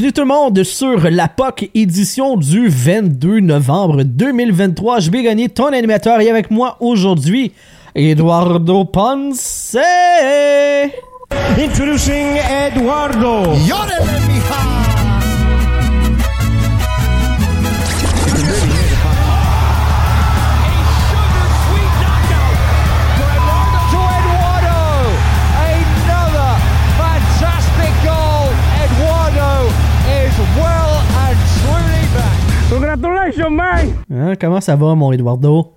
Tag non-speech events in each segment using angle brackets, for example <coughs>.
Bienvenue tout le monde sur la POC édition du 22 novembre 2023. Je vais gagner ton animateur et avec moi aujourd'hui, Eduardo Ponce. Introducing Eduardo. to Hein, comment ça va, mon Eduardo?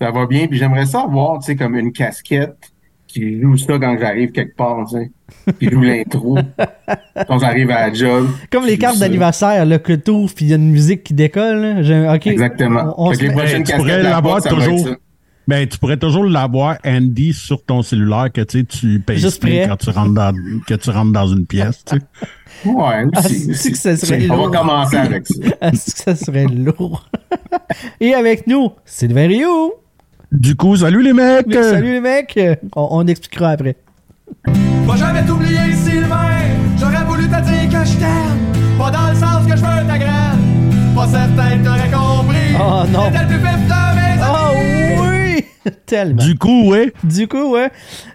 Ça va bien, puis j'aimerais ça avoir, tu sais, comme une casquette qui joue ça quand j'arrive quelque part, tu sais. Qui joue l'intro <laughs> quand j'arrive à la job. Comme les cartes d'anniversaire, là, que t'ouvres, puis il y a une musique qui décolle. là. Exactement. On- on se les tu pourrais l'avoir toujours. Ben, tu pourrais toujours l'avoir handy sur ton cellulaire que tu sais, tu payes quand tu rentres dans, que tu rentres dans une pièce, tu sais. <laughs> Ouais, Ah, aussi. c'est aussi. que ça serait On lourd? va commencer avec ça. <laughs> Est-ce que ça serait lourd? <laughs> et avec nous, Sylvain Rioux. Du coup, salut les mecs! Mais Salut les mecs. On, on expliquera après. Va jamais t'oublier, Sylvain. J'aurais voulu te dire que je t'aime. Pas dans le sens que je veux ta graine. Pas certain que t'aurais compris. Oh, non. T'étais le plus vif de mes Oh! <laughs> Tellement. Du coup, ouais. Du coup, ouais.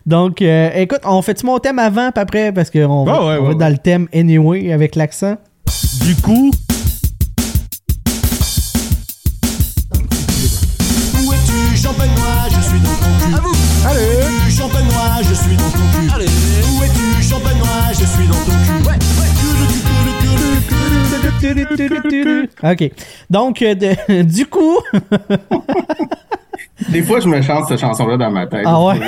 Donc, euh, écoute, on fait-tu mon thème avant, puis après, parce qu'on va, Ouais, ouais, on va ouais, dans le thème anyway avec l'accent. Du coup, Où es-tu, Je suis dans ton cul. À vous Allez Où es-tu, Je suis dans ton cul. Allez Où es-tu, Je suis dans ton cul. Ouais, OK. Donc, euh, de- <laughs> du coup, <laughs> Des fois, je me chante cette chanson-là dans ma tête. Ah ouais?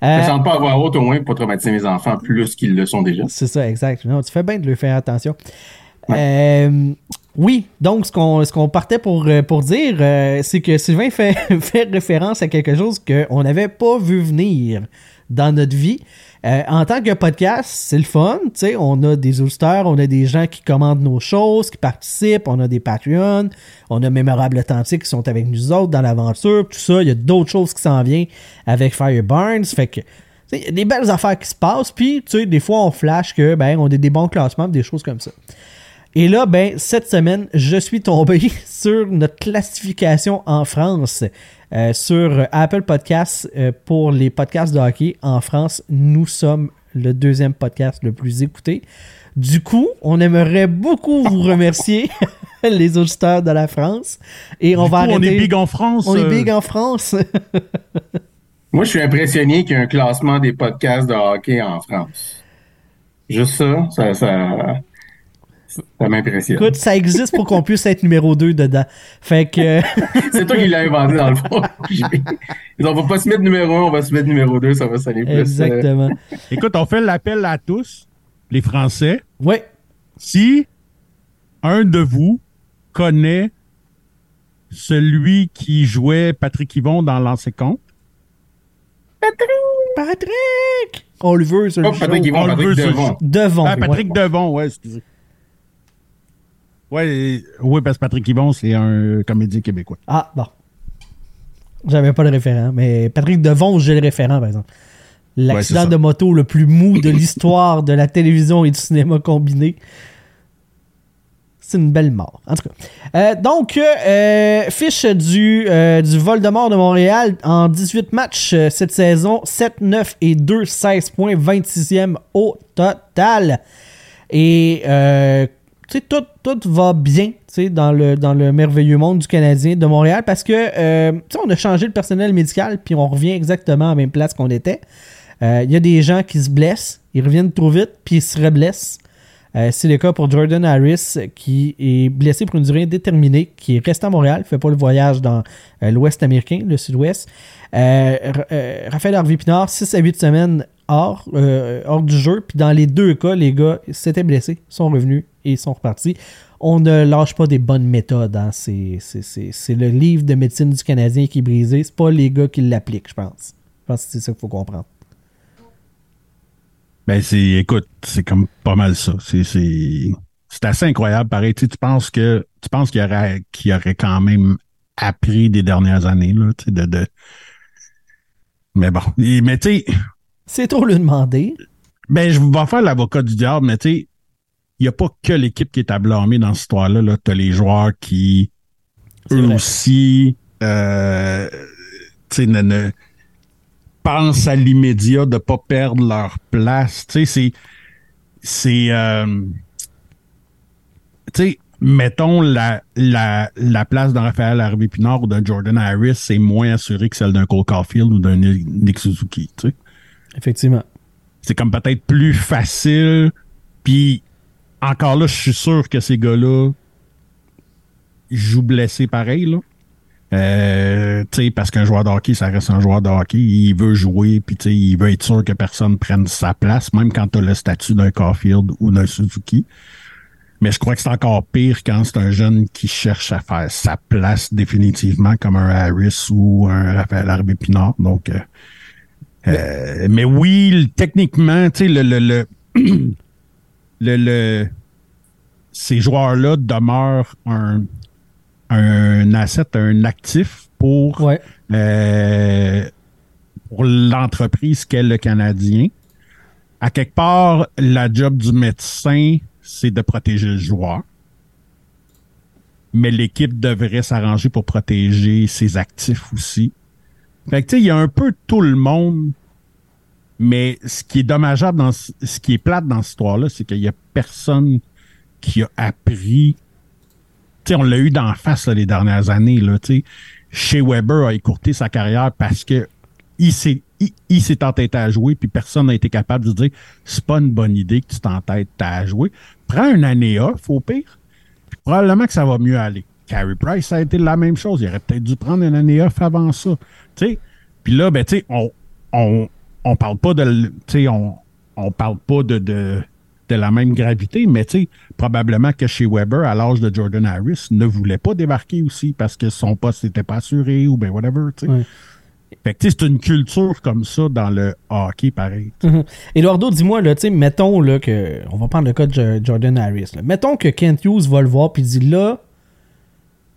Je euh, chante pas à voix haute au moins pour traumatiser mes enfants plus qu'ils le sont déjà. c'est ça, exact. Non, tu fais bien de lui faire attention. Euh, oui, donc ce qu'on partait pour, euh, pour dire, euh, c'est que Sylvain fait, <laughs> fait référence à quelque chose qu'on n'avait pas vu venir dans notre vie. Euh, en tant que podcast, c'est le fun, on a des auditeurs, on a des gens qui commandent nos choses, qui participent, on a des Patreons, on a Mémorable Authentique qui sont avec nous autres dans l'aventure, tout ça, il y a d'autres choses qui s'en viennent avec Fireburns, fait que il y a des belles affaires qui se passent, puis tu sais, des fois on flash que ben on a des bons classements, des choses comme ça. Et là, ben, cette semaine, je suis tombé <laughs> sur notre classification en France. Euh, sur Apple Podcasts euh, pour les podcasts de hockey en France, nous sommes le deuxième podcast le plus écouté. Du coup, on aimerait beaucoup vous remercier, <laughs> les auditeurs de la France. Et on du va coup, on est big en France. On est euh, big en France. <laughs> Moi, je suis impressionné qu'il y ait un classement des podcasts de hockey en France. Juste ça, ça, ça, ça m'impressionne. Écoute, ça existe pour qu'on puisse être numéro 2 dedans. Fait que. <laughs> C'est toi qui l'as inventé dans le fond. Ils <laughs> ont, on va pas se mettre numéro 1, on va se mettre numéro 2, ça va sonner plus. euh, Exactement. Écoute, on fait l'appel à tous, les Français. Ouais. Si un de vous connaît celui qui jouait Patrick Yvon dans l'ancien compte, Patrick! On le veut, le show. Patrick Yvon, On le Patrick veut, ça. Devon. Devant. Ah, Patrick ouais. Devon, ouais, excusez. Ouais, oui, parce que Patrick Yvon, c'est un comédien québécois. Ah, bon. J'avais pas le référent, mais Patrick Devon, j'ai le référent, par exemple. L'accident Ouais, de moto le plus mou de <laughs> l'histoire de la télévision et du cinéma combiné. C'est une belle mort. En tout cas. Euh, donc, euh, euh, fiche du, euh, du Vol-de-Mort de Montréal en 18 matchs cette saison. 7, 9 et 2, 16 points, 26e au total. Et tu sais, tout, tout va bien dans le, dans le merveilleux monde du Canadien de Montréal parce que euh, on a changé le personnel médical puis on revient exactement à la même place qu'on était. Euh, Il y a des gens qui se blessent, ils reviennent trop vite puis ils se reblessent. Euh, c'est le cas pour Jordan Harris, qui est blessé pour une durée indéterminée, qui est resté à Montréal, fait pas le voyage dans euh, l'Ouest américain, le Sud-Ouest. Raphaël Harvey Pinard, 6 à 8 semaines hors, hors du jeu. Puis dans les deux cas, les gars s'étaient blessés, sont revenus et sont repartis. On ne lâche pas des bonnes méthodes. hein. C'est, c'est- c'est- c'est le livre de médecine du Canadien qui est brisé. C'est pas les gars qui l'appliquent, je pense. Je pense que c'est ça qu'il faut comprendre. Ben, c'est, écoute, c'est comme pas mal ça. C'est, c'est, c'est assez incroyable, pareil. Tu, sais, tu penses que, tu penses qu'il aurait, qu'il aurait quand même appris des dernières années, là, tu sais, de, de... Mais bon. Mais tu sais, C'est trop le demander. ben, je vais faire l'avocat du diable, mais tu sais, il n'y a pas que l'équipe qui est à blâmer dans cette histoire-là, là. T'as les joueurs qui, eux vrai. aussi, euh, tu ne, ne- pensent à l'immédiat de pas perdre leur place. Tu sais, c'est, c'est, euh, tu sais, mettons la, la, la place d'un Raphaël Harvey Pinard ou d'un Jordan Harris, c'est moins assuré que celle d'un Cole Caulfield ou d'un Nick Suzuki, tu sais Effectivement. c'est comme peut-être plus facile. Puis encore là, je suis sûr que ces gars-là jouent blessés pareil. Là. Euh, parce qu'un joueur de hockey, ça reste un joueur de hockey. Il veut jouer, puis il veut être sûr que personne prenne sa place, même quand tu as le statut d'un Caulfield ou d'un Suzuki. Mais je crois que c'est encore pire quand c'est un jeune qui cherche à faire sa place définitivement, comme un Harris ou un Raphaël Harvey Pinard. Donc, euh, euh, mais oui, techniquement, tu sais, le, le, le, <clears throat> le, le- ces joueurs-là demeurent un, un asset, un actif pour, Ouais. euh, pour l'entreprise qu'est le Canadien. À quelque part, la job du médecin, c'est de protéger le joueur. Mais l'équipe devrait s'arranger pour protéger ses actifs aussi. Fait que, tu sais, il y a un peu tout le monde. Mais ce qui est dommageable dans ce qui est plate dans cette histoire-là, c'est qu'il y a personne qui a appris. Tu on l'a eu d'en face là, les dernières années. Là. Chez Weber a écourté sa carrière parce que il s'est il, s'est entêté à jouer, puis personne n'a été capable de dire c'est pas une bonne idée que tu t'entêtes à jouer. Prends une année off au pire, probablement que ça va mieux aller. Carey Price, ça a été la même chose. Il aurait peut-être dû prendre une année off avant ça. Puis là, ben, tu on, on, on parle pas de, on, on parle pas de, de, de la même gravité, mais probablement que chez Weber, à l'âge de Jordan Harris, ne voulait pas débarquer aussi parce que son poste n'était pas assuré ou ben whatever. Fait que, c'est une culture comme ça dans le hockey, pareil. Eduardo, dis-moi, là, mettons là, que. On va prendre le cas de Jo- Jordan Harris. là. Mettons que Kent Hughes va le voir puis dit là,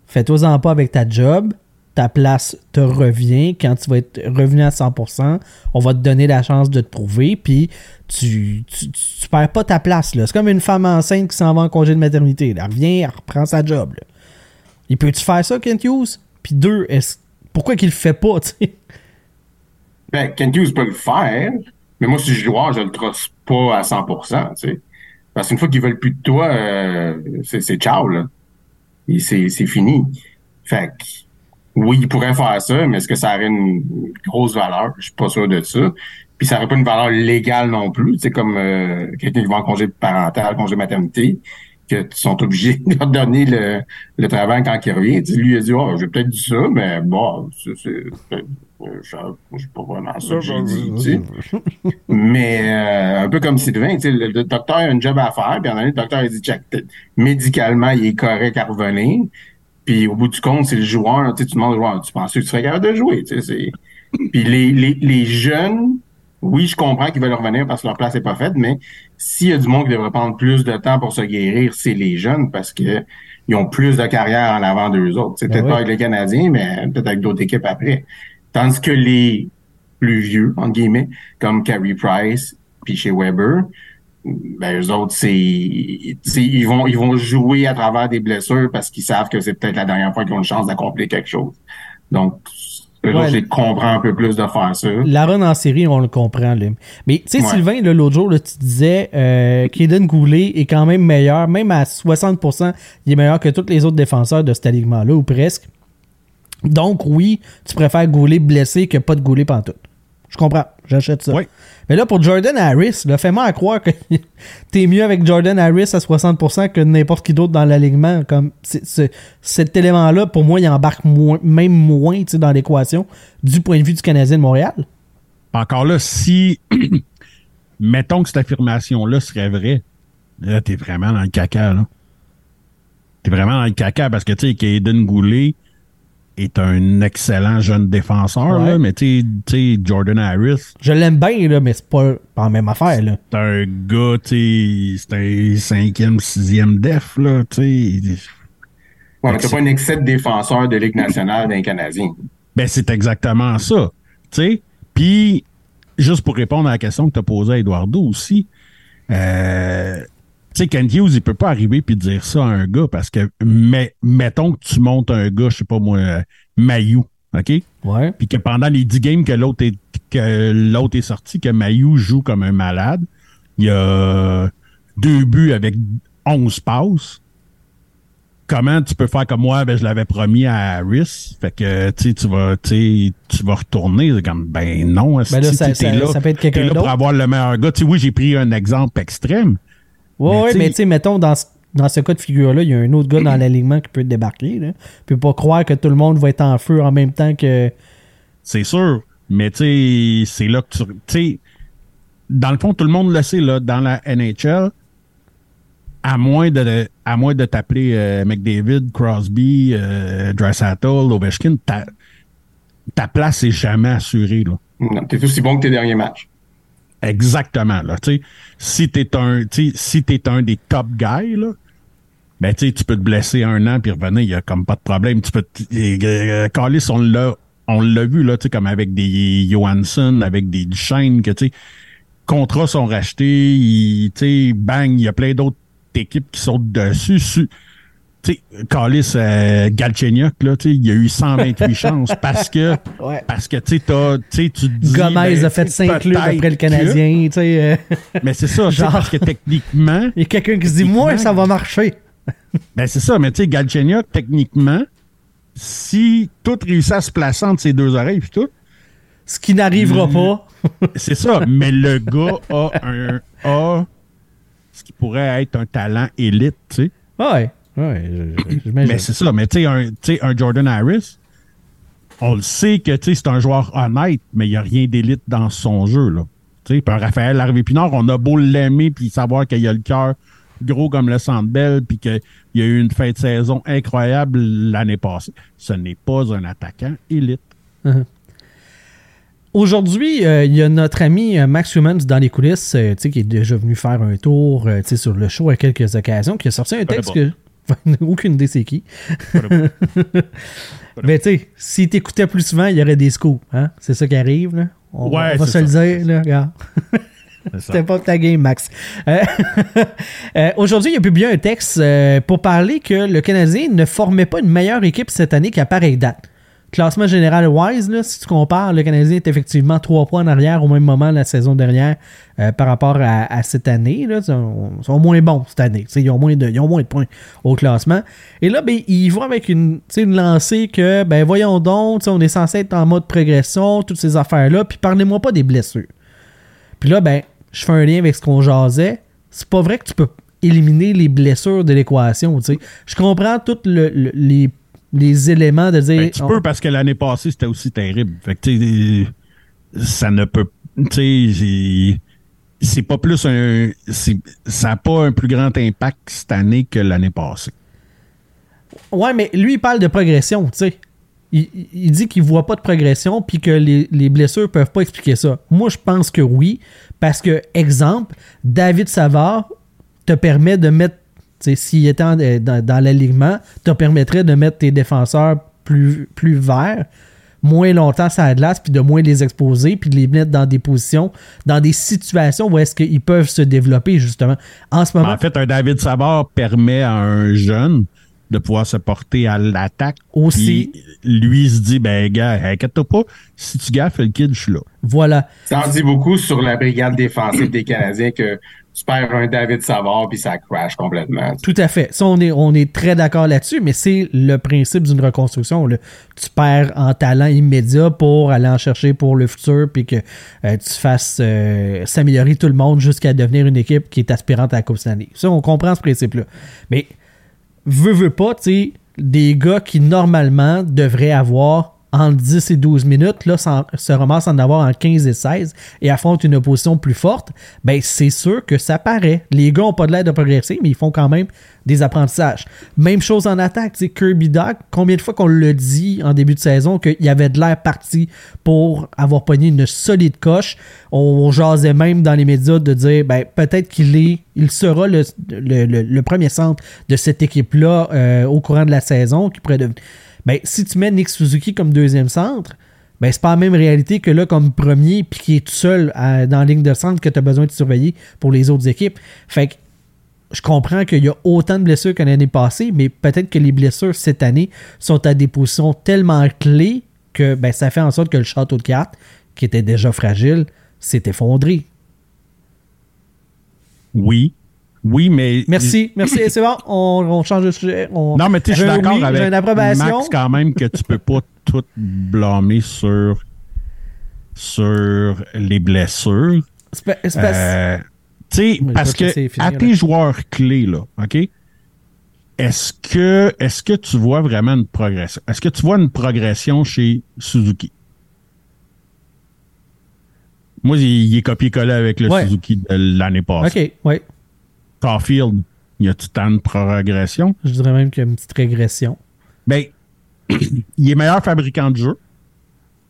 fais-toi-en pas avec ta job, ta place te revient. Quand tu vas être revenu à 100%, on va te donner la chance de te prouver, puis tu, tu, perds pas ta place. là. C'est comme une femme enceinte qui s'en va en congé de maternité. Elle revient, elle reprend sa job. Là. Il peut-tu faire ça, Kent Hughes? Puis deux, est-ce- pourquoi qu'il le fait pas, <laughs> tu sais? Ben, Kent Hughes peut le faire, mais moi, si je joueur, je le trosse pas à 100%, tu sais. Parce qu'une fois qu'ils veulent plus de toi, euh, c'est ciao, là. C'est c'est fini. Fait que, oui, il pourrait faire ça, mais est-ce que ça aurait une grosse valeur? Je suis pas sûr de ça. Puis ça aurait pas une valeur légale non plus. C'est comme euh, quelqu'un qui va en congé parental, congé maternité, que tu sont obligés <laughs> de leur donner le, le travail quand il revient. Tu sais, lui, il a dit, oh, j'ai peut-être dit ça, mais bon, c'est, c'est, c'est- euh, pas vraiment ça que j'ai dit, tu sais. <laughs> Mais euh, un peu comme Sylvain, le, le docteur a une job à faire, puis en le docteur a dit, médicalement, il est correct à revenir. Puis au bout du compte, c'est le joueur, tu sais, tu demandes au joueur, tu penses que tu serais capable de jouer, tu sais, c'est... <laughs> Puis les, les, les jeunes, oui, je comprends qu'ils veulent revenir parce que leur place n'est pas faite, mais s'il y a du monde qui devrait prendre plus de temps pour se guérir, c'est les jeunes parce que ils ont plus de carrière en avant d'eux autres. C'est Ben peut-être pas avec les Canadiens, mais peut-être avec d'autres équipes après. Tandis que les plus vieux, entre guillemets, comme Carey Price, puis chez Weber, ben eux autres, c'est, ils vont, ils vont jouer à travers des blessures parce qu'ils savent que c'est peut-être la dernière fois qu'ils ont une chance d'accomplir quelque chose. Donc, eux Ouais. autres, je les comprends un peu plus de faire ça. La run en série, on le comprend. Là. Mais tu sais, Ouais. Sylvain, l'autre jour, là, tu disais euh, qu'Eden Goulet est quand même meilleur, même à 60%, il est meilleur que tous les autres défenseurs de cet alignement-là, ou presque. Donc, oui, tu préfères Goulet blessé que pas de Goulet pantoute. Je comprends. J'achète ça. Oui. Mais là, pour Jordan Harris, fais-moi à croire que <laughs> t'es mieux avec Jordan Harris à 60% que n'importe qui d'autre dans l'alignement. Comme cet élément-là, pour moi, il embarque moins, même moins dans l'équation du point de vue du Canadien de Montréal. Encore là, si, <clears throat> mettons que cette affirmation-là serait vraie, là, t'es vraiment dans le caca, là. T'es vraiment dans le caca parce que, tu sais, Caden Goulet est un excellent jeune défenseur, Ouais. là, mais tu sais- Jordan Harris, Je l'aime bien, là, mais c'est pas, pas la même affaire. Là. c'est un gars, tu sais, c'est un cinquième, sixième def, là, tu sais. Ouais, mais t'as pas un excès de défenseur de Ligue nationale d'un Canadien. Ben, c'est exactement ça. Tu sais? Puis, juste pour répondre à la question que tu as posée à Eduardo aussi, euh, tu sais, Kent Hughes, il peut pas arriver puis dire ça à un gars parce que, mais, mettons que tu montes un gars, je sais pas moi, euh, Mayu, OK? Ouais. Puis que pendant les 10 games que l'autre est, que l'autre est sorti, que Mayu joue comme un malade, il y a deux buts avec 11 passes. Comment tu peux faire comme moi, ben, je l'avais promis à Harris. Fait que, tu sais, tu vas, tu vas retourner. Comme, ben non, Ben là, ça- ça- là, ça peut être quelqu'un là pour d'autre. avoir le meilleur gars. Tu sais, oui, j'ai pris un exemple extrême. Ouais, Mais ouais, tu sais- mettons, dans, ce- dans ce cas de figure-là, il y a un autre gars dans l'alignement qui peut débarquer. Là. Peux pas croire que tout le monde va être en feu en même temps que. C'est sûr. Mais tu sais, c'est là que tu. Tu sais, dans le fond, tout le monde le sait, là, dans la NHL, à moins de, à moins de t'appeler euh, McDavid, Crosby, euh, Ovechkin, ta, ta place est jamais assurée, là. Non, t'es aussi bon que tes derniers matchs. Exactement, là. Tu sais, si un, tu sais, si t'es un des top guys, là, ben, tu peux te blesser un an puis revenir, il y a comme pas de problème. Tu peux, euh, Callis, on l'a, on l'a vu, là, tu sais, comme avec des Johansson, avec des Duchesne, que, tu sais, contrats sont rachetés, tu sais, bang, il y a plein d'autres équipes qui sautent dessus. Su- tu sais, Callis, euh, Galchenyuk, là, tu sais, il y a eu 128 <laughs> chances parce que, Ouais. parce que, tu sais, tu dis. Gomez ben, a fait 5 clubs après le Canadien. tu sais, euh, <laughs> mais c'est ça, Genre. parce que <laughs> techniquement, Il y a quelqu'un qui se dit Moi, ça va marcher. ben c'est ça, mais tu sais, Galchenyuk, techniquement, si tout réussit à se placer entre ses deux oreilles puis tout, Ce qui n'arrivera pas. c'est ça. mais le gars a un a ce qui pourrait être un talent élite, tu sais. Ouais. Ouais, je- je- j'imagine. <coughs> Mais c'est ça, mais tu sais, un, un Jordan Harris, on le sait que tu sais, c'est un joueur honnête, mais il n'y a rien d'élite dans son jeu. Là. Tu sais, puis un Raphaël Harvey-Pinard, on a beau l'aimer puis savoir qu'il a le cœur gros comme le Centre Bell puis qu'il y a eu une fin de saison incroyable l'année passée. Ce n'est pas un attaquant élite. <laughs> Aujourd'hui, euh, il y a notre ami euh, Max Humans dans les coulisses, euh, tu sais, qui est déjà venu faire un tour euh, tu sais, sur le show à quelques occasions, qui a sorti un texte que. <laughs> Aucune idée c'est qui. <laughs> Mais tu sais, s'il t'écoutait plus souvent, il y aurait des scoops. Hein? C'est ça qui arrive. Là. On, Ouais, on va se c'est le ça. dire. Là, regarde. Ça. <laughs> C'était pas ta game, Max. Euh, euh, Aujourd'hui, il a publié un texte euh, pour parler que le Canadien ne formait pas une meilleure équipe cette année qu'à pareille date. Classement général wise, là, si tu compares, le Canadien est effectivement trois points en arrière au même moment la saison dernière euh, par rapport à, cette année. Là, ils, sont, moins bons cette année. Ils ont, moins de, ils ont moins de points au classement. Et là, ben, ils vont avec une, une lancée que, ben voyons donc, on est censé être en mode progression, toutes ces affaires-là, puis parlez-moi pas des blessures. Puis là, ben, je fais un lien avec ce qu'on jasait. C'est pas vrai que tu peux éliminer les blessures de l'équation. Je comprends tous le- le- les, les éléments de dire... Ben, tu peux parce que l'année passée, c'était aussi terrible. Fait que, ça ne peut. Tu sais, c'est- pas plus un. Ça n'a pas un plus grand impact cette année que l'année passée. Ouais, mais lui, il parle de progression, tu sais. Il, il- dit qu'il voit pas de progression puis que les, les blessures peuvent pas expliquer ça. Moi, je pense que oui, parce que, exemple, David Savard te permet de mettre, s'il était en- euh, dans, dans l'alignement, te permettrait de mettre tes défenseurs plus, plus verts, moins longtemps sur la glace, puis de moins les exposer, puis de les mettre dans des positions, dans des situations où est-ce qu'ils peuvent se développer, justement. En ce moment, En fait, un David Savard permet à un jeune de pouvoir se porter à l'attaque. Aussi. Puis lui il se dit, ben gars, inquiète-toi pas, si tu gaffes le kid, je suis là. Voilà. Ça en dit beaucoup sur la brigade défensive des Canadiens que tu perds un David Savard puis ça crash complètement. Tout à fait. Ça, on est, on est très d'accord là-dessus, mais c'est le principe d'une reconstruction. là. Tu perds en talent immédiat pour aller en chercher pour le futur, puis que euh, tu fasses euh, s'améliorer tout le monde jusqu'à devenir une équipe qui est aspirante à la Coupe Stanley. Ça, on comprend ce principe-là. Mais, veux, veux pas, tu des gars qui normalement devraient avoir entre 10 et 12 minutes, là, se ramassent en avoir en 15 et 16 et affrontent une opposition plus forte, ben c'est sûr que ça paraît. Les gars ont pas de l'air de progresser, mais ils font quand même des apprentissages. Même chose en attaque, sais, Kirby Doc, combien de fois qu'on le dit en début de saison qu'il y avait de l'air parti pour avoir pogné une solide coche. On, jasait même dans les médias de dire, ben peut-être qu'il est, il sera le, le- le- le premier centre de cette équipe-là euh, au courant de la saison, qui pourrait devenir ben, si tu mets Nick Suzuki comme deuxième centre, ben, c'est pas la même réalité que là comme premier, puis qui est tout seul dans la ligne de centre que tu as besoin de surveiller pour les autres équipes. Fait que je comprends qu'il y a autant de blessures que l'année passée, mais peut-être que les blessures cette année sont à des positions tellement clés que ben, ça fait en sorte que le château de cartes, qui était déjà fragile, s'est effondré. Oui. Oui, mais. Merci, merci. C'est bon, on, on change de sujet. On- Non, mais tu sais, je suis d'accord oui, avec une approbation. Max quand même que tu peux pas tout blâmer sur, sur les blessures. C'est Euh, tu sais, parce que à là. tes joueurs clés, là, OK? Est-ce que, est-ce que tu vois vraiment une progression? Est-ce que tu vois une progression chez Suzuki? Moi, il, il est copié-collé avec le Ouais. Suzuki de l'année passée. Ok, ouais. Caulfield, y a-tu tant de progression? Je dirais même qu'il y a une petite régression. Ben, <clears throat> il est meilleur fabricant de jeu,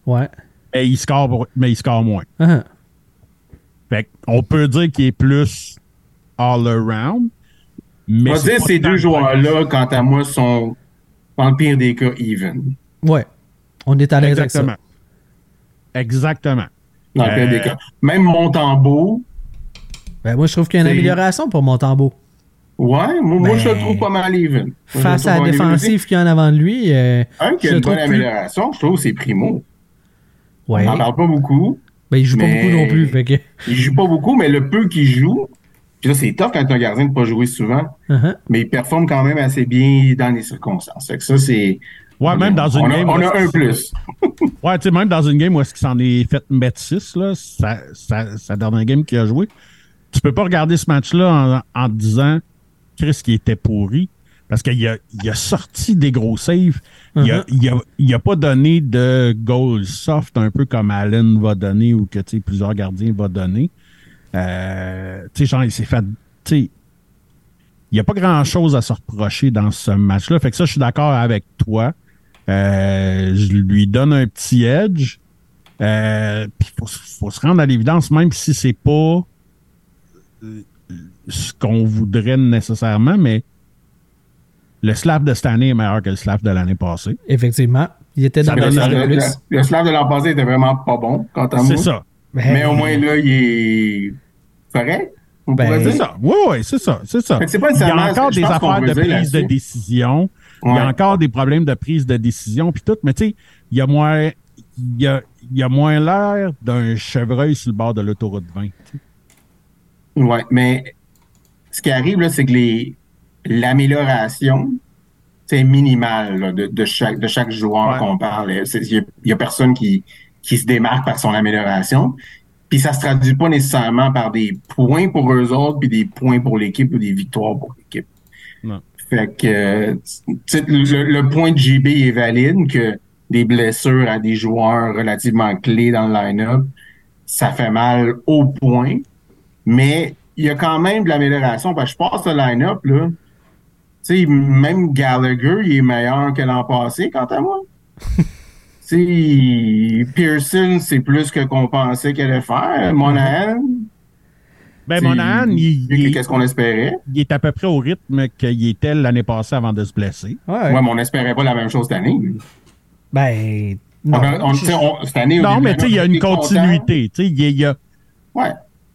Ouais. mais il score, mais il score moins. Ah, Fait on peut dire qu'il est plus all around. Mais On va dire ces deux de joueurs-là, quant à moi, sont, dans le pire des cas, even. ouais. On est à l'aise avec ça. Exactement. Exactement. Dans le pire Euh, des cas. Même Montembeau, Ben, moi, je trouve qu'il y a une amélioration pour Montembeau. ouais, moi, moi, je le Ben, trouve pas mal even. Moi, Face à la défensive qu'il y a en avant de lui, euh. Un qui je a une trouve bonne plus- amélioration, je trouve, c'est Primo. ouais. On n'en parle pas beaucoup. Ben, il joue pas beaucoup non plus. Fait que, Il joue pas beaucoup, mais le peu qu'il joue, puis là, c'est tough quand un gardien de pas jouer souvent, Uh-huh. mais il performe quand même assez bien dans les circonstances. Fait que ça, c'est. Ouais, même dans une on a, game. On où a un plus. Ouais, tu sais, même dans une game où est-ce qu'il s'en est fait mettre 6, là, sa, sa, sa dernière game qu'il a joué, tu peux pas regarder ce match-là en, en te disant Chris qui était pourri. Parce qu'il a, il a sorti des gros saves. Il, a, Uh-huh. il, a, il a pas donné de goal soft, un peu comme Allen va donner ou que tu sais, plusieurs gardiens vont donner. Euh, tu sais, genre, il s'est fait. Tu sais, il n'y a pas grand-chose à se reprocher dans ce match-là. Fait que ça, je suis d'accord avec toi. Euh, je lui donne un petit edge. Euh, Puis faut, faut se rendre à l'évidence, même si c'est pas ce qu'on voudrait nécessairement, mais le slap de cette année est meilleur que le slap de l'année passée. Effectivement. Il était dans le le, le le, plus. le slap de l'an passé était vraiment pas bon, quant à moi. C'est ça. Ben, Mais au moins, là, il est correct. Ben, C'est ça. Oui, oui, c'est ça. C'est ça. Pas Il y a encore des affaires de prise de décision. Il y a encore des problèmes de prise de décision puis tout, mais tu sais, il y a moins il y a, il y a moins l'air d'un chevreuil sur le bord de l'autoroute 20. tu Ouais, mais ce qui arrive, là, c'est que les l'amélioration, c'est minimal là, de, de chaque de chaque joueur Ouais. qu'on parle. Il y, a- a personne qui, qui se démarque par son amélioration. Puis ça se traduit pas nécessairement par des points pour eux autres, puis des points pour l'équipe ou des victoires pour l'équipe. Fait que le, le point de JB est valide que des blessures à des joueurs relativement clés dans le line-up, ça fait mal au point. Mais il y a quand même de l'amélioration. Parce que je passe le line-up, là. Tu sais, même Gallagher, il est meilleur que l'an passé, quant à moi. <laughs> Tu sais, Pearson, c'est plus que qu'on pensait qu'elle allait faire. Monahan, Ben, Monahan, il, qu'est-ce qu'on espérait? il est à peu près au rythme qu'il était l'année passée avant de se blesser. ouais. Ouais, mais on n'espérait pas la même chose cette année. Ben, On non. a- on- tu sais, on- cette année, au Non, mais tu sais, il y a une continuité. Tu sais, il y a- Ouais.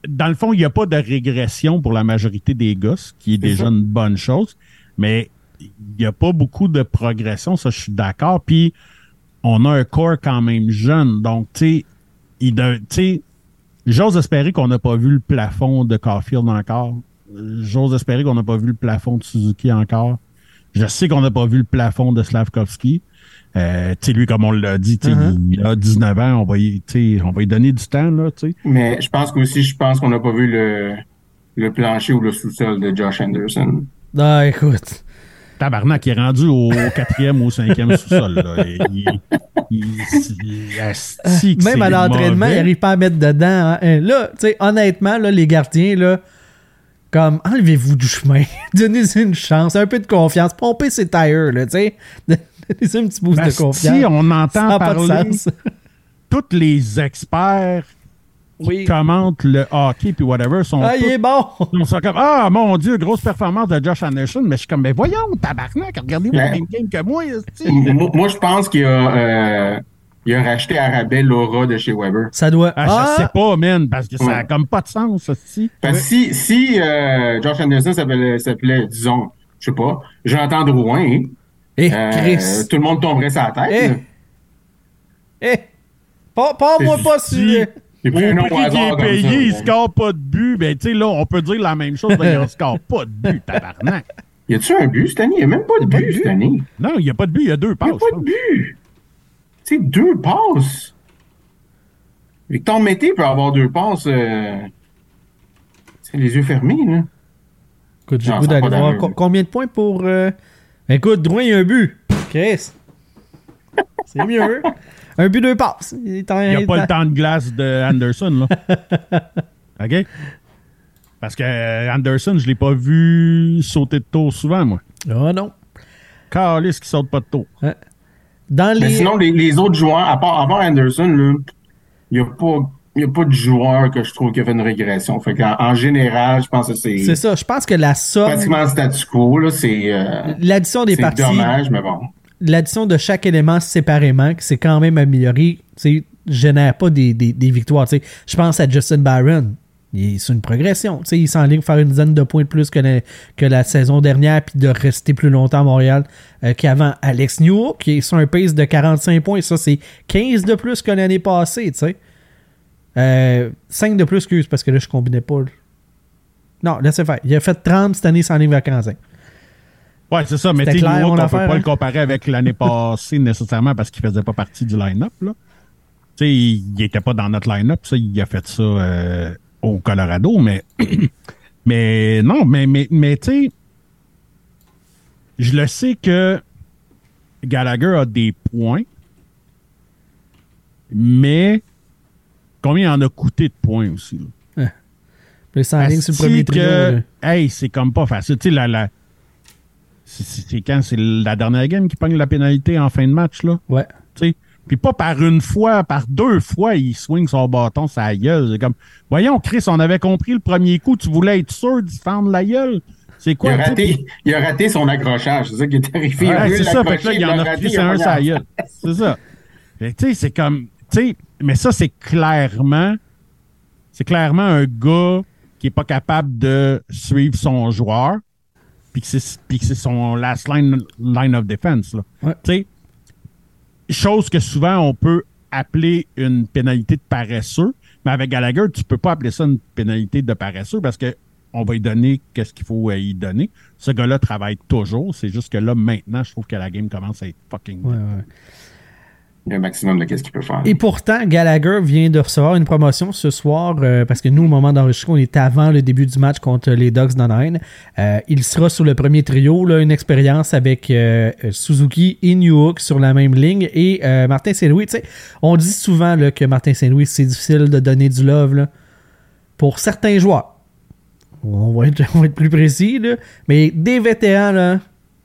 Dans le fond, il n'y a pas de régression pour la majorité des gosses, qui est déjà ça. une bonne chose. Mais il n'y a pas beaucoup de progression, ça, je suis d'accord. Puis, on a un corps quand même jeune. Donc, tu sais, il de- tu sais, j'ose espérer qu'on n'a pas vu le plafond de Caulfield encore. J'ose espérer qu'on n'a pas vu le plafond de Suzuki encore. Je sais qu'on n'a pas vu le plafond de Slavkovski. Euh, tu sais, lui, comme on l'a dit, Uh-huh. il a 19 ans, on va, y, on va lui donner du temps, là, tu sais. Mais je pense qu'aussi, je pense qu'on n'a pas vu le, le plancher ou le sous-sol de Josh Anderson. Ah, écoute. Tabarnak, il est rendu au <laughs> quatrième ou au cinquième sous-sol. là. Il, il, il- Même à l'entraînement, il n'arrive pas à mettre dedans. hein. Euh, Là, tu sais, honnêtement, là, les gardiens, là, comme, enlevez-vous du chemin. <laughs> Donnez-y une chance, un peu de confiance. Pompez ses tires, là, tu sais. <laughs> Donnez-y un petit boost de Asti, confiance. on Ça entend n'a pas de parler <laughs> tous les experts qui Oui. commentent le hockey puis whatever sont Ah, il tous- est bon. <laughs> ils sont comme Ah mon Dieu, grosse performance de Josh Anderson, mais je suis comme ben voyons, tabarnak, regardez-vous la Ouais. même game que moi, moi, moi, je pense qu'il a, euh, il a racheté à rabais Laura de chez Weber. Ça doit. Ah, je sais pas, man, parce que ça a Ouais. comme pas de sens, asti. Parce que si, si euh, Josh Anderson s'appelait, s'appelait, disons, je sais pas, Jonathan Drouin, Eh, euh, Chris. tout le monde tomberait sa tête. Eh. Eh. Pas, pas moi C'est pas si- Au prix qu'il est payé, ça, il score pas de but. Ben, tu sais, là, on peut dire la même chose, mais il ne <laughs> score pas de but, tabarnak. Y a-tu un but cette année? Il n'y a même pas de but cette année. Non, il n'y a pas de but, il y a deux Il passes. n'y a pas de but. Tu sais, deux passes. Victor Mété peut avoir deux passes. Euh... C'est les yeux fermés, là. Écoute, j'ai goût d'aller voir combien de points pour. euh, Écoute, Drouin, il y a un but. Chris. C'est mieux. Un but, deux passes. Il n'y a il pas le temps de glace de Anderson, là. <laughs> OK? Parce que euh, Anderson, je ne l'ai pas vu sauter de tour souvent, moi. Ah non. Carlis qui saute pas de tour. Dans Mais les. sinon, les, les autres joueurs, à part, à part Anderson, il n'y a pas. Il n'y a pas de joueur que je trouve qui a fait une régression. Fait en général, je pense que c'est C'est ça. Je pense que la somme. pratiquement statu quo. Là, c'est euh, L'addition des c'est parties. dommage, mais bon. L'addition de chaque élément séparément, qui s'est quand même amélioré, génère pas des, des- des victoires. Je pense à Justin Barron. Il est sur une progression. tu sais, Il s'enligne faire une dizaine de points de plus que la, que la saison dernière, puis de rester plus longtemps à Montréal euh, qu'avant. Alex Newhook, qui est sur un pace de 45 points. Ça, c'est 15 de plus que l'année passée. Euh, 5 de plus, excuse, parce que là, je combinais pas. Non, laissez faire. Il a fait 30 cette année sans livre à 45. Ouais, c'est ça, mais tu sais, on peut affaire, pas hein? le comparer avec l'année passée nécessairement parce qu'il faisait pas partie du line-up, là. Tu sais, il il était pas dans notre line-up, ça, il a fait ça euh, au Colorado, mais <clears throat> mais non, mais mais, mais tu sais, je le sais que Gallagher a des points, mais combien il en a coûté de points aussi, là? Puis il s'enligne sur le premier trio. que- là. Hey, c'est comme pas facile. Tu sais, la, la, c'est- quand? C'est la dernière game qui pogne la pénalité en fin de match, là? Ouais. Tu sais. Puis pas par une fois, par deux fois, il swing son bâton, sa gueule. C'est comme, voyons, Chris, on avait compris le premier coup, tu voulais être sûr d'y fendre la gueule. C'est Il quoi? a, raté, il a raté son accrochage. C'est ça qui est arrivé. Ouais, c'est ça, fait que là, il en a a un sa gueule. C'est ça. Tu sais, c'est comme, sais, mais ça, c'est clairement, c'est clairement un gars qui est pas capable de suivre son joueur, puis que c'est, son last line, line of defense, là. Ouais. Tu sais, chose que souvent on peut appeler une pénalité de paresseux, mais avec Gallagher, tu peux pas appeler ça une pénalité de paresseux parce que on va lui donner qu'est-ce qu'il faut euh, y donner. Ce gars-là travaille toujours. C'est juste que là, maintenant, je trouve que la game commence à être fucking. Ouais, ouais. Un maximum de qu'est-ce qu'il peut faire. Et pourtant, Gallagher vient de recevoir une promotion ce soir euh, parce que nous, au moment d'enregistrer, on est avant le début du match contre les Dogs d'Anaheim. Euh, il sera sur le premier trio, là, une expérience avec euh, Suzuki et Newhook sur la même ligne et Martin Saint-Louis. On dit souvent que Martin Saint-Louis, c'est difficile de donner du love pour certains joueurs. On va être, <laughs> on va être plus précis, là, mais des vétérans, là,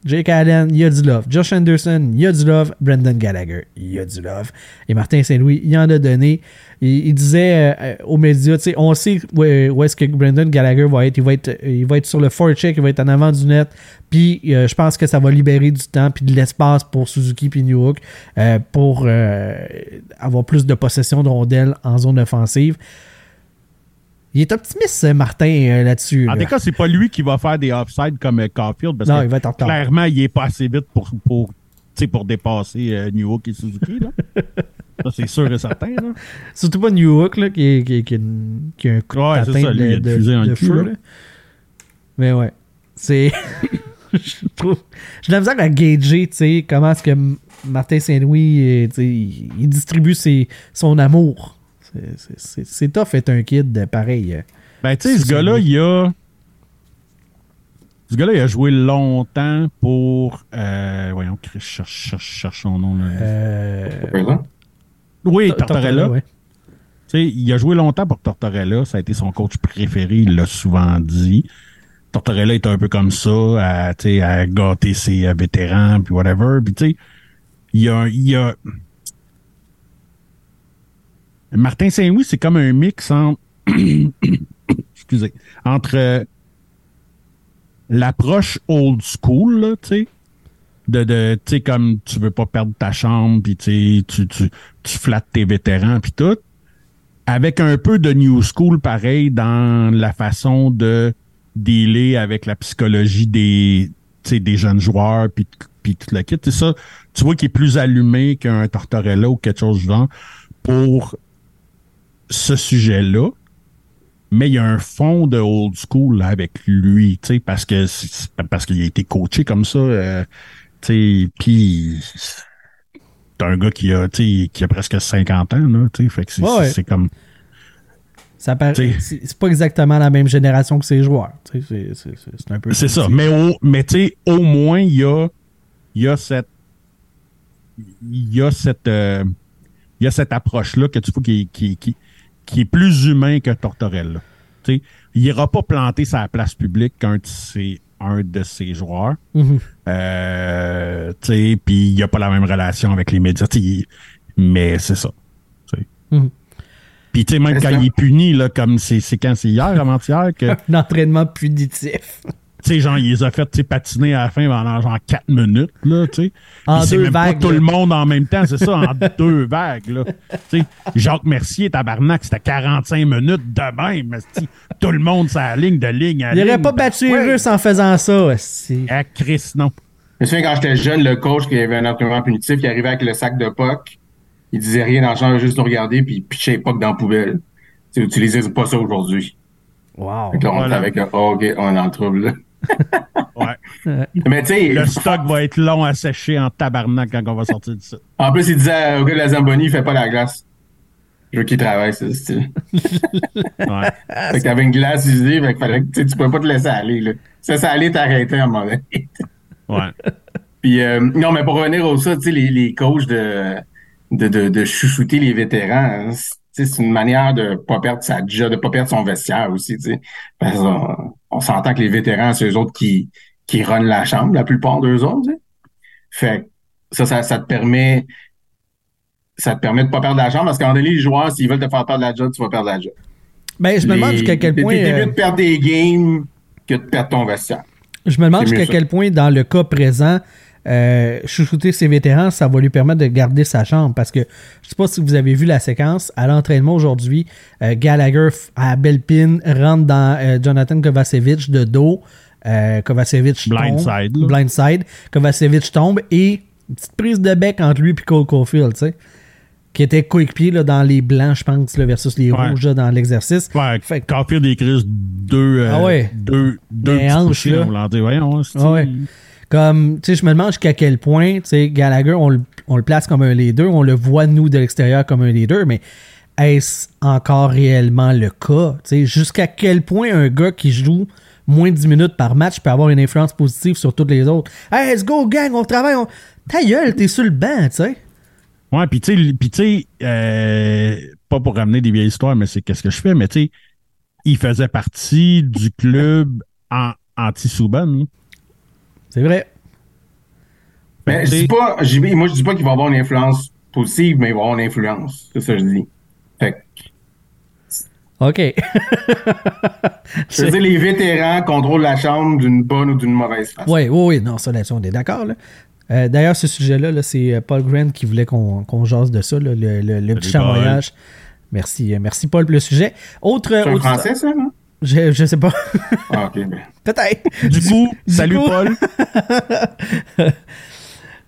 Jake Allen, il y a du love. Josh Anderson, il y a du love. Brendan Gallagher, il y a du love. Et Martin Saint-Louis, il en a donné. Il, disait euh, aux médias, tu sais, on sait où, est-ce que Brendan Gallagher va être. Il va être, sur le forecheck, il va être en avant du net. Puis euh, je pense que ça va libérer du temps puis de l'espace pour Suzuki puis Newhook euh, pour avoir plus de possession de rondelles en zone offensive. Il est optimiste, euh, Martin, euh, là-dessus. En là. tout cas, c'est pas lui qui va faire des offsides comme euh, Caulfield parce Non, que il va être clairement, il est pas assez vite pour, pour, pour dépasser euh, Newhook et Suzuki. Là. <laughs> ça, c'est sûr et certain. Là. Surtout pas New Hook, là, qui, qui, qui, qui a un coup Ouais, de ça, lui, de, il a de- de le cul, feu. là. là. Mais ouais. C'est. <laughs> je trouve. J'ai la misère à gager, tu sais, comment est-ce que Martin Saint-Louis, tu sais, il il distribue ses, son amour. C'est- tough être un kid pareil. euh. Ben, tu sais, ce gars-là, il a. Ce gars-là, il a joué longtemps pour. Euh, voyons, Chris, cherche, cherche, cherche son nom. Là. Euh, oui, Tortorella, Tortorella. ouais. Tu sais, il a joué longtemps pour Tortorella. Ça a été son coach préféré. Il l'a souvent dit. Tortorella est un peu comme ça, à, tu sais, à gâter ses euh, vétérans, puis whatever. Puis, tu sais, il y a, il y a... Martin Saint-Louis, c'est comme un mix entre... <coughs> Excusez. Entre euh, l'approche old school, là, tu sais, de, de tu sais, comme tu veux pas perdre ta chambre, puis tu, tu, tu, flattes tes vétérans, puis tout, avec un peu de new school pareil dans la façon de dealer avec la psychologie des, tu sais, des jeunes joueurs, puis puis tout le kit. Ça, tu vois qu'il est plus allumé qu'un Tortorella ou quelque chose du genre pour ce sujet-là. Mais il y a un fond de old school là, avec lui, tu sais, parce que parce qu'il a été coaché comme ça, euh, tu sais, puis c'est un gars qui a, qui a presque 50 ans, là, tu sais, fait que c'est Ouais, comme, Ça. C'est pas exactement la même génération que ses joueurs. tu sais, C'est un peu c'est ça. Mais au, mais tu sais, au moins il y a, y a cette, il y a cette, euh, il y a cette approche-là que tu vois qui, qui, qui, qui est plus humain que Tortorella. Tu sais, il ira pas planter sa place publique qu'un de ses, un de ses joueurs. Mhm. Euh, tu sais, puis il n'y a pas la même relation avec les médias. tu sais, il- mais c'est ça. Mhm. Puis tu sais, même quand il est puni, là, comme c'est c'est quand c'est hier, avant-hier, que <laughs> Un entraînement punitif. Tu sais, genre, il les a fait patiner à la fin pendant genre 4 minutes, là, tu sais. En deux même vagues, pas tout là. le monde en même temps, c'est ça, en <laughs> deux vagues, là. Tu sais, Jacques Mercier, tabarnak, c'était 45 minutes de même. Tout le monde, sa ligne de ligne à Il aurait ligne. pas battu les Ouais. Russes en faisant ça. c'est- Ah, Chris, non. Je me souviens quand j'étais jeune, le coach qui avait un entraînement punitif, il arrivait avec le sac de puck. Il disait rien dans le champ, juste nous regarder, puis il pitchait les pucks dans la poubelle. Tu sais, utilisez pas ça aujourd'hui. Wow. Là, on Voilà. que, oh, OK, on est le trouble, là. <laughs> Ouais. Mais tu sais, Le stock va être long à sécher en tabarnak quand on va sortir de ça. en plus, il disait au gars de la Zamboni, il fait pas la glace. Je veux qu'il travaille, c'est style. <laughs> Ouais. Fait que t'avais une glace usée, fait que fallait que, tu sais, tu peux pas te laisser aller, là. Ça, ça allait t'arrêter à un moment donné. Ouais. <laughs> Puis, euh, non, mais pour revenir au ça, tu sais, les, les coachs de, de, de, de chouchouter les vétérans, hein, c'est- une manière de pas perdre sa job, de pas perdre son vestiaire aussi. Parce on s'entend que les vétérans, c'est eux autres qui, qui runnent la chambre, la plupart d'eux autres. Fait que ça, ça, ça te permet, ça te permet de pas perdre la chambre parce qu'en donné, les joueurs, s'ils veulent te faire perdre la job, tu vas perdre la job. Ben, je me demande jusqu'à quel point. T'es mieux de perdre des games que de perdre ton vestiaire. Je me demande jusqu'à quel point, dans le cas présent, euh, chouchouter ses vétérans, ça va lui permettre de garder sa chambre. Parce que je sais pas si vous avez vu la séquence. À l'entraînement aujourd'hui, euh, Gallagher à Belpin rentre dans euh, Jonathan Kovacevic de dos. Euh, Kovacevic tombe. Blindside, là. Blindside. Kovacevic tombe et une petite prise de bec entre lui et Cole Caulfield, tu sais. Qui était coéquipier dans les blancs, je pense, là, versus les Ouais. rouges là, dans l'exercice. Ouais, Fait des crises, deux, Ah ouais. deux, deux hanches, là. voyons, Comme, tu sais, je me demande jusqu'à quel point, tu sais, Gallagher, on, le- place comme un leader, on le voit, nous, de l'extérieur, comme un leader, mais est-ce encore réellement le cas? Jusqu'à quel point un gars qui joue moins de 10 minutes par match peut avoir une influence positive sur toutes les autres? Hey, let's go, gang, on travaille, on... Ta gueule, t'es sur le banc, tu sais. Ouais, puis tu sais, euh, pas pour ramener des vieilles histoires, mais c'est qu'est-ce que je fais, mais tu sais, il faisait partie du club en, anti-Souban. Là. C'est vrai. Mais je dis pas, je moi je dis pas qu'il va avoir une influence positive, mais il va avoir une influence. C'est ça que je dis. Fait que, OK. je veux dire, les vétérans contrôlent la chambre d'une bonne ou d'une mauvaise façon. Oui, oui, oui, non, ça là-dessus, on est d'accord. là. Euh, D'ailleurs, ce sujet-là, là, c'est euh, Paul Grant qui voulait qu'on qu'on jase de ça, là, le, le- le petit chamoyage. Merci, euh, merci Paul pour le sujet. Autre. C'est un autre- français, ça, non? Je, je sais pas. Ah, ok. Peut-être. Du coup, du salut coup- Paul. <laughs>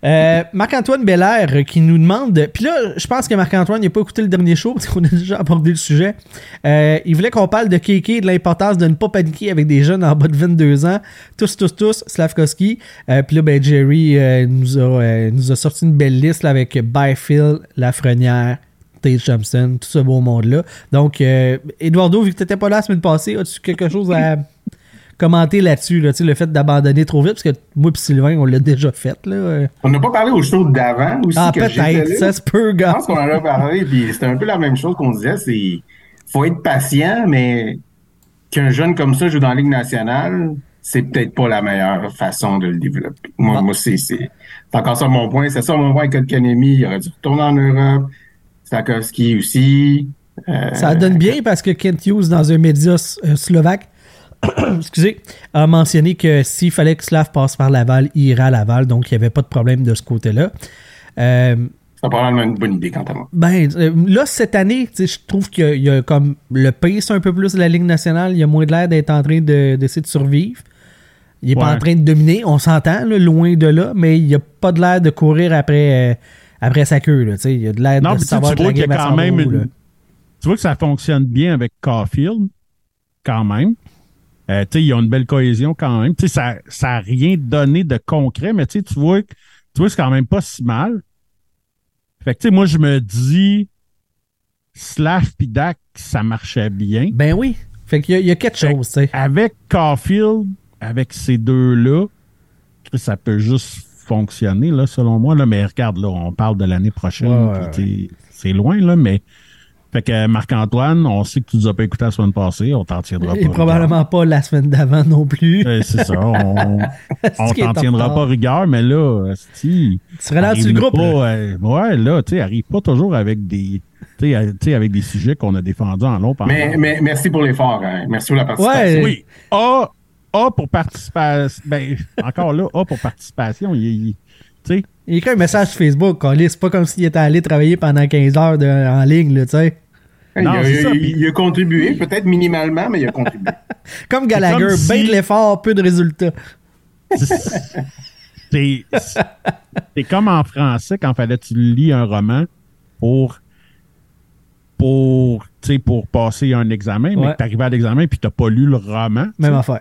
Euh, Marc-Antoine Belair euh, qui nous demande. Puis là, je pense que Marc-Antoine n'a pas écouté le dernier show parce qu'on a déjà abordé le sujet. Euh, il voulait qu'on parle de KK et de l'importance de ne pas paniquer avec des jeunes en bas de 22 ans. Tous, tous, tous, Slavkovski. Euh, Puis là, ben, Jerry euh, nous, a, euh, nous a sorti une belle liste là, avec Byfield, Lafrenière, Tate Thompson, tout ce beau monde-là. Donc, euh, Eduardo, vu que tu n'étais pas là la semaine passée, as-tu quelque chose à commenter là-dessus? Là, le fait d'abandonner trop vite, parce que moi et Sylvain, on l'a déjà fait. Là. On n'a pas parlé au show d'avant aussi. Ah, peut-être, ça se peut, Je gars. pense qu'on en a parlé, puis c'était un peu la même chose qu'on disait, c'est faut être patient, mais qu'un jeune comme ça joue dans la Ligue nationale, c'est peut-être pas la meilleure façon de le développer. Moi, Ah. moi c'est encore ça mon point. C'est ça mon point avec Kotkaniemi. Il aurait dû retourner en Europe. Stakowski aussi. Euh, Ça donne bien parce que Kent Hughes, dans un média euh, slovaque, <coughs> excusez, a mentionné que s'il fallait que Slav passe par Laval, il irait à Laval, donc il n'y avait pas de problème de ce côté-là. Euh, C'est probablement une bonne idée quant à moi. ben, euh, là, cette année, tu sais, je trouve qu'il y y, a comme le pace un peu plus de la Ligue nationale. Il y a moins de l'air d'être en train de- d'essayer de, survivre. Il n'est pas en train de dominer, on s'entend, loin de là, mais il n'y a pas de l'air de courir après, euh, après sa queue. Là, il y a de Non, de savoir tu vois qu'il y a quand même où, là. une- Tu vois que ça fonctionne bien avec Caulfield, quand même. Euh, ils ont une belle cohésion quand même. Tu sais, ça ça a rien donné de concret, mais tu vois, que- tu vois, c'est quand même pas si mal. Fait que, moi, je me dis, Slav Dak, ça marchait bien. Ben oui. Fait qu'il y, y a quelque Fait- chose, tu sais. Avec Caulfield, avec ces deux-là, ça peut juste fonctionner, là, selon moi. Là, mais regarde, là, on parle de l'année prochaine. Ouais, ouais, puis t'sais, C'est loin, là, mais. Fait que Marc-Antoine, on sait que tu nous as pas écouté la semaine passée, on t'en tiendra Et pas. probablement pas la semaine d'avant non plus. Euh, c'est ça, on, <laughs> on t'en en tiendra pas rigueur, mais là, si. Tu serais là sur le groupe. là. euh, ouais, là, tu sais, arrive pas toujours avec des. Tu sais, euh, tu sais, avec des sujets qu'on a défendus en long. par en Mais, mais merci pour l'effort. hein. Merci pour la participation. Ouais. Oui. A, A pour participation. Ben, encore là, A pour participation. Il, il- tu sais, Il écrit un message sur Facebook. C'est pas comme s'il était allé travailler pendant 15 heures de- en ligne, là, tu sais. Il, Non, a, c'est ça, il- a contribué, peut-être minimalement, mais il a contribué. <laughs> Comme Gallagher, comme si- ben de l'effort, peu de résultats. <laughs> c'est c'est comme en français quand fallait que tu lis un roman pour pour tu sais pour passer un examen mais Ouais. que t'arrives à l'examen puis t'as pas lu le roman tu Même affaire.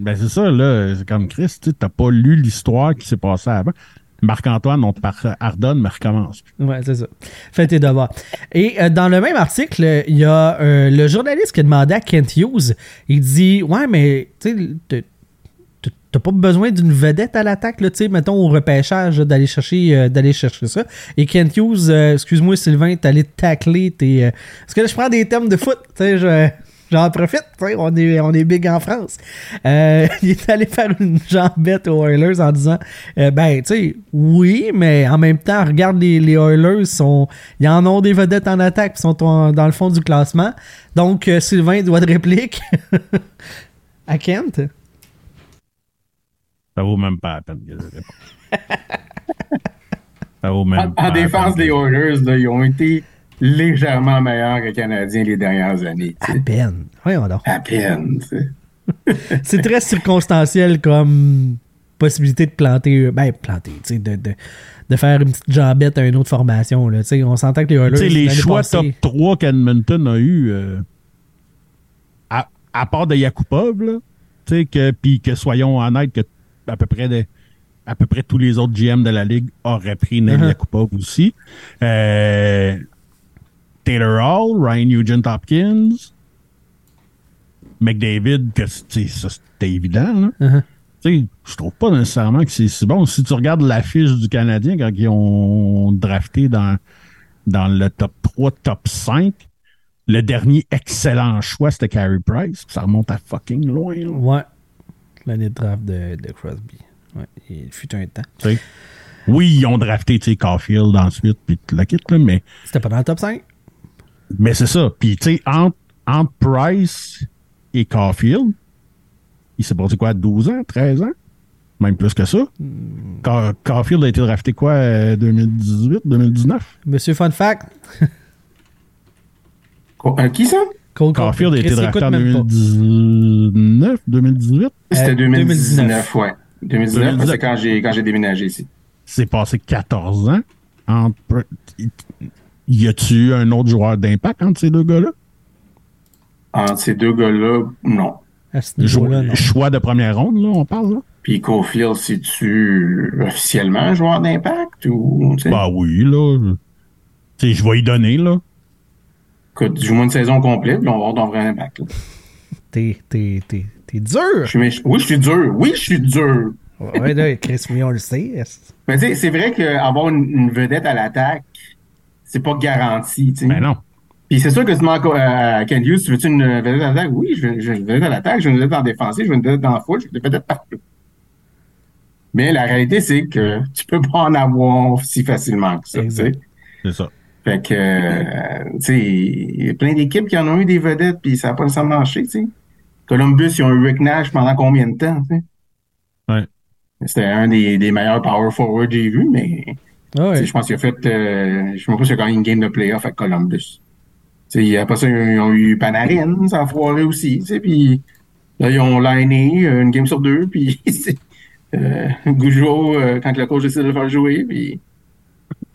Ben c'est ça là c'est comme Chris tu t'as pas lu l'histoire qui s'est passée avant Marc-Antoine on te pardonne mais recommence Ouais, c'est ça. Fais tes devoirs. Et euh, dans le même article, il y a euh, le journaliste qui a demandé à Kent Hughes, il dit Ouais, mais tu sais, t'as- pas besoin d'une vedette à l'attaque, là, tu sais, mettons au repêchage, d'aller chercher, euh, d'aller chercher ça. Et Kent Hughes, excuse-moi Sylvain, t'es allé tacler tes. euh, Parce que là, je prends des termes de foot, tu sais, je. J'en profite, tu sais, on est, on est big en France. Euh, <laughs> il est allé faire une jambette aux Oilers en disant euh, Ben, tu sais, oui, mais en même temps, regarde, les, les Oilers, sont, ils en ont des vedettes en attaque, ils sont en- dans le fond du classement. Donc, euh, Sylvain doit de réplique <laughs> à Kent. ça vaut même pas la peine que je réponde. <laughs> ça vaut même En, pas en la défense des Oilers, là, ils ont été légèrement meilleurs que les Canadiens les dernières années. À sais. peine. Voyons donc. À peine. tu sais. <laughs> C'est très circonstanciel comme possibilité de planter, ben, planter, tu sais, de, de, de faire une petite jambette à une autre formation. Là, tu sais, on s'entend que les Oilers. Tu sais, les choix passée- top 3 qu'Edmonton a eu, euh, à, à part de Yakupov, sais, que, puis que soyons honnêtes, que à peu près de, à peu près tous les autres GM de la Ligue auraient pris Neil Uh-huh. Yakupov aussi. Euh, Taylor Hall, Ryan Nugent Hopkins, McDavid, que ça c'était évident, là. Sais, je trouve pas nécessairement que c'est si bon. Si tu regardes l'affiche du Canadien quand ils ont drafté dans, dans le top 3, top 5, le dernier excellent choix, c'était Carey Price. Ça remonte à fucking loin. là. Ouais. L'année de draft de, de Crosby. Ouais, il fut un temps. Oui, ils ont drafté Caulfield ensuite, puis le kit, là, mais, C'était pas dans le top 5. Mais c'est ça. Puis, tu sais, entre, entre Price et Caulfield, il s'est passé quoi, 12 ans, 13 ans? Même plus que ça. Ca- Caulfield a été drafté quoi, euh, 2018, 2019? Monsieur Fun Fact. Co- euh, qui ça? Cole Caulfield a été drafté en même pas. 2019, 2018. C'était Euh, 2019, ouais. 2019, 2019. c'est quand j'ai quand j'ai déménagé ici. C'est passé 14 ans. Entre... Y a-tu un autre joueur d'impact entre ces deux gars-là? Entre ces deux gars-là, non. À ce niveau-là, non. Choix de première ronde, là, on parle, là? Puis Cofield, c'est-tu officiellement un joueur d'impact ou. Bah oui, là. Tu sais, je vais y donner, là. Écoute, joue-moi une saison complète, puis on va voir ton vrai impact. T'es, t'es, t'es, t'es dur. Je suis méch- Oui, je suis dur. Oui, je suis dur. Ouais, là, Chris, oui, on le sait. Mais tu sais, c'est vrai qu'avoir une, une vedette à l'attaque, c'est pas garanti. tu sais. Ben non. Puis c'est sûr que tu demandes à Ken Hughes, tu veux-tu une vedette à l'attaque? Oui, je veux, je veux une vedette à l'attaque, je veux une vedette en défensive, je veux une vedette dans le foot, je veux une vedette partout. Mais la réalité, c'est que tu peux pas en avoir si facilement que ça. C'est ça. Fait que, euh, tu sais, il y a plein d'équipes qui en ont eu des vedettes, puis ça n'a pas nécessairement marché, tu sais. Columbus, ils ont eu Rick Nash pendant combien de temps, tu sais? Ouais. C'était un des, des meilleurs power forward que j'ai vu, mais Ah je pense qu'il a fait, euh, je sais même pas s'il a gagné une game de playoff avec Columbus. Après ça, ils ont eu Panarin, ça a foiré aussi, puis là, ils ont liné euh, une game sur deux, <laughs> puis euh, Gougeot, euh, quand le coach décide de le faire jouer, puis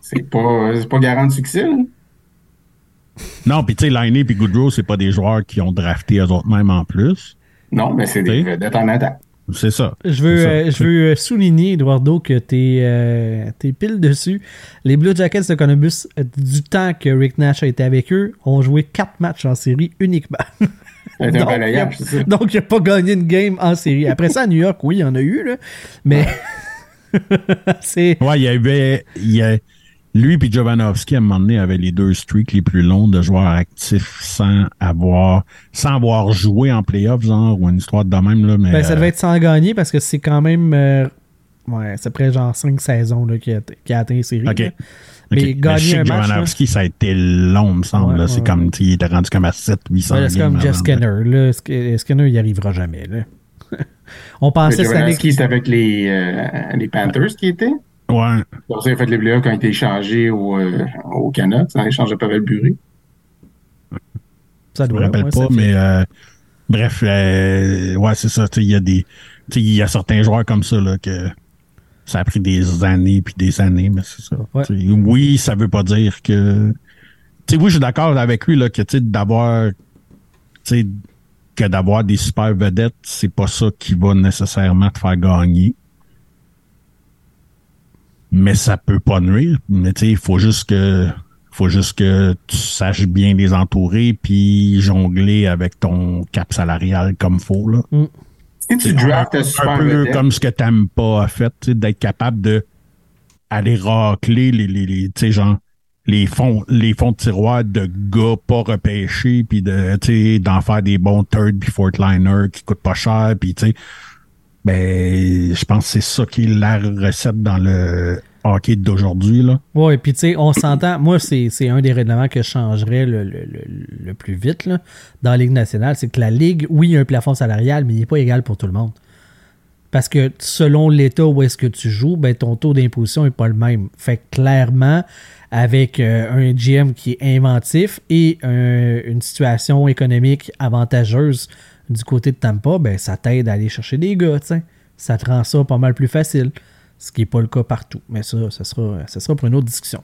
c'est pas, c'est pas garant de succès, là. Non, puis tu sais, Liney et Goodrow, c'est pas des joueurs qui ont drafté eux autres mêmes en plus. Non, mais c'est des vedettes en attaque. C'est ça. Je veux, ça. euh, je veux euh, souligner, Eduardo, que t'es, euh, t'es pile dessus. Les Blue Jackets de Columbus, du temps que Rick Nash a été avec eux, ont joué quatre matchs en série uniquement. <laughs> C'est un Donc, balayage, c'est ça. Donc, il n'a pas gagné une game en série. Après ça, à New York, oui, il y en a eu, là. Mais <laughs> c'est. Ouais, il y avait. il y a- lui et Jovanovski, à un moment donné, avaient les deux streaks les plus longs de joueurs actifs sans avoir sans avoir joué en playoff, genre, ou une histoire de même, là. Mais, Ben, ça devait euh, être sans gagner parce que c'est quand même. euh, ouais, c'est près genre 5 saisons là, qui, a, a atteint les séries. OK. là. OK. Mais Mais gagner je sais un match, ça a été long, me semble. Ouais, là. ouais, c'est ouais. comme, il était rendu comme à 7 800 Ouais, c'est comme Jeff. Skinner. Là. Sk- Skinner, il n'y arrivera jamais. Là? <laughs> On pensait cette année. Jovanovski, c'était avec les, euh, les Panthers qui étaient. Ouais. Pour ça, il a fait les playoffs quand il a été échangé au, euh, au Canada, en échange de Pavel Buré. Ça Je me doit, rappelle ouais, pas, mais euh, bref, euh, ouais, c'est ça. tu sais, Il y a des. tu sais, Il y a certains joueurs comme ça là, que ça a pris des années puis des années, mais c'est ça. Ouais. Oui, ça veut pas dire que. Tu sais, oui, je suis d'accord avec lui là, que tu sais, d'avoir. tu sais, que d'avoir des super vedettes, c'est pas ça qui va nécessairement te faire gagner. Mais ça peut pas nuire. Mais tu sais, il faut juste que faut juste que tu saches bien les entourer puis jongler avec ton cap salarial comme faut là. Si tu drafts un super Un peu vedette, comme ce que t'aimes pas a fait, tu sais, d'être capable de aller racler les, les, les tu sais, genre les fonds les fonds de tiroir de gars pas repêchés puis de tu sais d'en faire des bons third puis fourth liner qui coûtent pas cher puis tu sais ben je pense que c'est ça qui est la recette dans le hockey d'aujourd'hui là. Ouais, puis tu sais, on s'entend. Moi, c'est un des règlements que je changerais le, le- le- plus vite là, dans la Ligue nationale. C'est que la Ligue, oui, il y a un plafond salarial, mais il n'est pas égal pour tout le monde. Parce que selon l'État où est-ce que tu joues, ben, ton taux d'imposition n'est pas le même. Fait que clairement, avec euh, un GM qui est inventif et un- une situation économique avantageuse du côté de Tampa, ben, ça t'aide à aller chercher des gars. Ça te rend ça pas mal plus facile. Ce qui n'est pas le cas partout. Mais ça, ça sera, ça sera pour une autre discussion.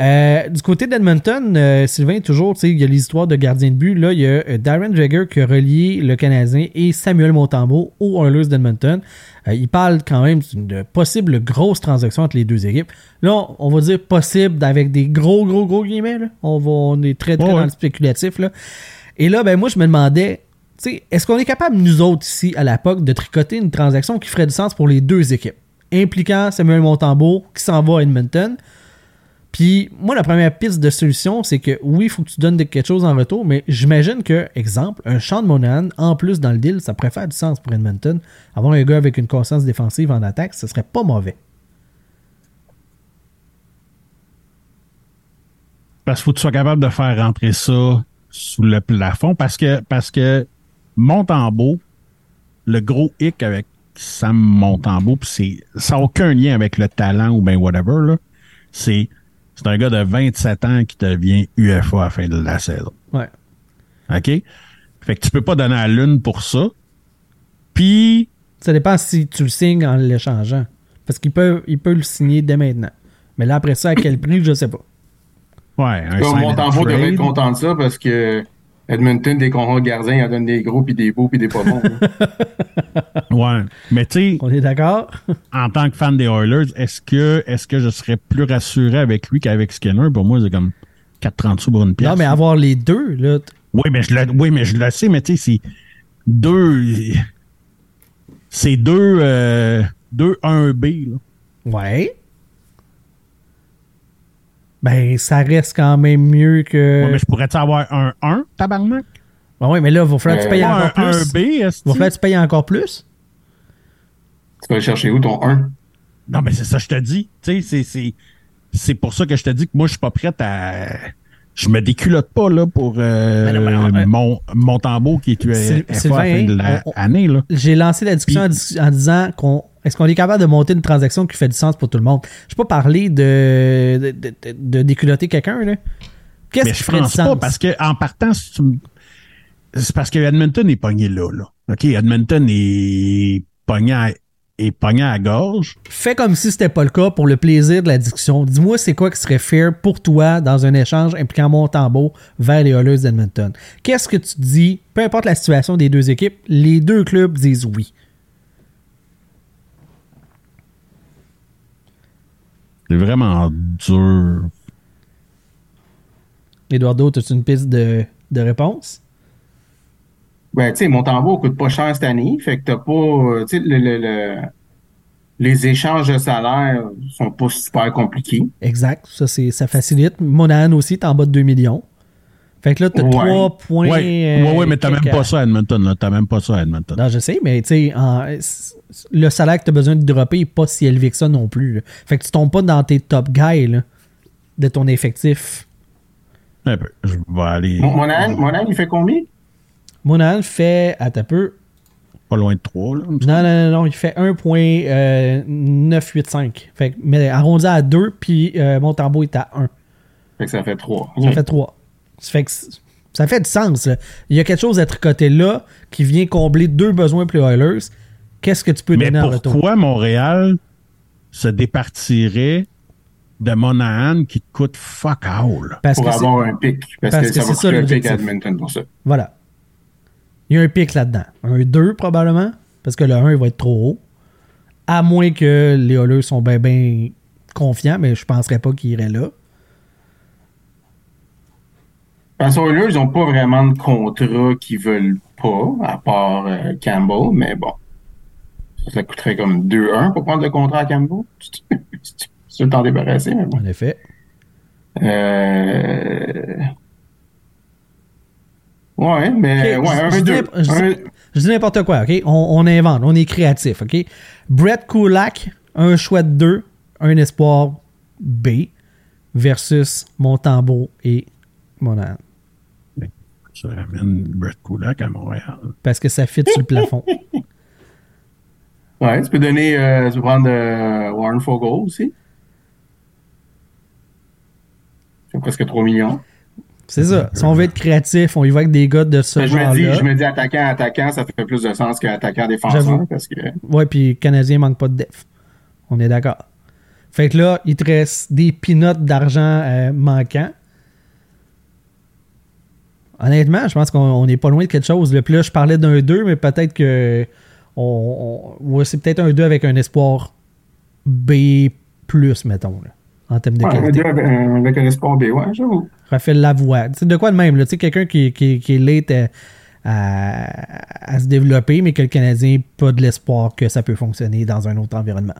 Euh, du côté d'Edmonton, euh, Sylvain, toujours, tu sais, il y a l'histoire de gardien de but. Là, il y a euh, Darren Jagger qui a relié le Canadien et Samuel Montembeau aux Oilers d'Edmonton. Euh, il parle quand même d'une possible grosse transaction entre les deux équipes. Là, on, on va dire possible avec des gros, gros, gros guillemets. là. On, va, on est très, très dans ouais. le spéculatif. Là. Et là, ben moi, je me demandais, est-ce qu'on est capable, nous autres, ici, à la POC, de tricoter une transaction qui ferait du sens pour les deux équipes, impliquant Samuel Montembeau qui s'en va à Edmonton. Puis, moi, la première piste de solution, c'est que oui, il faut que tu donnes de- quelque chose en retour, mais j'imagine que, exemple, un Sean Monahan, en plus dans le deal, ça pourrait faire du sens pour Edmonton. Avoir un gars avec une conscience défensive en attaque, ce serait pas mauvais. Parce qu'il faut que tu sois capable de faire rentrer ça sous le plafond parce que parce que Montembeau, le gros hic avec Sam Montembeau, c'est ça n'a aucun lien avec le talent ou ben whatever, là. C'est c'est un gars de 27 ans qui devient UFA à la fin de la saison. Ouais. OK? Fait que tu peux pas donner à l'une pour ça. Puis, Ça dépend si tu le signes en l'échangeant. Parce qu'il peut, il peut le signer dès maintenant. Mais là, après ça, à quel prix, je sais pas. ouais, un Comme sign mon and tambour devrait être content de ça parce que Edmonton, des contrats de gardiens, il en donne des gros, puis des beaux, puis des pas bons. <laughs> Ouais. Mais tu sais, On est d'accord? <laughs> en tant que fan des Oilers, est-ce que, est-ce que je serais plus rassuré avec lui qu'avec Skinner? Pour moi, c'est comme 4,30 sous pour une pièce. non, mais avoir les deux, là. Oui, mais je le, oui, mais je le sais, mais tu sais, c'est deux. C'est deux, euh, deux 1B. Là. Ouais. Ben, ça reste quand même mieux que. Ouais, mais je pourrais-tu avoir un 1, tabarnak? Ah ouais, mais là, il va falloir que tu Euh, payes encore un plus. 1B, est-ce Il va falloir que tu payes encore plus? tu vas aller chercher où ton 1? Non, mais c'est ça, que je te dis. Tu sais, c'est, c'est, c'est pour ça que je te dis que moi, je suis pas prête à. Je me déculotte pas, là, pour euh, non, mais non, euh, mon, mon tambour qui est tué Syl- à la fin de l'année, là. J'ai lancé la discussion en, dis- en disant qu'on. Est-ce qu'on est capable de monter une transaction qui fait du sens pour tout le monde? Je pas parler de, de, de, de- de déculotter quelqu'un, là. Qu'est-ce Mais qui je ferait du sens? pas, parce que en partant, c'est parce que Edmonton est pogné là, là. OK, Edmonton est pogné à, est pogné à la gorge. Fais comme si c'était pas le cas pour le plaisir de la discussion. Dis-moi, c'est quoi qui serait fair pour toi dans un échange impliquant Montembeau vers les Oilers d'Edmonton? Qu'est-ce que tu dis? Peu importe la situation des deux équipes, les deux clubs disent oui. C'est vraiment dur. Eduardo, as-tu une piste de, de réponse? Ben, tu sais, mon tambour coûte pas cher cette année. Fait que t'as pas. Tu sais, le, le- le- les échanges de salaire sont pas super compliqués. Exact. Ça, c'est, ça facilite. Monahan aussi, t'es en bas de 2 millions. Fait que là, t'as Ouais. 3 points. Ouais, euh, ouais, ouais, mais t'as même quelques- pas ça à Edmonton, là. T'as même pas ça à Edmonton. Non, je sais, mais tu sais, le salaire que tu as besoin de dropper n'est pas si élevé que ça non plus. là. Fait que tu tombes pas dans tes top guys là, de ton effectif. Un peu. Je vais aller Mon, mon âne, mon âne, il fait combien? Monahan fait, à un peu, pas loin de 3, là. non, non, non, non, il fait 1.985. Fait que, mais arrondi à 2, puis euh, Montembeau est à 1. Fait que ça fait 3. Ça fait 3. Ça fait, que c- ça fait du sens. là. Il y a quelque chose à tricoter là qui vient combler deux besoins pour les Oilers. Qu'est-ce que tu peux Mais donner en retour? pourquoi Montréal se départirait de Monahan qui te coûte fuck all? Parce Pour que c'est- avoir un pic. Parce, parce que, que ça c'est va ça, coûter un pic l'objectif. à Edmonton pour ça. Voilà. Il y a un pic là-dedans. Un 2 probablement, parce que le 1 il va être trop haut. À moins que les Oilers sont bien ben confiants, mais je penserais pas qu'ils iraient là. Parce que Oilers, ils n'ont pas vraiment de contrat qu'ils veulent pas, à part euh, Campbell, mais bon. Ça, ça coûterait comme 2-1 pour prendre le contrat à Campbell. <laughs> Tu veux t'en débarrasser, mais bon. En effet. Euh... Ouais, mais Ok, ouais, un je, je dis 2. n'imp- je dis- n'importe quoi, OK? On, on invente, on est créatif, OK? Brett Kulak, un choix de 2, un espoir B versus Montembeau et Monahan. Ça ramène Brett Kulak à Montréal. Parce que ça fit sur le plafond. <laughs> Ouais, tu peux donner, euh, tu peux prendre euh, Warren Fogle aussi. C'est presque 3 millions. C'est ça. Si on veut être créatif, on y va avec des gars de ce Ben, je, me dis, genre-là. je me dis attaquant, attaquant, ça fait plus de sens qu'attaquant défenseur. Parce que Ouais, puis le Canadien manque pas de def. On est d'accord. Fait que là, il te reste des pinottes d'argent euh, manquants. Honnêtement, je pense qu'on on est pas loin de quelque chose. Puis là, je parlais d'un 2, mais peut-être que on, on- ouais, c'est peut-être un 2 avec un espoir B+, mettons, là, en termes de ouais, qualité. avec, euh, avec un espoir B, ouais, j'avoue. Raphaël Lavoie. Sais, de quoi de même, là? Tu sais, quelqu'un qui, qui, qui est late à, à- à se développer, mais que le Canadien n'a pas de l'espoir que ça peut fonctionner dans un autre environnement.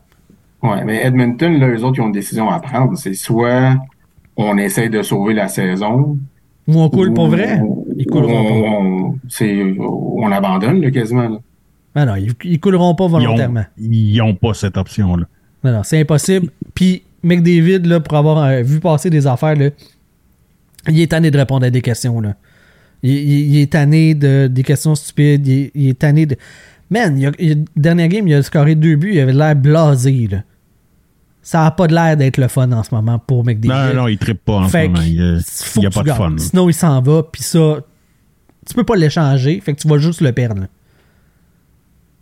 Ouais, mais Edmonton, là, eux autres, ils ont une décision à prendre. C'est soit on essaye de sauver la saison. Ou on coule pour ou- vrai? Ils couleront pas. on, on- c'est- on abandonne, là, quasiment. Là. Non, non, ils, ils couleront pas volontairement. ont, ils ont pas cette option-là. Non, non, c'est impossible. Puis, McDavid, là, pour avoir euh, vu passer des affaires, là, il est tanné de répondre à des questions. Là. Il, il- il est tanné de des questions stupides. Il, est- il est tanné de. Man, il a, il- dernière game, il a scoré deux buts. Il avait l'air blasé. Là. Ça n'a pas de l'air d'être le fun en ce moment pour McDavid. Non, non, il trippe pas en ce moment. Il n'y a pas de fun. Sinon, il s'en va. Puis ça, tu peux pas l'échanger, fait que tu vas juste le perdre.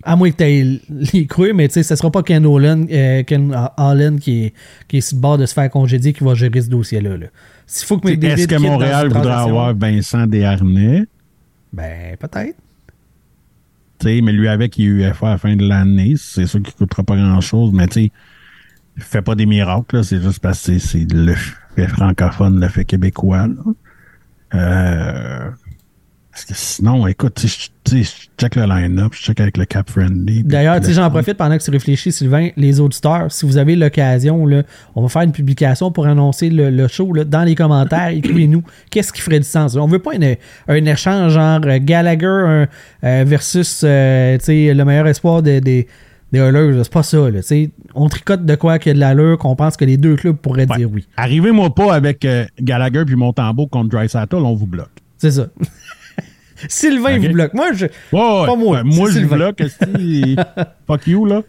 À moins que tu aies les creux, mais tu sais, ce sera pas Ken Holland, euh, Ken Holland qui, est, qui est sur le bord de se faire congédier qui va gérer ce dossier-là. Là. S'il faut que McDavid Est-ce que Montréal voudrait avoir Vincent Desharnais? Ben, peut-être. Tu sais, mais lui avec, il est UFA à la fin de l'année. C'est sûr qu'il coûtera pas grand-chose, mais tu sais, fait pas des miracles. C'est juste parce que c'est- le fait francophone, le fait québécois, là. Euh, parce que sinon, écoute, je- check le line-up, je check avec le cap friendly. D'ailleurs, j'en profite pendant que tu réfléchis, Sylvain, les auditeurs, si vous avez l'occasion, on va faire une publication pour annoncer le, le show. là. dans les commentaires, écrivez-nous qu'est-ce qui ferait du sens? On veut pas une- un échange genre Gallagher un, euh, versus euh, le meilleur espoir des, des, des Oilers. C'est pas ça. Là, on tricote de quoi qu'il y a de l'allure, qu'on pense que les deux clubs pourraient Ouais. dire oui. Arrivez-moi pas avec euh, Gallagher puis Montembeau contre Dry on vous bloque. C'est ça. <laughs> Sylvain vous bloque. Moi, je. Pas moi, Ouais, moi, je Sylvain. bloque. <laughs> est-ce que- Fuck you, là.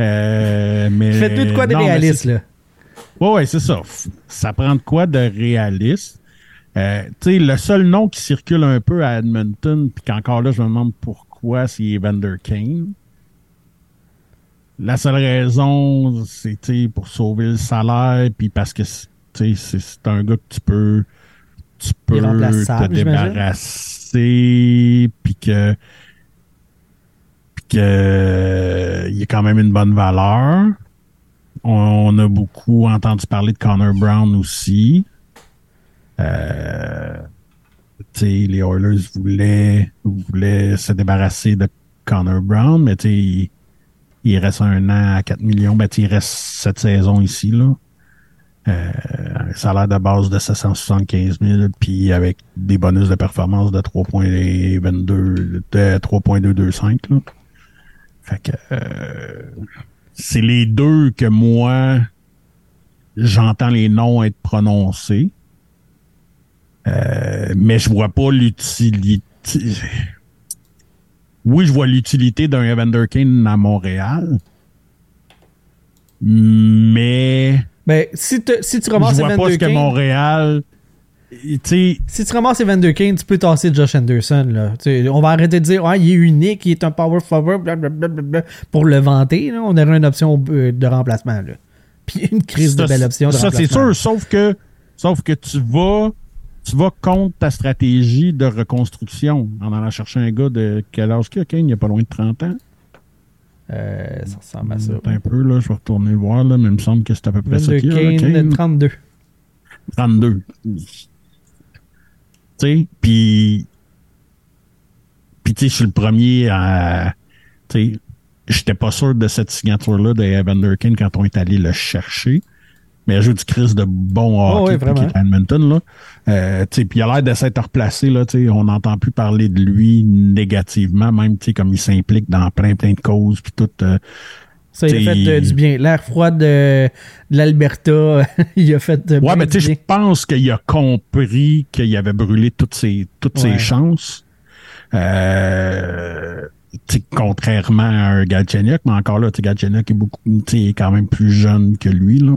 Euh, mais, Faites-nous de quoi de non, réaliste, là. Ouais, ouais, c'est ça. Ça prend de quoi de réaliste? Euh, tu sais, le seul nom qui circule un peu à Edmonton, puis qu'encore là, je me demande pourquoi, c'est Evander Kane. La seule raison, c'est sais, pour sauver le salaire, puis parce que c'est- un gars que tu peux, tu peux te débarrasser, puis que, puis que euh, il a quand même une bonne valeur. On a beaucoup entendu parler de Connor Brown aussi. Euh, tu sais, les Oilers voulaient, voulaient se débarrasser de Connor Brown, mais tu sais, il, reste un an à 4 millions. Ben, il reste cette saison ici, là. Euh, un salaire de base de 775 000, puis avec des bonus de performance de 3.22, de 3.225, là. Fait que, euh, c'est les deux que moi, j'entends les noms être prononcés. Euh, mais je vois pas l'utilité. Oui, je vois l'utilité d'un Evander Kane à Montréal. Mais Ben, si, te- si tu je ramasses vois pas ce que Kane, Montréal. Tu sais, si tu ramasses Evander Kane, tu peux tasser Josh Anderson. Là. On va arrêter de dire ah, il est unique, il est un power forward, blablabla, pour le vanter. là. on aurait une option euh, de remplacement. Là. Puis une crise de belle option de Ça, c'est sûr, sauf que, sauf que tu vas, tu vas contre ta stratégie de reconstruction en allant chercher un gars de quel âge qu'il a, Kane? Il a pas loin de 30 ans? Euh, ça ressemble à ça. Un peu, là, je vais retourner voir, là, mais il me semble que c'est à peu près ça qu'il a, Kane, Kane. 32. 32. Tu sais, puis. Puis, tu sais, je suis le premier à. Tu sais, j'étais pas sûr de cette signature-là de Evander Kane quand on est allé le chercher. Mais il a joué du Chris de bon Oh, hockey est à Edmonton, là. Euh, puis il a l'air de s'être replacé, là. On n'entend plus parler de lui négativement, même, comme il s'implique dans plein, plein de causes, puis tout. euh, Ça, il a fait euh, du bien. L'air froid de, de l'Alberta, <laughs> il a fait de Ouais, bien mais du tu sais, je pense qu'il a compris qu'il avait brûlé toutes ses, toutes Ouais. ses chances. Euh, contrairement à un Galchenyuk, mais encore là, Galchenyuk est beaucoup, est quand même plus jeune que lui, là.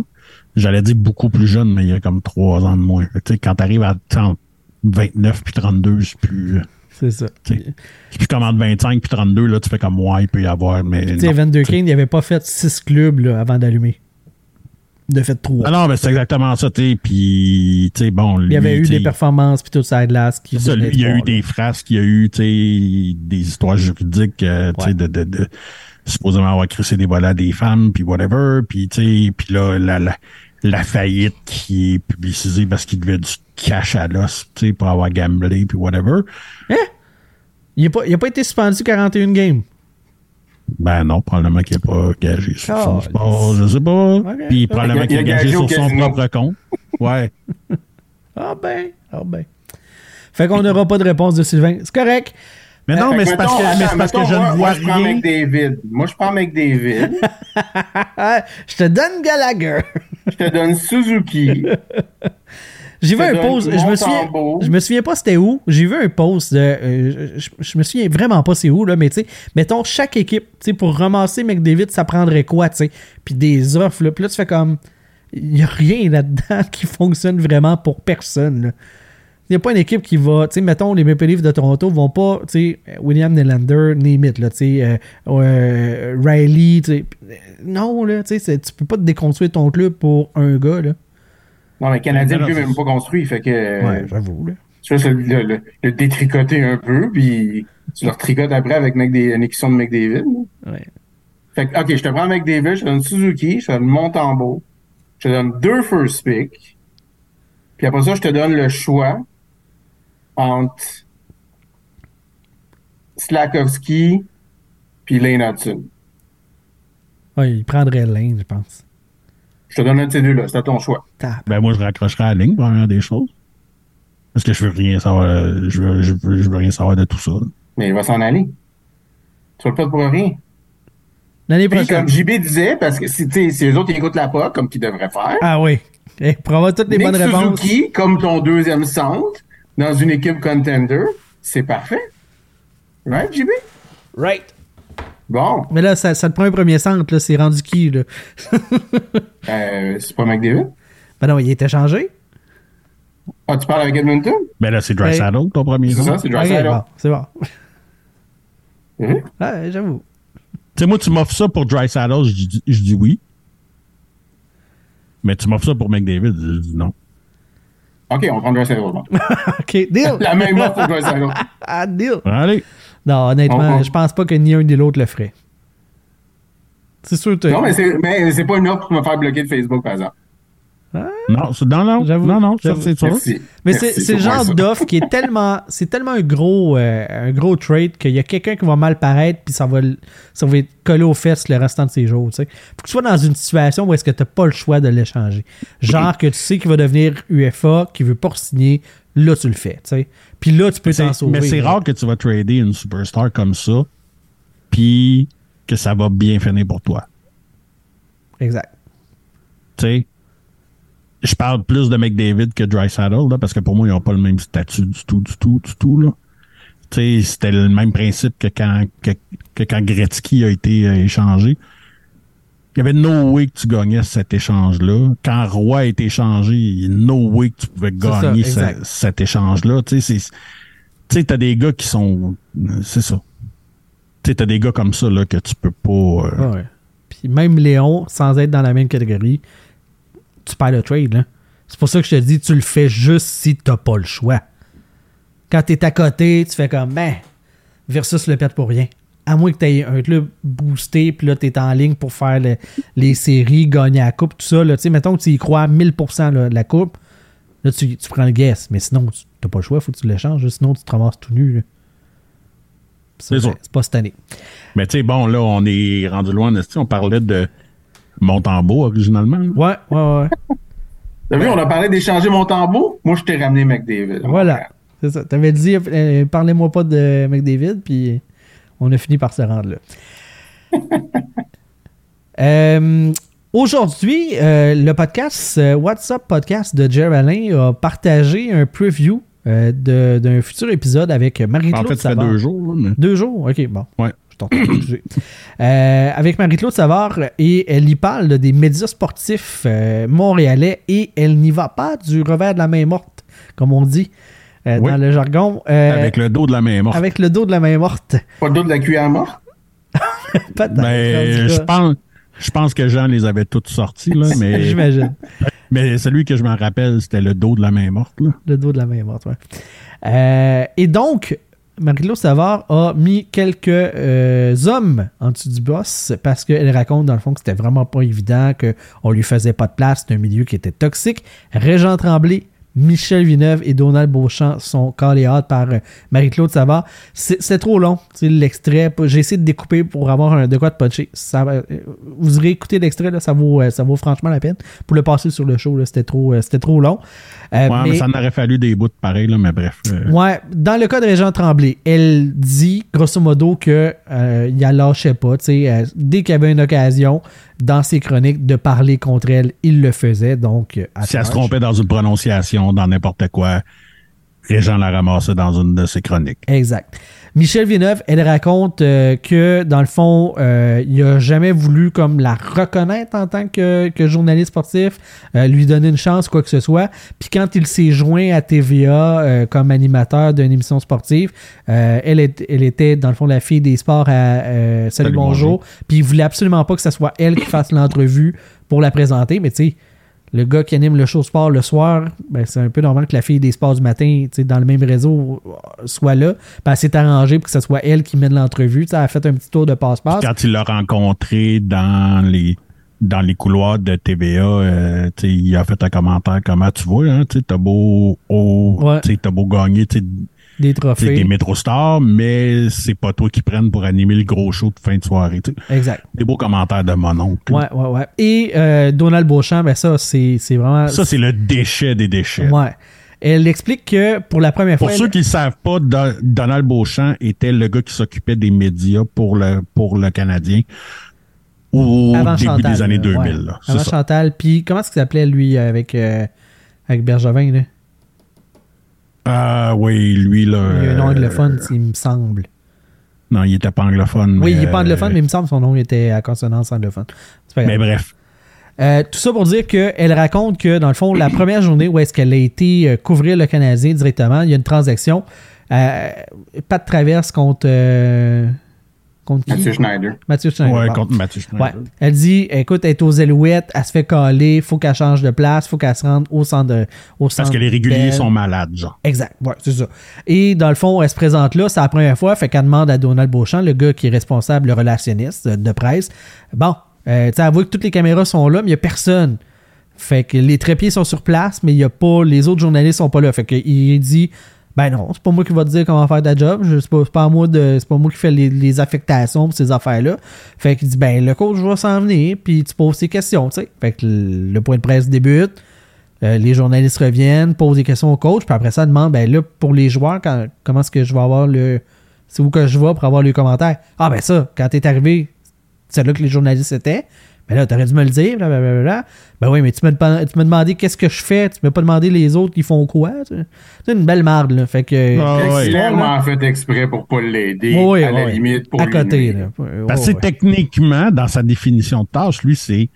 J'allais dire beaucoup plus jeune, mais il a comme trois ans de moins. Tu sais, quand t'arrives à tu sais, entre 29 puis 32, c'est plus, euh, C'est ça. plus comme entre 25 puis 32, là, tu fais comme, ouais, il peut y avoir, mais Tu sais, non. Evander Kane, il avait pas fait six clubs là, avant d'allumer. De fait trois. Ah non, mais c'est exactement ça, tu sais, puis, tu sais, bon, lui, il y avait eu des performances puis tout ça glace qui ça, lui, il y a eu des phrases, il y a eu tu sais, des histoires juridiques euh, tu sais, Ouais. de, de, de supposément avoir crissé des volets à des femmes, puis whatever, puis tu sais, puis là, la, la, la faillite qui est publicisée parce qu'il devait du cash à l'os, tu sais, pour avoir gamblé, puis whatever. Il n'a pas, il a pas été suspendu 41 games? Ben non, probablement qu'il n'a pas gagé sur son sport, je sais pas. Puis probablement qu'il a, gagé sur son propre compte. Ouais. <laughs> Ah ben, ah ben. Fait qu'on n'aura pas de réponse de Sylvain. C'est correct. Mais non, mais c'est parce que, mais parce je ne vois moi, je prends rien. McDavid. Moi, je prends McDavid. <laughs> Je te donne Gallagher. je te donne Suzuki. J'ai vu un post. Je me souviens. Je me souviens pas c'était où. J'ai vu un post de. euh, je, je me souviens vraiment pas c'est où, là, mais tu sais, mettons, chaque équipe, tu sais, pour ramasser McDavid, ça prendrait quoi, tu sais? Puis des offres, là. Puis là, tu fais comme. Il y a rien là-dedans <laughs> qui fonctionne vraiment pour personne, là. Il n'y a pas une équipe qui va, tu sais, mettons, les Maple Leafs de Toronto vont pas, tu sais, William Nylander, Nemeth, là, tu sais, euh, euh, Riley, tu sais. Non, là, tu sais, tu peux pas te déconstruire ton club pour un gars, là. Non, mais le Canadien, le club n'est même pas construit. Fait que. euh, Ouais, j'avoue, là. Tu vas le, le, le détricoter un peu, puis tu le retricotes après avec McDavid, une équation de McDavid. là. Ouais. Fait que, OK, je te prends McDavid, je te donne Suzuki, je te donne Montembeau, je te donne deux first pick, puis après ça, je te donne le choix entre Slakowski puis Lane Hudson. Ouais, il prendrait l'Inde, je pense. Je te donne un de ces deux-là, c'est à ton choix. Ben, moi, je raccrocherai à la ligne, première des choses. Parce que je veux rien savoir, euh, je veux, je veux, je veux rien savoir de tout ça. Mais il va s'en aller. Tu vas le perdre pour rien. L'année Puis, prochaine. comme JB disait, parce que si, tu sais, si les autres ils écoutent la POC, comme qu'ils devraient faire, Ah oui. Eh, pour avoir toutes les Nick bonnes réponses. Suzuki, comme ton deuxième centre, dans une équipe contender, c'est parfait. Right, JB? Right. Bon, Mais là, ça, ça te prend un premier centre, là. C'est rendu qui, là? <laughs> euh, c'est pas McDavid? Ben non, il était changé. Ah, tu parles avec Edmonton? Ben là, c'est Dry Saddle, ton premier C'est nom. ça, c'est Drysdale. bon, c'est bon. <laughs> Mhm. Ouais, j'avoue. Tu sais, moi, tu m'offres ça pour Dry Saddle, je dis, je dis oui. Mais tu m'offres ça pour McDavid, je dis non. OK, on prend Drysdale. bon. OK, deal. La même offre pour Drysdale. <laughs> Ah, deal. Allez. Non, honnêtement, On- on- je pense pas que ni un ni l'autre le ferait. C'est sûr que... Non, mais c'est, mais c'est pas une offre pour me faire bloquer de Facebook, par exemple. Non, c'est- non, non, J'avoue, non, non, c'est sûr. Merci. Mais c'est le genre d'offre qui est tellement <laughs> c'est tellement un gros euh, un gros trade qu'il y a quelqu'un qui va mal paraître puis ça va ça va être collé aux fesses le restant de ses jours, tu sais. Faut que tu sois dans une situation où est-ce que tu pas le choix de l'échanger. Genre que tu sais qu'il va devenir UFA, qu'il veut pas signer, là tu le fais, tu sais. Puis là tu peux t'en sauver. Mais c'est rare que tu vas trader une superstar comme ça, puis que ça va bien finir pour toi. Exact. Tu sais, je parle plus de McDavid que Dry Saddle, là, parce que pour moi, ils n'ont pas le même statut du tout, du tout, du tout. Là. Tu sais, c'était le même principe que quand, que, que quand Gretzky a été euh, échangé. Il y avait no way que tu gagnais cet échange-là. Quand Roy a été échangé, il y a no way que tu pouvais ça, gagner ce- cet échange-là. Tu sais, c'est- tu sais, t'as des gars qui sont... C'est ça. Tu sais, t'as des gars comme ça, là, que tu peux pas... euh, Ouais. Puis même Léon, sans être dans la même catégorie, tu perds le trade. là. C'est pour ça que je te dis, tu le fais juste si t'as pas le choix. Quand t'es à côté, tu fais comme, ben, versus le perdre pour rien. À moins que tu aies un club boosté, puis là, tu es en ligne pour faire le- les séries, gagner la coupe, tout ça. Là. Tu sais, mettons que tu y crois à 1000% là, de la coupe, là, tu, tu prends le guess. Mais sinon, tu n'as pas le choix, il faut que tu l'échanges. Sinon, tu te ramasses tout nu. là. C'est pas cette année. Mais tu sais, bon, là, on est rendu loin. On parlait de Montembeau originalement. Ouais, ouais, ouais. T'as vu, on a parlé d'échanger mon tambour. Moi, je t'ai ramené McDavid. Voilà. C'est ça. T'avais dit, euh, parlez-moi pas de McDavid, puis on a fini par se rendre là. <laughs> Euh, Aujourd'hui, euh, le podcast euh, WhatsApp Podcast de Jerry Alain a partagé un preview euh, de- d'un futur épisode avec Marie-Claude En fait, ça fait deux jours. là, mais- Deux jours? OK, bon. Ouais. <coughs> Euh, avec Marie-Claude Savard, et elle y parle des médias sportifs euh, montréalais et elle n'y va pas du revers de la main morte, comme on dit euh, Oui. dans le jargon. Euh, Avec le dos de la main morte. avec le dos de la main morte. <laughs> Pas de doute de la cuillère morte? <laughs> Peut-être. Ben, je pense, je pense que Jean les avait toutes sorties, là, mais, <laughs> J'imagine. mais celui que je m'en rappelle, c'était le dos de la main morte. Là. Le dos de la main morte. Euh, et donc, Marie-Claude Savard a mis quelques euh, hommes en dessous du boss parce qu'elle raconte, dans le fond, que c'était vraiment pas évident, qu'on lui faisait pas de place, c'est un milieu qui était toxique. Régent Tremblay, Michel Villeneuve et Donald Beauchamp sont callés par euh, Marie-Claude Savard. C'est trop long, l'extrait. J'ai essayé de découper pour avoir un, de quoi de puncher. Euh, vous aurez écouté l'extrait, ça vaut, ça vaut franchement la peine. Pour le passer sur le show, c'était trop, c'était trop long. Euh, Ouais, mais mais- ça en aurait fallu des bouts de pareil, là, mais bref. euh, Ouais, dans le cas de Régent Tremblay, elle dit grosso modo que euh, il la lâchait pas. tu sais, euh, dès qu'il y avait une occasion dans ses chroniques de parler contre elle, il le faisait. Donc, si elle se trompait dans une prononciation, dans n'importe quoi, Régent la ramassait dans une de ses chroniques. Exact. Michel Villeneuve, elle raconte euh, que, dans le fond, euh, il a jamais voulu comme la reconnaître en tant que, que journaliste sportif, euh, lui donner une chance, quoi que ce soit. Puis quand il s'est joint à TVA comme animateur d'une émission sportive, elle, est- elle était, dans le fond, la fille des sports à Salut, bonjour. Puis il voulait absolument pas que ce soit elle qui fasse l'entrevue pour la présenter, mais tu sais, le gars qui anime le show sport le soir, ben, c'est un peu normal que la fille des sports du matin, dans le même réseau, euh, soit là. Puis elle s'est arrangée pour que ce soit elle qui mène l'entrevue. Elle a fait un petit tour de passe-passe. Quand il l'a rencontré dans les dans les couloirs de TVA, euh, il a fait un commentaire comment tu vois, hein, t'as beau, oh, Ouais. t'as beau gagner, Des trophées. des métro stars, mais c'est pas toi qui prennent pour animer le gros show de fin de soirée. Exact. Des beaux commentaires de mon oncle. Ouais, ouais, ouais. Et euh, Donald Beauchamp, ben ça, c'est vraiment. Ça, c'est le déchet des déchets. Ouais. Elle explique que pour la première Pour fois. ceux elle- qui ne savent pas, Don- Donald Beauchamp était le gars qui s'occupait des médias pour le, pour le Canadien au avant début Chantal, des années là, 2000. ouais. là. Avant ça. Chantal. Puis comment est-ce qu'il s'appelait lui avec, euh, avec Bergevin, là? Ah oui, lui, là. Il a un nom euh, anglophone, il me semble. Non, il était pas anglophone. Oui, il n'est pas anglophone, euh, mais il me semble que son nom était à consonance anglophone. Mais bref. Euh, tout ça pour dire qu'elle raconte que, dans le fond, la première journée où est-ce qu'elle a été couvrir le Canadien directement, il y a une transaction. Euh, pas de traverse contre. Contre qui? Mathieu Schneider. Mathieu Schneider. Ouais, bon. contre Mathieu Schneider. Ouais. Elle dit écoute, elle est aux Alouettes, elle se fait caler, faut qu'elle change de place, faut qu'elle se rende au centre de. Au Parce que les réguliers sont malades, genre. Exact, ouais, c'est ça. Et dans le fond, elle se présente là, c'est la première fois, fait qu'elle demande à Donald Beauchamp, le gars qui est responsable, le relationniste de presse, bon, euh, tu sais, avouez que toutes les caméras sont là, mais il n'y a personne. Fait que les trépieds sont sur place, mais il y a pas, les autres journalistes sont pas là. Fait qu'il dit, ben non, c'est pas moi qui va te dire comment faire ta job, c'est pas, pas moi c'est pas moi qui fais les, affectations pour ces affaires-là. Fait qu'il dit, ben le coach va s'en venir, puis tu poses tes questions, tu sais. Fait que le, le point de presse débute. Euh, les journalistes reviennent, posent des questions au coach, puis après ça, demande ben là, pour les joueurs, comment est-ce que je vais avoir le. C'est où que je vais pour avoir les commentaires? Ah, ben ça, quand t'es arrivé, c'est là que les journalistes étaient. Ben là, t'aurais dû me le dire, blablabla. Ben oui, mais tu m'as depan- tu m'as demandé qu'est-ce que je fais, tu m'as pas demandé les autres qui font quoi. tu sais? C'est une belle marde, là. Fait que. Ah, clairement fait exprès pour pas l'aider, Ouais, ouais, à la limite pour à côté, nuire. là. Ouais, Parce que techniquement, dans sa définition de tâche, lui, c'est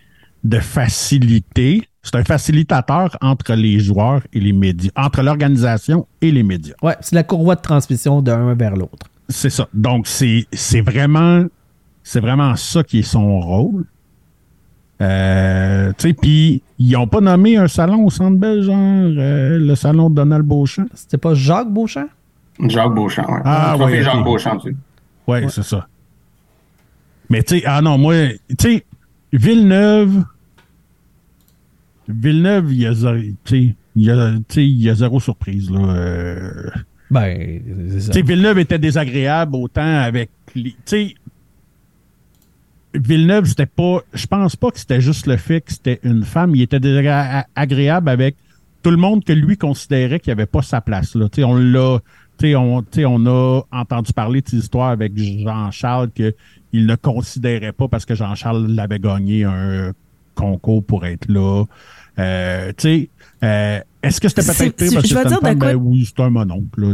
de faciliter. C'est un facilitateur entre les joueurs et les médias, entre l'organisation et les médias. Ouais, c'est la courroie de transmission d'un vers l'autre. C'est ça. Donc, c'est c'est vraiment, c'est vraiment ça qui est son rôle. Euh, tu sais, puis ils n'ont pas nommé un salon au Centre Bell, genre euh, le salon de Donald Beauchamp? C'était pas Jacques Beauchamp? Jacques Beauchamp, ouais. Ah, ouais, Jacques. Beauchamp, tu sais. Ouais, c'est ça. Mais tu sais, ah non, moi, tu sais, Villeneuve, Villeneuve, il y a, zéro- y a, y a surprise, là. Euh, Ben, c'est ça. Tu sais, Villeneuve était désagréable autant avec les. Tu sais, Villeneuve, c'était pas. Je pense pas que c'était juste le fait que c'était une femme. Il était désagréable avec tout le monde que lui considérait qu'il n'y avait pas sa place là. On l'a. On, tu sais, on a entendu parler de ces histoires avec Jean-Charles qu'il ne considérait pas parce que Jean-Charles l'avait gagné un concours pour être là. Euh, euh, est-ce que c'était peut-être pire parce que je vais c'était une femme? Ben oui, c'est un mononcle. Ouais.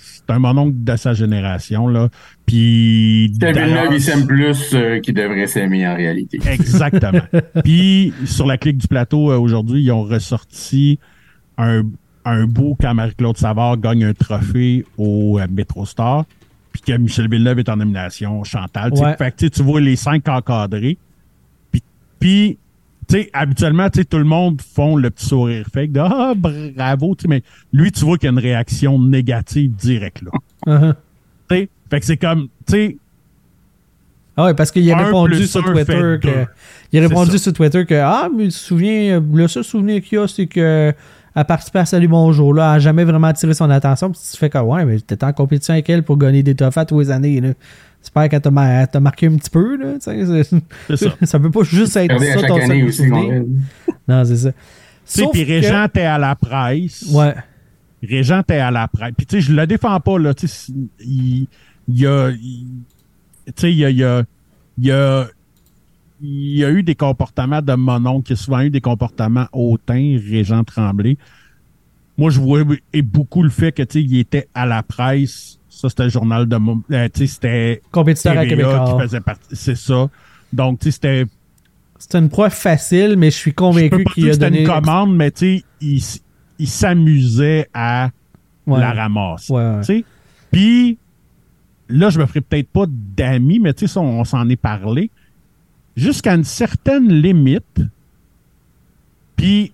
C'est un mononcle de sa génération. Là. Puis. Villeneuve, il s'aime plus euh, qu'il devrait s'aimer en réalité. Exactement. <laughs> Puis, sur la clique du plateau, euh, aujourd'hui, ils ont ressorti un, un beau quand Marie-Claude Savard gagne un trophée au euh, MetroStar, puis que Michel Villeneuve est en nomination, Chantal. Ouais. Fait que tu vois les cinq encadrés. Puis, puis tu sais, habituellement, tu sais, tout le monde font le petit sourire fake de Ah, bravo, tu mais lui, tu vois qu'il y a une réaction négative directe, là. <laughs> Uh-huh. Tu sais, fait que c'est comme, tu sais, Ah ouais, parce qu'il a répondu sur Twitter que. Il a répondu sur Twitter que Ah, mais tu te souviens, le seul souvenir qu'il y a, c'est que à participer à Salut Bonjour, là, elle a jamais vraiment attiré son attention. Puis tu fais que ouais, mais t'étais en compétition avec elle pour gagner des trophées tous les années. Là. J'espère qu'elle t'a mar- marqué un petit peu. Là, c'est- ça. <laughs> ça peut pas juste être à ça ton seul souvenir. Non, c'est ça. Tu sais, Sauf puis que- Régent était à la presse. Ouais. Régent était à la presse. Puis tu sais, je le défends pas, là. Tu sais, il, il y a. Tu sais, il y a. Il y a, il y a il y a eu des comportements de mon oncle, qui a souvent eu des comportements hautains, Régent Tremblay. Moi, je vois et beaucoup le fait que, tu sais, il était à la presse Ça, c'était le journal de... Euh, tu sais, c'était... Compétiteur à qui faisait partie. C'est ça. Donc, tu sais, c'était... C'est une proie facile, mais je suis convaincu qu'il a que c'était donné. une commande, mais tu sais, il, il s'amusait à Ouais. la ramasser. Ouais, ouais. Puis, là, je me ferai peut-être pas d'amis, mais tu sais, ça, on, on s'en est parlé. Jusqu'à une certaine limite, puis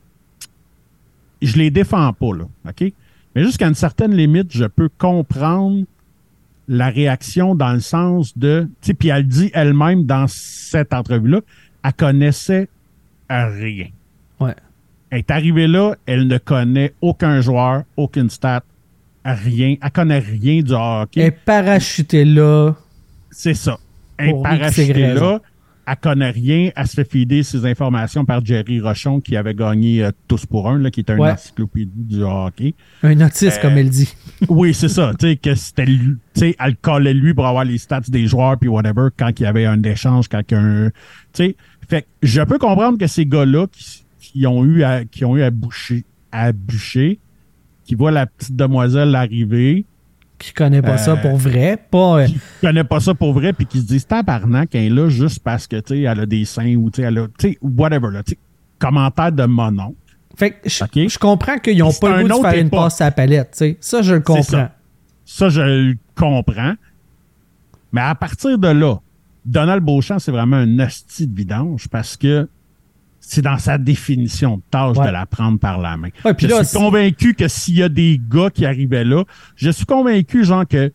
je les défends pas, là, OK? Mais jusqu'à une certaine limite, je peux comprendre la réaction dans le sens de... Tu sais, puis elle dit elle-même dans cette entrevue-là, elle connaissait rien. Ouais. Elle est arrivée là, elle ne connaît aucun joueur, aucune stat, rien. Elle connaît rien du hockey. Elle est parachutée là. C'est ça. Elle est parachutée là. Elle connaît rien. Elle se fait fider ses informations par Jerry Rochon qui avait gagné euh, Tous pour un, là, qui est un Ouais. encyclopédie du hockey. Un autiste, Euh, comme elle dit. <laughs> Oui, c'est ça. Tu sais, que c'était lui. Tu sais, elle collait lui pour avoir les stats des joueurs puis whatever quand il y avait un échange, quand un. Tu sais, fait que je peux comprendre que ces gars-là qui, qui ont eu à, qui ont eu à boucher, à bûcher, qui voient la petite demoiselle arriver, Qui connaît pas ça Euh, pour vrai. Pas. euh, qui connaît pas ça pour vrai puis qui se disent tabarnak qu'elle est là juste parce que tu sais elle a des seins ou tu sais elle a tu sais whatever là commentaire de mon oncle Fait que je, je comprends qu'ils n'ont pas le goût de faire une passe à la palette. tu sais. Ça, je le comprends. ça. ça je le comprends mais à partir de là Donald Beauchamp c'est vraiment un hostie de vidange parce que c'est dans sa définition de tâche Ouais. de la prendre par la main. Ouais, puis je là, suis convaincu que s'il y a des gars qui arrivaient là, je suis convaincu, genre, que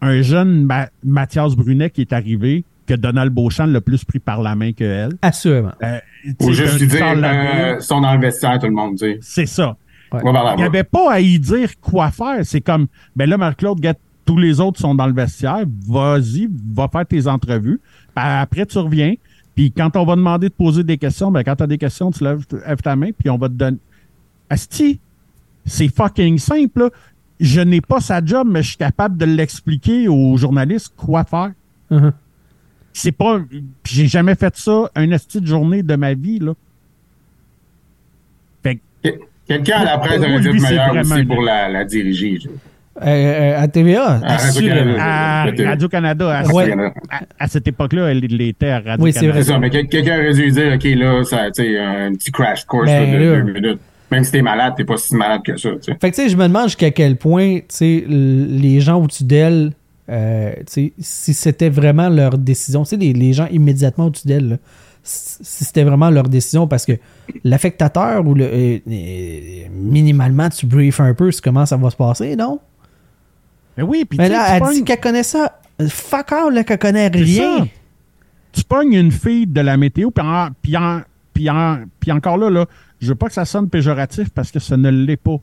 un jeune Ma- Mathias Brunet qui est arrivé, que Donald Beauchamp l'a plus pris par la main que elle. Assurément. Euh, Ou juste lui dire, euh, sont dans le vestiaire, tout le monde, sais. c'est ça. Ouais. Il n'y avait pas à y dire quoi faire. C'est comme, ben là, Marc-Claude, tous les autres sont dans le vestiaire. Vas-y, va faire tes entrevues. Puis Après, tu reviens. Puis quand on va demander de poser des questions, ben quand tu as des questions, tu lèves, lèves ta main, puis on va te donner. Asti, c'est fucking simple. là. Je n'ai pas sa job, mais je suis capable de l'expliquer aux journalistes quoi faire. Mhm. C'est pas. puis J'ai jamais fait ça un esti de journée de ma vie, là. Fait que Que- Quelqu'un à la presse aurait dû être meilleur vraiment aussi pour la, la diriger. je- Euh, euh, à TVA, À assurément. Radio-Canada. à Peut-être. Radio-Canada, à, Ouais. à- à cette époque-là, elle l'était à Radio-Canada. Oui, c'est vrai. C'est ça, mais quel- quelqu'un aurait dû dire, OK, là, ça, tu sais, un petit crash course Ben, de deux minutes. Même si t'es malade, t'es pas si malade que ça, tu sais. Fait que, tu sais, je me demande jusqu'à quel point, tu sais, les gens au-dessus d'elle, euh, tu sais, si c'était vraiment leur décision, tu sais, les, les gens immédiatement au-dessus d'elle, là, si c'était vraiment leur décision, parce que l'affectateur ou le. euh, euh, minimalement, tu briefes un peu sur comment ça va se passer, non? Mais oui, puis Mais là, elle pognes- dit qu'elle connaît ça. Fuck all, là, qu'elle connaît rien. ça. Tu pognes une fille de la météo, puis en- puis en- puis en- puis encore là, là, je veux pas que ça sonne péjoratif parce que ça ne l'est pas.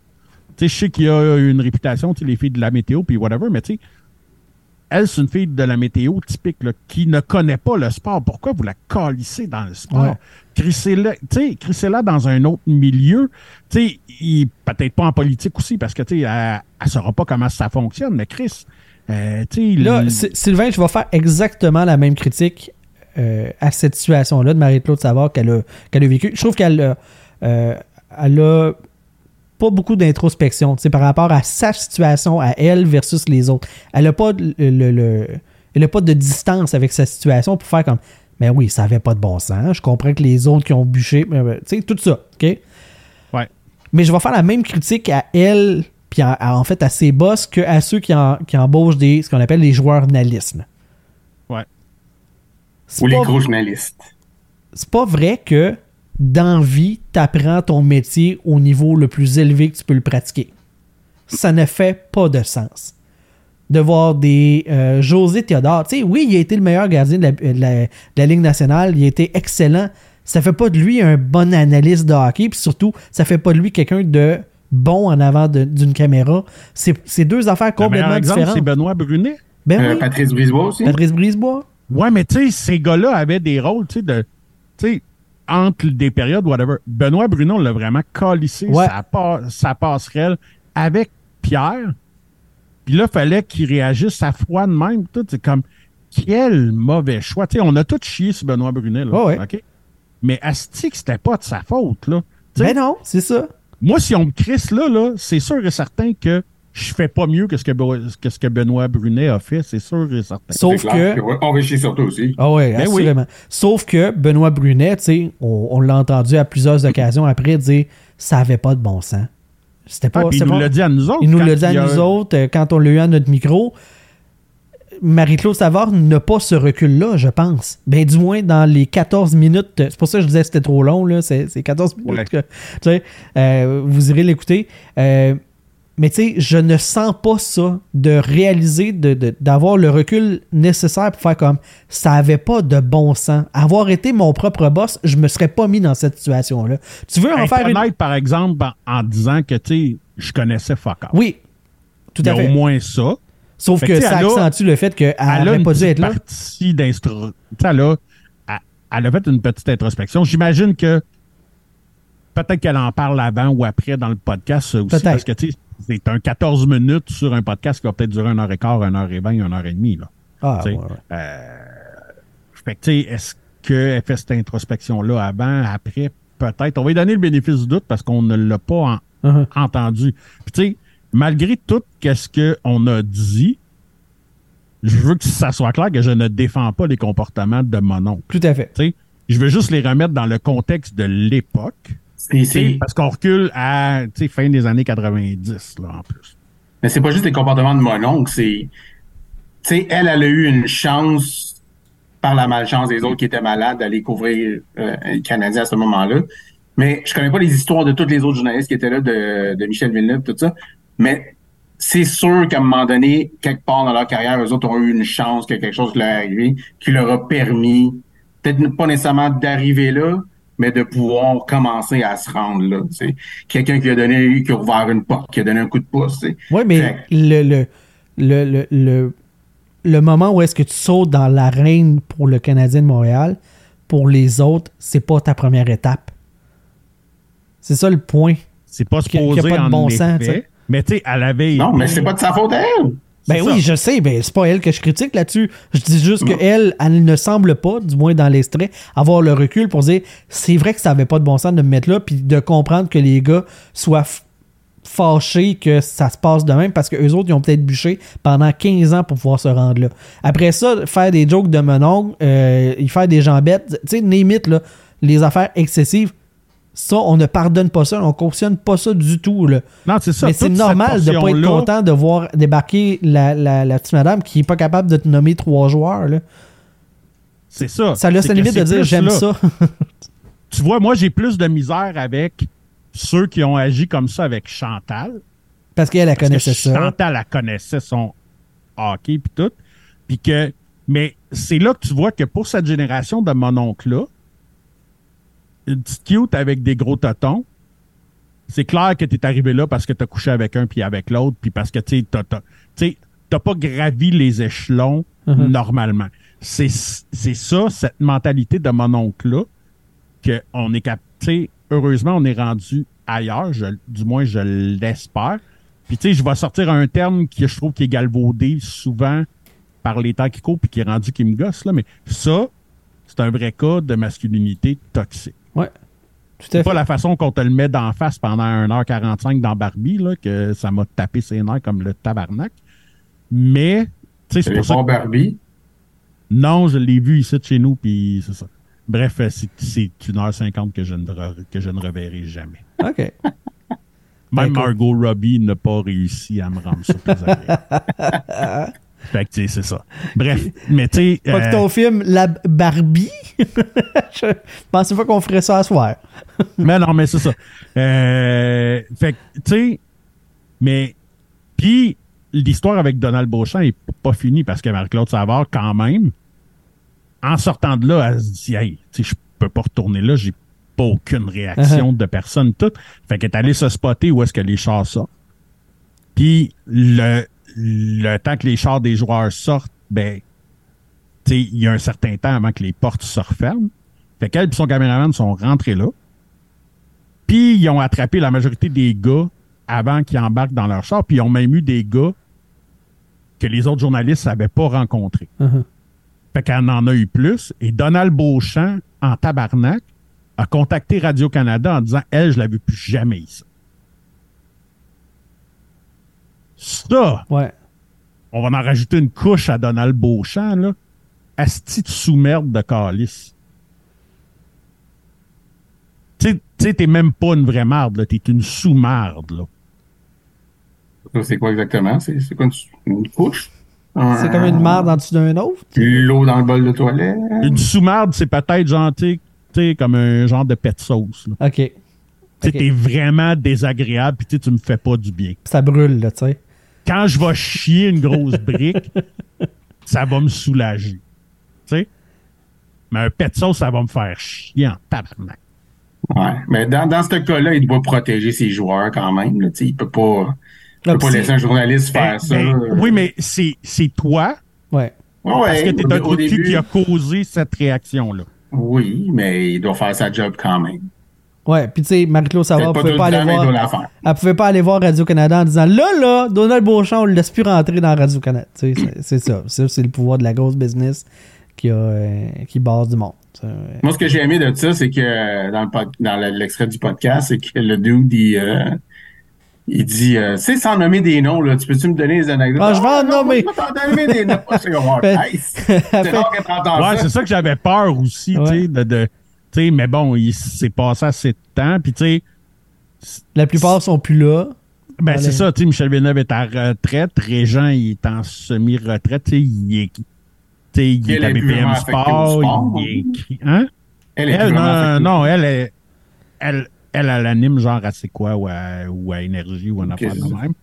Tu sais, je sais qu'il y a une réputation, tu sais, les filles de la météo, puis whatever, mais tu sais, elle, c'est une fille de la météo typique, là, qui ne connaît pas le sport. Pourquoi vous la calissez dans le sport? Ouais. Crissez-la, tu sais, crissez-la dans un autre milieu. Tu sais, il- peut-être pas en politique aussi, parce que, elle, elle saura pas comment ça fonctionne, mais Chris, euh, tu sais, Là, le- Sy- Sylvain, je vais faire exactement la même critique euh, à cette situation-là de Marie-Claude Savard qu'elle a, qu'elle a vécue. Je trouve qu'elle a, euh, elle a pas beaucoup d'introspection par rapport à sa situation, à elle versus les autres. Elle n'a pas, le, le- le- elle a pas de distance avec sa situation pour faire comme Mais oui, ça avait pas de bon sens. Je comprends que les autres qui ont bûché, tout ça. OK? Ouais. Mais je vais faire la même critique à elle, puis à- à- en fait à ses boss, qu'à ceux qui, en- qui embauchent des, ce qu'on appelle les joueurs journalistes. Ouais. Ou les gros journalistes. c'est pas vrai que dans vie, t'apprends ton métier au niveau le plus élevé que tu peux le pratiquer. Ça ne fait pas de sens. De voir des euh, José Théodore, tu sais, oui, il a été le meilleur gardien de la, de la- de la Ligue nationale, il a été excellent. Ça fait pas de lui un bon analyste de hockey, puis surtout, ça fait pas de lui quelqu'un de bon en avant d'une caméra. C'est c'est deux affaires complètement exemple, c'est différentes. Benoît Brunet. Ben Euh, oui, Patrice Brisebois aussi. Patrice Brisebois. Ouais, mais tu sais, ces gars-là avaient des rôles, tu sais, de. Tu sais, entre des périodes, whatever. Benoît Bruno l'a vraiment calissé Ouais. sa, pa- sa passerelle avec Pierre. Puis là, fallait qu'il réagisse à froid de même. Tout, c'est comme, quel mauvais choix. On a tous chié sur Benoît Brunet, là. Ouais, ouais. OK? Mais Asti, que c'était pas de sa faute, là. Tu sais, Ben non, c'est ça. moi, si on me crisse là, là, c'est sûr et certain que je fais pas mieux que ce que, ce que Benoît Brunet a fait, c'est sûr et certain. Sauf que. ouais, on va chier sur toi aussi. Ah ouais, Ben oui. assurément. Sauf que Benoît Brunet, tu sais, on, on l'a entendu à plusieurs occasions après dire ça avait pas de bon sens. C'était pas. Ah, il nous pas- l'a dit à nous autres. Il nous quand l'a dit à nous autres euh, quand on l'a eu à notre micro. Marie-Claude Savard n'a pas ce recul-là, je pense. Ben, du moins, dans les 14 minutes. C'est pour ça que je disais que c'était trop long, là. C'est c'est 14 minutes Ouais. que. Tu sais, euh, vous irez l'écouter. Euh, mais tu sais, je ne sens pas ça de réaliser, de- de- d'avoir le recul nécessaire pour faire comme ça avait pas de bon sens. Avoir été mon propre boss, je me serais pas mis dans cette situation-là. Tu veux en faire une. par exemple, en, en disant que, tu sais, je connaissais fuck. Oui, tout Il y à a fait. au moins ça. Sauf Fait que ça a- accentue le fait qu'elle n'aurait pas dû être là. elle a, elle, a fait une petite introspection. J'imagine que peut-être qu'elle en parle avant ou après dans le podcast aussi. Parce que, tu sais, c'est un 14 minutes sur un podcast qui va peut-être durer une heure et quart, une heure et vingt, une heure et demie, là. Ah, ouais, ouais. euh, fait que, tu sais, est-ce qu'elle fait cette introspection-là avant, après? Peut-être. On va lui donner le bénéfice du doute parce qu'on ne l'a pas en- Uh-huh. entendu. Puis, tu sais, malgré tout ce qu'on a dit, je veux que ça soit clair que je ne défends pas les comportements de mon oncle. Tout à fait. Tu sais, je veux juste les remettre dans le contexte de l'époque. C'est- Parce qu'on recule à fin des années 90, là, en plus. Mais c'est pas juste les comportements de mon oncle, c'est. Tu elle, elle a eu une chance par la malchance des autres qui étaient malades d'aller couvrir euh, les Canadiens à ce moment-là. Mais je connais pas les histoires de tous les autres journalistes qui étaient là, de, de Michel Villeneuve, tout ça. Mais c'est sûr qu'à un moment donné, quelque part dans leur carrière, eux autres ont eu une chance que quelque chose leur est arrivé qui leur a permis, peut-être pas nécessairement d'arriver là, mais de pouvoir commencer à se rendre là. Quelqu'un qui a donné, qui a ouvert une porte, qui a donné un coup de pouce. Oui, mais Fait- le, le, le, le, le, le moment où est-ce que tu sautes dans l'arène pour le Canadien de Montréal, pour les autres, c'est pas ta première étape. C'est ça le point. C'est pas a- qu'il y a supposé pas de bon effet, sens, mais tu sais, elle avait... Non, mais c'est pas de sa faute à elle. Ben oui, ça. je sais, ben c'est pas elle que je critique là-dessus. Je dis juste qu'elle, elle ne semble pas, du moins dans l'extrait, avoir le recul pour dire c'est vrai que ça avait pas de bon sens de me mettre là, puis de comprendre que les gars soient fâchés que ça se passe de même parce que eux autres, ils ont peut-être bûché pendant 15 ans pour pouvoir se rendre là. Après ça, faire des jokes de menon, euh, y faire des jambettes, tu sais, it, là, les affaires excessives, ça, on ne pardonne pas ça, on cautionne pas ça du tout, là. Non, c'est ça. Mais c'est normal de pas être content de voir débarquer la, la, la petite madame qui est pas capable de te nommer trois joueurs. Là. C'est ça. Ça laisse la limite de dire j'aime là. ça. <laughs> Tu vois, moi, j'ai plus de misère avec ceux qui ont agi comme ça avec Chantal. Parce qu'elle, elle Parce connaissait ça. Chantal, elle connaissait son hockey puis tout. Puis que, mais c'est là que tu vois que pour cette génération de mon oncle-là, une petite cute avec des gros totons, c'est clair que tu es arrivé là parce que tu as couché avec un puis avec l'autre, puis parce que tu t'as pas gravi les échelons Mhm. normalement. C'est c'est ça, cette mentalité de mon oncle-là, qu'on est cap- tu sais, heureusement, on est rendu ailleurs, je- du moins je l'espère. Puis tu sais, je vais sortir un terme que je trouve qui est galvaudé souvent par les temps qui courent puis qui est rendu qui me gosse, là, mais ça, c'est un vrai cas de masculinité toxique. Ouais. Tout à fait. pas la façon qu'on te le met d'en face pendant 1h45 dans Barbie, là, que ça m'a tapé ses nerfs comme le tabarnak. Mais, tu sais, c'est pour ça que Barbie? non, je l'ai vu ici de chez nous, puis c'est ça. Bref, euh, c'est- c'est une heure cinquante que je ne, re- que je ne reverrai jamais. OK. Même. Margot Robbie n'a pas réussi à me rendre agréable. <laughs> fait que, tu sais, c'est ça. Bref, mais tu sais... Pas que euh, ton film La Barbie? <laughs> Je pensais pas qu'on ferait ça à soir. <laughs> mais non, mais c'est ça. Euh, fait que, tu sais, mais, puis l'histoire avec Donald Beauchamp est pas finie parce que Marie-Claude Savard, quand même, en sortant de là, elle se dit, hey, tu sais, je peux pas retourner là, j'ai pas aucune réaction de personne, tout. Fait qu'elle est allée se spotter où est-ce que les chars sortent. Puis le, le temps que les chars des joueurs sortent, ben, tu sais, il y a un certain temps avant que les portes se referment. Fait qu'elle et son caméraman sont rentrés là. Puis ils ont attrapé la majorité des gars avant qu'ils embarquent dans leur char. Puis ils ont même eu des gars que les autres journalistes n'avaient pas rencontrés. Mhm. Fait qu'elle en a eu plus. Et Donald Beauchamp, en tabarnak, a contacté Radio-Canada en disant Elle, je la veux plus jamais ici. Ça, Ouais. on va en rajouter une couche à Donald Beauchamp, là. Asti de sous-merde de calice. Tu sais- t'es même pas une vraie marde, là. T'es une sous-marde, là. Ça, C'est quoi exactement? C'est quoi une, une couche? C'est comme une marde en dessous d'un autre? L'eau dans le bol de toilette? Une sous-marde, c'est peut-être genre, tu comme un genre de pet sauce, là. OK. Tu sais, Ok. t'es vraiment désagréable, puis tu me fais pas du bien. Ça brûle, là, tu sais. Quand je vais chier une grosse brique, <laughs> ça va me soulager. Tu sais? Mais un pet sauce, ça va me faire chier en tabarnak. Ouais. Mais dans, dans ce cas-là, il doit protéger ses joueurs quand même. Là. Tu sais, Il peut pas, il Ah, peut pas laisser un journaliste faire Ben, ça. ben, oui, mais c'est c'est toi, Ouais. Ouais, parce que t'es au- un cul début, qui a causé cette réaction-là. Oui, mais il doit faire sa job quand même. Ouais, puis tu sais, Marie-Claude Savard pouvait pas aller voir. Elle pouvait pas aller voir Radio-Canada en disant là, là, Donald Beauchamp, on le laisse plus rentrer dans Radio-Canada. Tu sais, c'est- c'est ça. Ça, c'est le pouvoir de la grosse business qui, a, euh, qui base du monde. Ça, euh, Moi, ce que j'ai aimé de ça, c'est que euh, dans le dans le- l'extrait du podcast, c'est que le dude, il, euh, il dit, euh, tu sais, sans nommer des noms, là, tu peux-tu me donner des anecdotes? Ah, je vais en non, nommer. Je vais t'en donner des noms. <laughs> C'est comme, oh. <laughs> C'est rare que t'entends Ouais, ça. c'est ça que j'avais peur aussi, tu sais, de, de mais bon, il s'est passé assez de temps, puis tu sais, La plupart sont plus là. ben c'est ça, tu sais, Michel Villeneuve est à retraite, Régent, il est en semi-retraite, tu sais, il est, il à BPM Sport, sport, il est non? écrit, hein? Elle est Elle, non, non, elle est, elle, elle, elle anime genre à c'est quoi, ou à, ou à énergie, ou un Ok, affaire de même.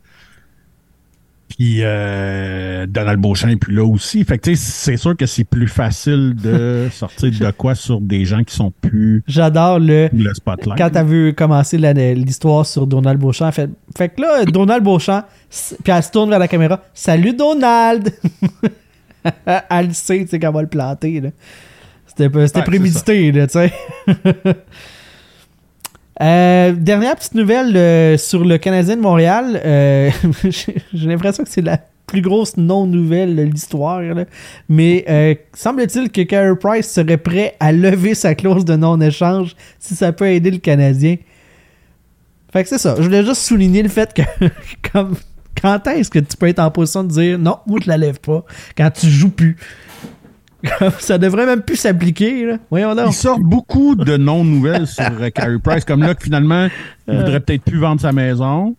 Puis euh, Donald Beauchamp est plus là aussi. Fait que tu sais, c'est sûr que c'est plus facile de <laughs> sortir de quoi sur des gens qui sont plus J'adore le. le spotlight. Quand t'as vu commencer l'histoire sur Donald Beauchamp, fait, fait que là, Donald Beauchamp, puis elle se tourne vers la caméra. Salut Donald! <laughs> elle le sait, tu sais, qu'elle va le planter. là. C'était pas- c'était Ouais, prémédité, là, tu sais. <laughs> Euh, dernière petite nouvelle euh, sur le Canadien de Montréal. Euh, <laughs> J'ai l'impression que c'est la plus grosse non-nouvelle de l'histoire. Mais semble-t-il que Carey Price serait prêt à lever sa clause de non-échange si ça peut aider le Canadien. Fait que c'est ça. Je voulais juste souligner le fait que <laughs> quand est-ce que tu peux être en position de dire non, moi je la lève pas quand tu joues plus? Ça devrait même plus s'appliquer. là. Voyons donc. Il sort beaucoup de non-nouvelles sur euh, Carey Price, comme là que finalement, il Euh. voudrait peut-être plus vendre sa maison.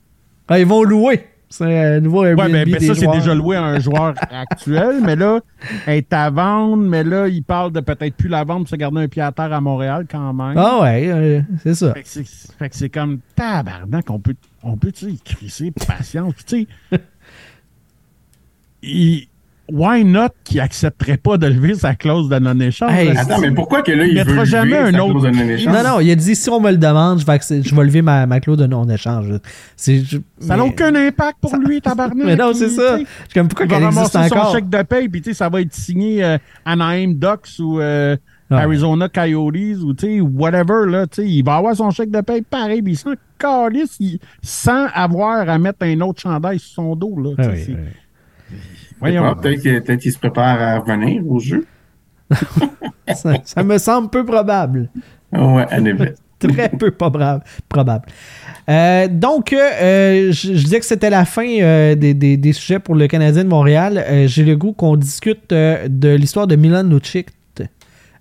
Ah, ils vont louer. C'est un nouveau Airbnb Ouais, mais, mais des ça, c'est déjà loué à un joueur <laughs> actuel, mais là, elle est à vendre, mais là, il parle de peut-être plus la vendre pour se garder un pied à terre à Montréal quand même. Ah ouais, euh, c'est ça. Fait que c'est- fait que c'est comme tabarnak, on peut, on peut, tu sais, crisser patience. Tu sais, <laughs> il- why not qui accepterait pas de lever sa clause de non-échange? Hey, Attends, mais pourquoi que là, Il il mettra veut jamais lever un sa autre clause de non-échange? Non, non, il a dit si on me le demande, je vais, je vais lever ma, ma clause de non-échange. Je- Ça n'a mais- aucun impact pour lui, tabarnak. <laughs> Mais non, c'est ça. Je comme pourquoi Il va ramasser son encore? chèque de paye, puis tu sais, ça va être signé euh, Anaheim Ducks ou euh, Ah. Arizona Coyotes ou tu sais, whatever. Là, tu sais, il va avoir son chèque de paye pareil, puis il s'en calisse, il- sans avoir à mettre un autre chandail sur son dos. Là, tu Ah oui. Voyons. Peut-être qu'il qu'il se prépare à revenir au jeu. <laughs> ça, ça me semble peu probable. Ouais, en effet. <laughs> Très peu probable. probable. Euh, donc, euh, je, je disais que c'était la fin euh, des, des- des sujets pour le Canadien de Montréal. J'ai le goût qu'on discute de l'histoire de Milan Lucic,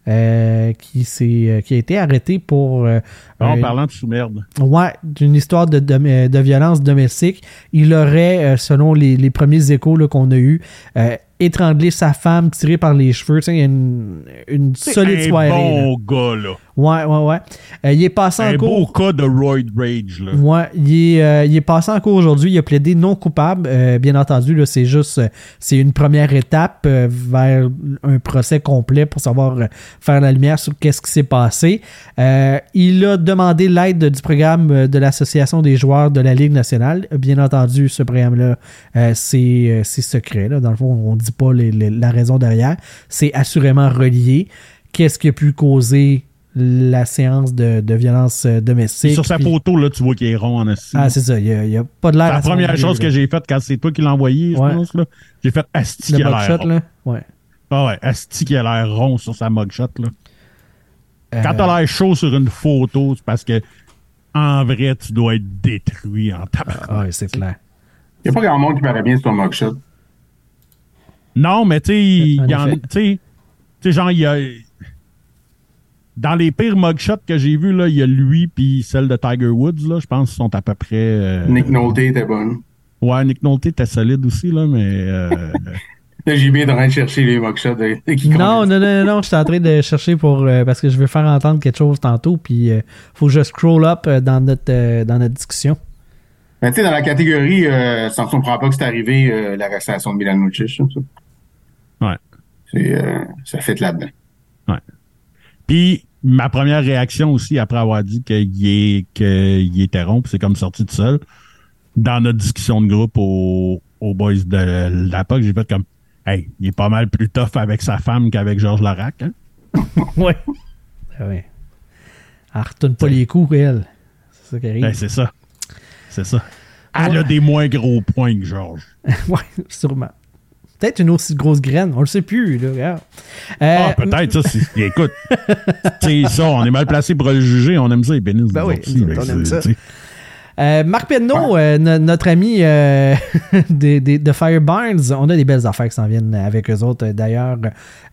euh, qui, s'est, euh, qui a été arrêté pour... euh, En un- parlant de sous-merde. Ouais, d'une histoire de, de, de violence domestique. Il aurait, selon les, les premiers échos là, qu'on a eus, étranglé sa femme, tiré par les cheveux. Tu sais, Il y a une, une solide un soirée. bon gars, là. Ouais, ouais, ouais. Euh, il est passé en Un beau cours. cas de Roid Rage, là. Ouais, il est, euh, il est passé en cours aujourd'hui. Il a plaidé non coupable. Euh, bien entendu, là, c'est juste, euh, c'est une première étape euh, vers un procès complet pour savoir faire la lumière sur qu'est-ce qui s'est passé. Euh, il a demandé l'aide du programme de l'association des joueurs de la Ligue nationale. Bien entendu, ce programme-là, euh, c'est, euh, c'est secret. Là. Dans le fond, on ne dit pas les- les- la raison derrière. C'est assurément relié. Qu'est-ce qui a pu causer la séance de, de violence euh, domestique? Sur sa Puis- photo, là, tu vois qu'il est rond en assis. ah, c'est ça. Il n'y a, pas de l'air. La première chose que j'ai faite quand c'est toi qui l'as envoyé, je pense. là. J'ai fait Asti qui a l'air mugshot, rond. là? Ouais. Ah ouais, Asti qui a l'air rond sur sa mugshot. Là. Quand Euh, t'as l'air chaud sur une photo, c'est parce que en vrai, tu dois être détruit en tabac. Ah, ouais, c'est clair. Il n'y a pas grand monde qui paraît bien sur ton mugshot. Non, mais tu sais, genre, il y a. Dans les pires mugshots que j'ai vus, là, il y a lui puis celle de Tiger Woods, là, je pense qu'ils sont à peu près. euh, Nick Nolte était bonne. Ouais, Nick Nolte était solide aussi, là, mais. euh, <laughs> Là, j'ai bien en train de chercher les mugshots de, de qui Non, non, non, non, non, je suis en train de chercher pour. euh, parce que je veux faire entendre quelque chose tantôt, puis euh, faut que je scroll up euh, dans, notre, euh, dans notre discussion. Mais tu sais, dans la catégorie, euh, ça ne me surprend pas que c'est arrivé euh, l'arrestation de Milan Lucic. ça. Ouais. C'est, euh, ça fait là-dedans. Puis ma première réaction aussi après avoir dit qu'il est, qu'il était rond, c'est comme sorti tout seul, dans notre discussion de groupe aux, aux boys de la POC, j'ai fait comme Hey, il est pas mal plus tough avec sa femme qu'avec Georges Larac. Hein? <laughs> Ouais. Ah ouais. Elle retourne pas les coups, elle. C'est ça qui arrive. Ben, c'est ça. C'est ça. Elle a des moins gros points que Georges. <laughs> ouais, sûrement. Peut-être une aussi grosse graine, on le sait plus, là. regarde. Euh, Ah, peut-être, ça, c'est. <laughs> Écoute, tu sais, ça, on est mal placé pour le juger, on aime ça, les bénis. Ben oui, aussi, on aime c'est- ça. Euh, Marc Penneau, euh, no- notre ami euh, <laughs> des- de Fire Barnes, on a des belles affaires qui s'en viennent avec eux autres. euh, D'ailleurs,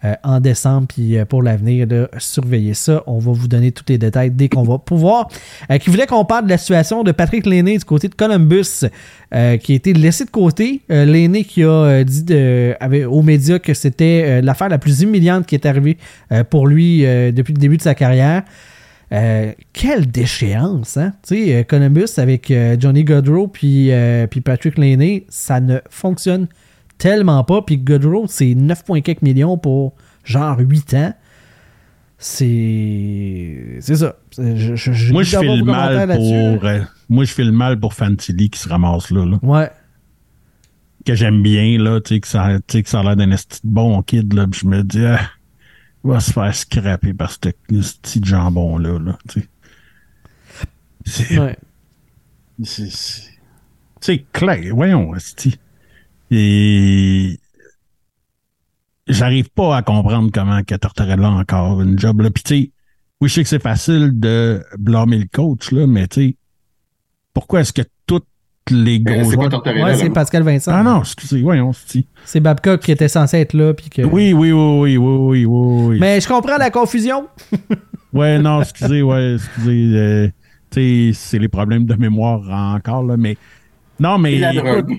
euh, en décembre, puis euh, pour l'avenir, de surveiller ça. On va vous donner tous les détails dès qu'on va pouvoir. Euh, qui voulait qu'on parle de la situation de Patrick Lainé du côté de Columbus, euh, qui a été laissé de côté. Lainé qui a dit de- avait- aux médias que c'était euh, l'affaire la plus humiliante qui est arrivée euh, pour lui euh, depuis le début de sa carrière. Euh, quelle déchéance, hein? Tu sais, euh, Columbus avec euh, Johnny Godrow puis, euh, puis Patrick Laney, ça ne fonctionne tellement pas. Puis Godrow, c'est 9 points quelques millions pour genre 8 ans. C'est. C'est ça. Je, je- je Moi, je fais le mal pour. moi, je fais le mal pour Fantilli qui se ramasse là. là. Ouais. que j'aime bien, là, tu sais, que ça, que ça a l'air d'un bon kid, là, puis je me dis, ah, va se faire scraper par ce petit jambon-là, là, tu sais. C'est, ouais. c'est, clair, voyons, esti. Et, j'arrive pas à comprendre comment que Tortorella a encore une job, là, puis tu sais, oui, je sais que c'est facile de blâmer le coach, là, mais tu sais, pourquoi est-ce que les gros c'est pas joueurs... Tortorella. Ouais, là. c'est Pascal Vincent. Ah non, excusez, voyons, esti. C'est Babcock qui était censé être là. Puis que... Oui, oui, oui, oui, oui, oui, oui, oui. Mais je comprends la confusion. <laughs> Ouais, non, excusez, ouais, excusez. euh, tu sais, c'est les problèmes de mémoire encore, là, mais. Non, mais. Et la écoute, drogue.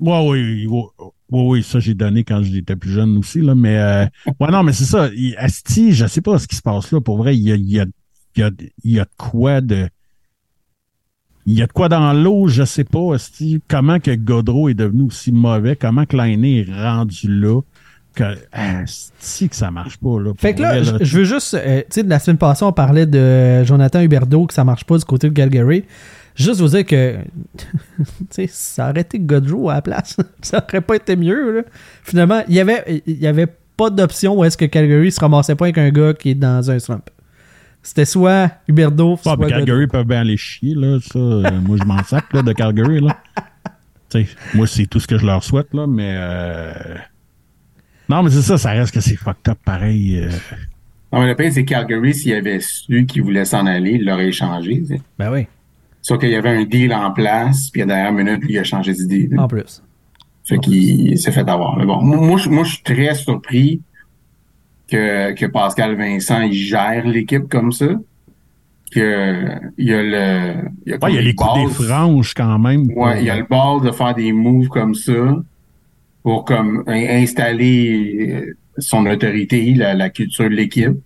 ouais, oui, oui, oui, oui, ça, j'ai donné quand j'étais plus jeune aussi, là, mais. euh, ouais, non, mais c'est ça. Asti, je sais pas ce qui se passe là. Pour vrai, il y a, il y a, il y a, il y a de quoi de. Il y a de quoi dans l'eau, je sais pas, comment que Godreau est devenu aussi mauvais, comment que Lainé est rendu là, que, Asti, que ça marche pas, là. Fait que là, je, veux juste. euh, tu sais, de la semaine passée, on parlait de Jonathan Huberdeau, que ça marche pas du côté de Calgary. Juste vous dire que. <laughs> tu sais, ça aurait été Godreau à la place. <laughs> ça aurait pas été mieux, là. Finalement, il y avait, il y avait pas d'option où est-ce que Calgary se ramassait pas avec un gars qui est dans un slump. C'était soit Huberdeau, Ah, soit. Calgary peuvent bien aller chier, là. Ça, euh, moi, je m'en sac, là, de Calgary, là. <laughs> Tu sais, moi, c'est tout ce que je leur souhaite, là, mais. euh, Non, mais c'est ça, ça reste que c'est fucked up pareil. euh. Non, mais le pire, c'est Calgary, s'il avait su qu'il voulait s'en aller, il l'aurait échangé. tu sais. Ben oui, Sauf qu'il y avait un deal en place, puis à la dernière minute, lui, il a changé d'idée. en plus. Fait qu'il s'est fait avoir. Mais bon, moi, moi, je suis très surpris que, que Pascal Vincent, il gère l'équipe comme ça. Que, il y a le, il y a, Ouais, il y a les coups des franges quand même. Ouais, il y a le ball de faire des moves comme ça pour comme in- installer son autorité, la, la culture de l'équipe.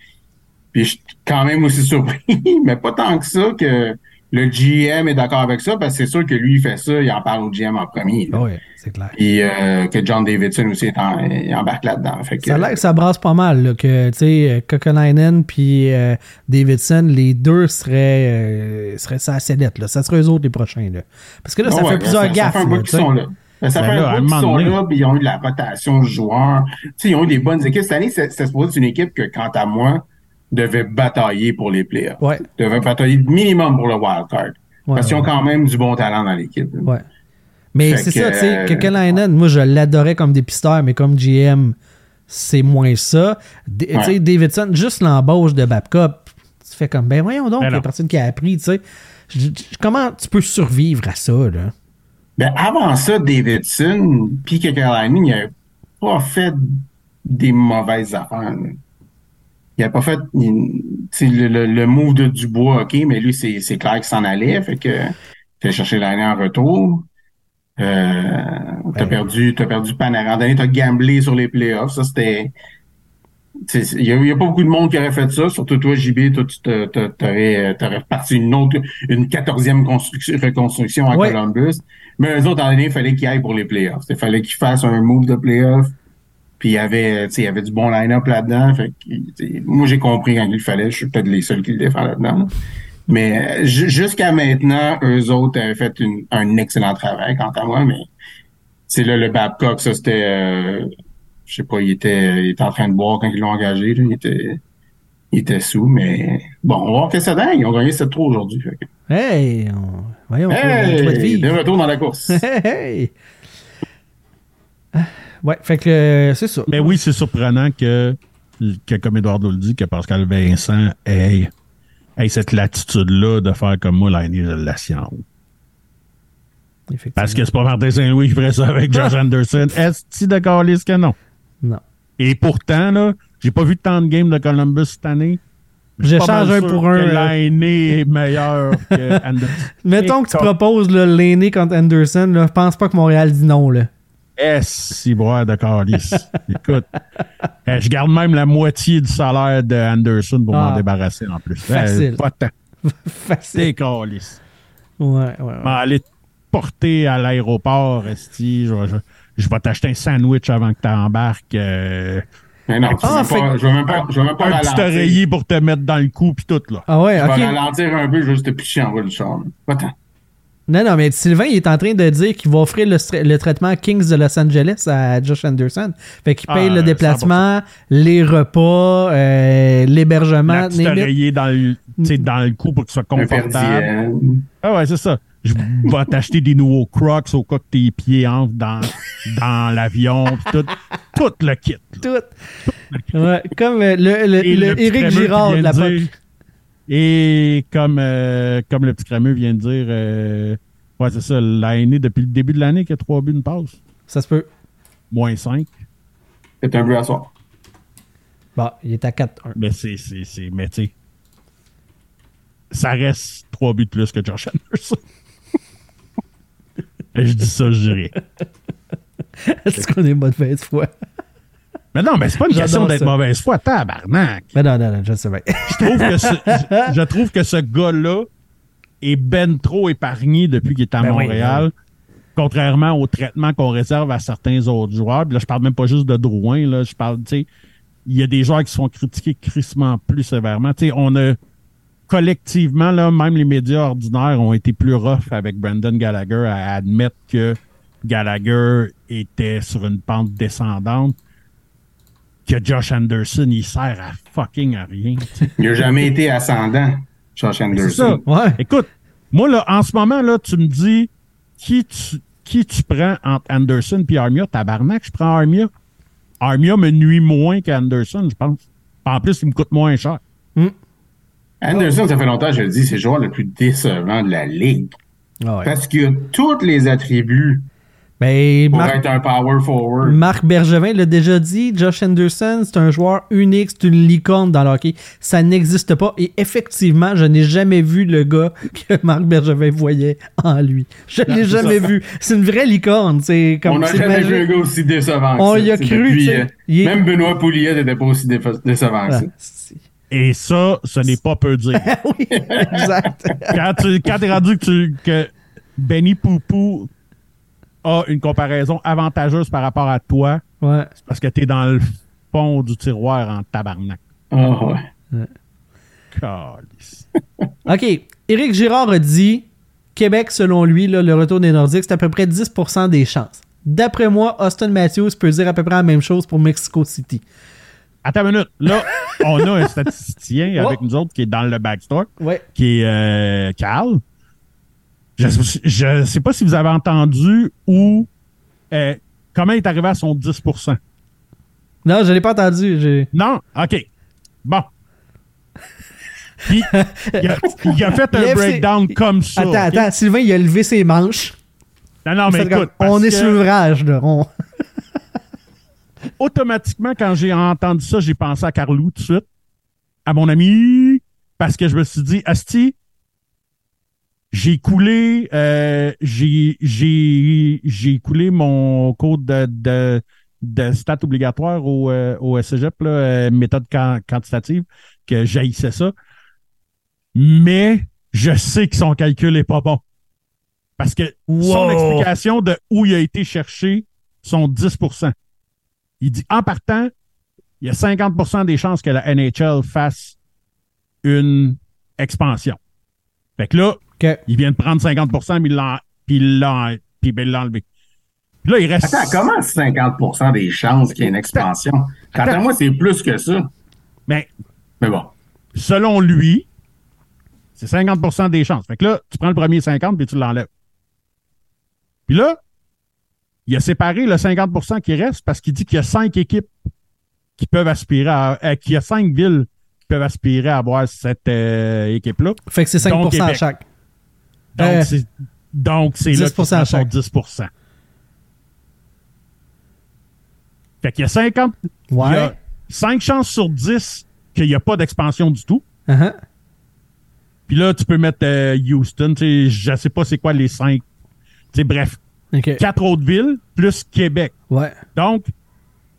Puis je suis quand même aussi <laughs> surpris, mais pas tant que ça que le GM est d'accord avec ça, parce que c'est sûr que lui, il fait ça, il en parle au GM en premier. là. Oui, c'est clair. Puis euh, que John Davidson aussi est en, il embarque là-dedans. Fait que, Ça a l'air que ça brasse pas mal, là, que, tu sais, Kokolainen puis euh, Davidson, les deux seraient, euh, seraient ça sellette, là. Ça serait eux autres les prochains, là. Parce que là, ça Ah ouais, fait ben, plusieurs ça, gaffes, Ça fait un bout qu'ils sont là. Ben, Ça Ben fait là, un bout qu'ils sont là, puis ils ont eu de la rotation de joueurs. Tu sais, ils ont eu des bonnes équipes. Cette année, c'est c'est supposé être une équipe que, quant à moi, devait batailler pour les playoffs. Ouais, Devait batailler minimum pour le wild card. Ouais, parce qu'ils ont quand même du bon talent dans l'équipe. ouais. Mais c'est que, ça, tu sais, euh, Kokolainen, moi, je l'adorais comme dépisteur, mais comme GM, c'est moins ça. D- Tu sais, Ouais. Davidson, juste l'embauche de Babcock, tu fais comme, ben voyons donc, Ben il y a non. personne qui a appris, tu sais. Comment tu peux survivre à ça, là? Ben, avant ça, Davidson, puis que Carolina, il n'avait pas fait des mauvaises affaires. là. Il n'a pas fait il- le, le, le move de Dubois, OK, mais lui, c'est c'est clair qu'il s'en allait. Fait que tu as cherché l'année en retour. Euh, t'as Ben. perdu, t'as perdu Panarin. T'as gamblé sur les playoffs. Ça, c'était. Il n'y a, a pas beaucoup de monde qui aurait fait ça, surtout toi, JB, toi, tu t'aurais, t'aurais reparti une autre, une quatorzième construction, reconstruction à Ouais. Columbus. Mais eux autres, en année, il fallait qu'ils aillent pour les playoffs. Il fallait qu'ils fassent un move de playoffs. Puis il y avait, tu sais, il y avait du bon line-up là-dedans. Fait que, moi, j'ai compris quand il le fallait. Je suis peut-être les seuls qui le défendent là-dedans. Mais euh, ju- jusqu'à maintenant, eux autres avaient fait une- un excellent travail, quant à moi. Mais c'est là, le Babcock, ça, c'était... euh, je sais pas, il était, il était en train de boire quand ils l'ont engagé. là. Il était... Il était sous, mais bon, on va voir que ça donne. Ils ont gagné 7-3 aujourd'hui. Hey! on- Voyons, on Hey! De vivre. retour dans la course. <laughs> Hey, hey! Ouais, fait que euh, c'est ça. Mais oui, c'est surprenant que, que, comme Eduardo le dit, que Pascal Vincent ait, ait cette latitude-là de faire comme moi l'année de la science. Parce que c'est pas Martin Saint-Louis qui ferait ça avec Josh Anderson. Est-ce de Carlis que non? Non. Et pourtant, là, j'ai pas vu tant de games de Columbus cette année. Je mal un pour un, euh, L'année est meilleure que <laughs> Anderson. Mettons que tu proposes l'aîné contre Anderson, là, je pense pas que Montréal dit non. Là. Est-ce si boire de Carlis? Écoute, euh, je garde même la moitié du salaire de Anderson pour Ah. m'en débarrasser en plus. Facile. Euh, pas tant. <laughs> Facile. C'est Carlis. Ouais, ouais, ouais. m'en aller te porter à l'aéroport, Esti. Je, vais- je, je vais t'acheter un sandwich avant que tu embarques. euh, Mais non, je Ah, vais fait pas- que- je vais même pas, je vais même pas un petit oreiller pour te mettre dans le cou puis tout, là. Ah ouais, Je vais ok. ralentir un peu, je vais juste te picher en bas du char. Pas tant. Non, non, mais Sylvain, il est en train de dire qu'il va offrir le, traitement Kings de Los Angeles à Josh Anderson. Fait qu'il paye Ah, le déplacement, les repas, euh, l'hébergement. It. oreiller dans le, tu sais, dans le cou pour que tu sois Un confortable. Ah ouais, c'est ça. Je vais <laughs> t'acheter des nouveaux crocs au cas que tes pieds entrent dans, dans l'avion. Tout, tout le kit. là. Tout. Ouais, comme euh, le, qui Girard de la dire- POC. Et comme, euh, comme le petit crémeux vient de dire, euh, ouais, c'est ça, l'année, depuis le début de l'année, qu'il y a trois buts, une passe. Ça se peut. Moins 5. C'est un but à soir. Bon, il est à 4-1. Mais c'est, c'est, c'est, mais tu sais, ça reste trois buts de plus que Josh Anderson. Et <laughs> je dis ça, je dirais. <laughs> Est-ce qu'on est mauvaise foi? Mais non, mais c'est pas une question d'être mauvaise foi, tabarnak. Mais non, non, non, je sais bien. Je trouve que ce, je, je trouve que ce gars-là est ben trop épargné depuis qu'il est à Ben oui, Montréal. Contrairement au traitement qu'on réserve à certains autres joueurs. Puis là, je parle même pas juste de Drouin, là. Je parle, tu sais, il y a des joueurs qui se font critiquer crissement plus sévèrement. Tu sais, on a collectivement, là, même les médias ordinaires ont été plus rough avec Brandon Gallagher à admettre que Gallagher était sur une pente descendante. Que Josh Anderson, il sert à fucking à rien. Il n'a jamais été ascendant, Josh C'est ça. Anderson. Ouais. Écoute, moi, là, en ce moment, là, tu me dis qui tu, qui tu prends entre Anderson et Armia. Tabarnak, je prends Armia. Armia me nuit moins qu'Anderson, je pense. En plus, il me coûte moins cher. Anderson, ça fait longtemps que je le dis, c'est le joueur le plus décevant de la ligue. Ah ouais. Parce qu'il a tous les attributs Ben, pour Marc, être un power forward. Marc Bergevin l'a déjà dit, Josh Anderson, c'est un joueur unique, c'est une licorne dans le hockey. Ça n'existe pas. Et effectivement, je n'ai jamais vu le gars <laughs> que Marc Bergevin voyait en lui. Je l'ai c'est jamais ça. vu. C'est une vraie licorne. C'est comme On n'a c'est jamais magique. vu un gars aussi décevant que On y a cru, depuis, euh, est- Même Benoît Pouliot n'était pas aussi décevant que Ah, ça. c'est- Et ça, ce n'est pas peu dire. <laughs> oui, exact. quand tu quand es rendu que, tu, que Benny Poupou a une comparaison avantageuse par rapport à toi, Ouais. c'est parce que tu es dans le fond du tiroir en tabarnak. Ah ouais. Calice. <laughs> OK. Éric Girard a dit Québec, selon lui, là, le retour des Nordiques, c'est à peu près 10% des chances. D'après moi, Austin Matthews peut dire à peu près la même chose pour Mexico City. Attends une minute. Là, <laughs> on a un statisticien avec Oh. nous autres qui est dans le backstore. Ouais. qui est euh, Carl. Je ne sais pas si vous avez entendu ou euh, comment il est arrivé à son 10% Non, je l'ai pas entendu. Non? OK. Bon. <laughs> Puis, il, a, il a fait un ses- breakdown comme ça. Attends, attends. Sylvain, il a levé ses manches. Non, non, mais comme, écoute. on est que sur l'ouvrage, là. On- <laughs> Automatiquement, quand j'ai entendu ça, j'ai pensé à Carlou tout de suite, à mon ami, parce que je me suis dit, Asti, j'ai coulé, euh, j'ai, j'ai, j'ai coulé mon code de, de, de stats obligatoire au, euh, au SCGEP, là, euh, méthode quan- quantitative, que j'haïssais ça. Mais je sais que son calcul est pas bon. Parce que son explication de où il a été cherché sont 10% Il dit, en partant, il y a 50% des chances que la NHL fasse une expansion. Fait que là, Il vient de prendre 50 mais il l'a, puis il l'a, puis ben, il l'a enlevé. Puis là, il reste. Attends, comment 50% des chances qu'il y ait une expansion? Quant à moi, c'est plus que ça. Mais Mais bon. selon lui, c'est 50% des chances. Fait que là, tu prends le premier 50 puis tu l'enlèves. Puis là, il a séparé le 50% qui reste parce qu'il dit qu'il y a cinq équipes qui peuvent aspirer à. euh, qu'il y a cinq villes qui peuvent aspirer à avoir cette euh, équipe-là. Fait que c'est 5% Donc, à chaque. Donc, Euh, c'est, donc, c'est là 10% qu'il prend son chaque. 10 Fait qu'il y a 50. Il y Ouais. a 5 chances sur 10 qu'il n'y a pas d'expansion du tout. Uh-huh. Puis là, tu peux mettre euh, Houston, je sais pas c'est quoi les 5. Tu sais, bref, OK. quatre autres villes plus Québec. Ouais. Donc,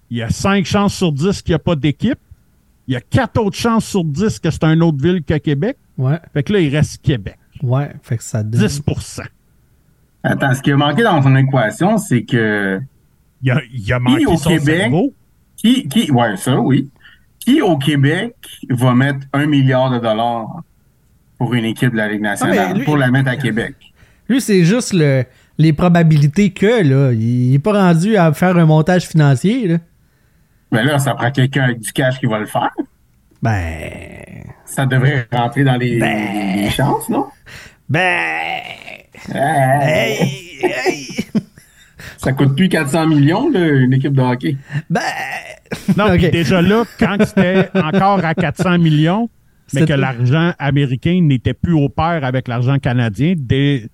il y a 5 chances sur 10 qu'il n'y a pas d'équipe. Il y a 4 autres chances sur 10 que c'est une autre ville que Québec. Ouais. Fait que là, il reste Québec. Ouais. Fait que ça donne. 10 Attends, ce qui a manqué dans ton équation, c'est que Il a, il a manqué au son Québec? cerveau. qui, qui, ouais, ça, oui. Qui au Québec va mettre un milliard de dollars pour une équipe de la Ligue nationale, Ah, lui- pour la mettre à Québec? Lui, c'est juste le, les probabilités que, là. Il est pas rendu à faire un montage financier, là. Mais là, ça prend quelqu'un avec du cash qui va le faire. Ben. Ça devrait rentrer dans les, Ben. les chances, non? Ben. Hey, Hey. Ça coûte plus 400 millions, là, une équipe de hockey. Ben. Non, déjà là, quand c'était encore à 400 millions, mais que l'argent américain n'était plus au pair avec l'argent canadien, dé-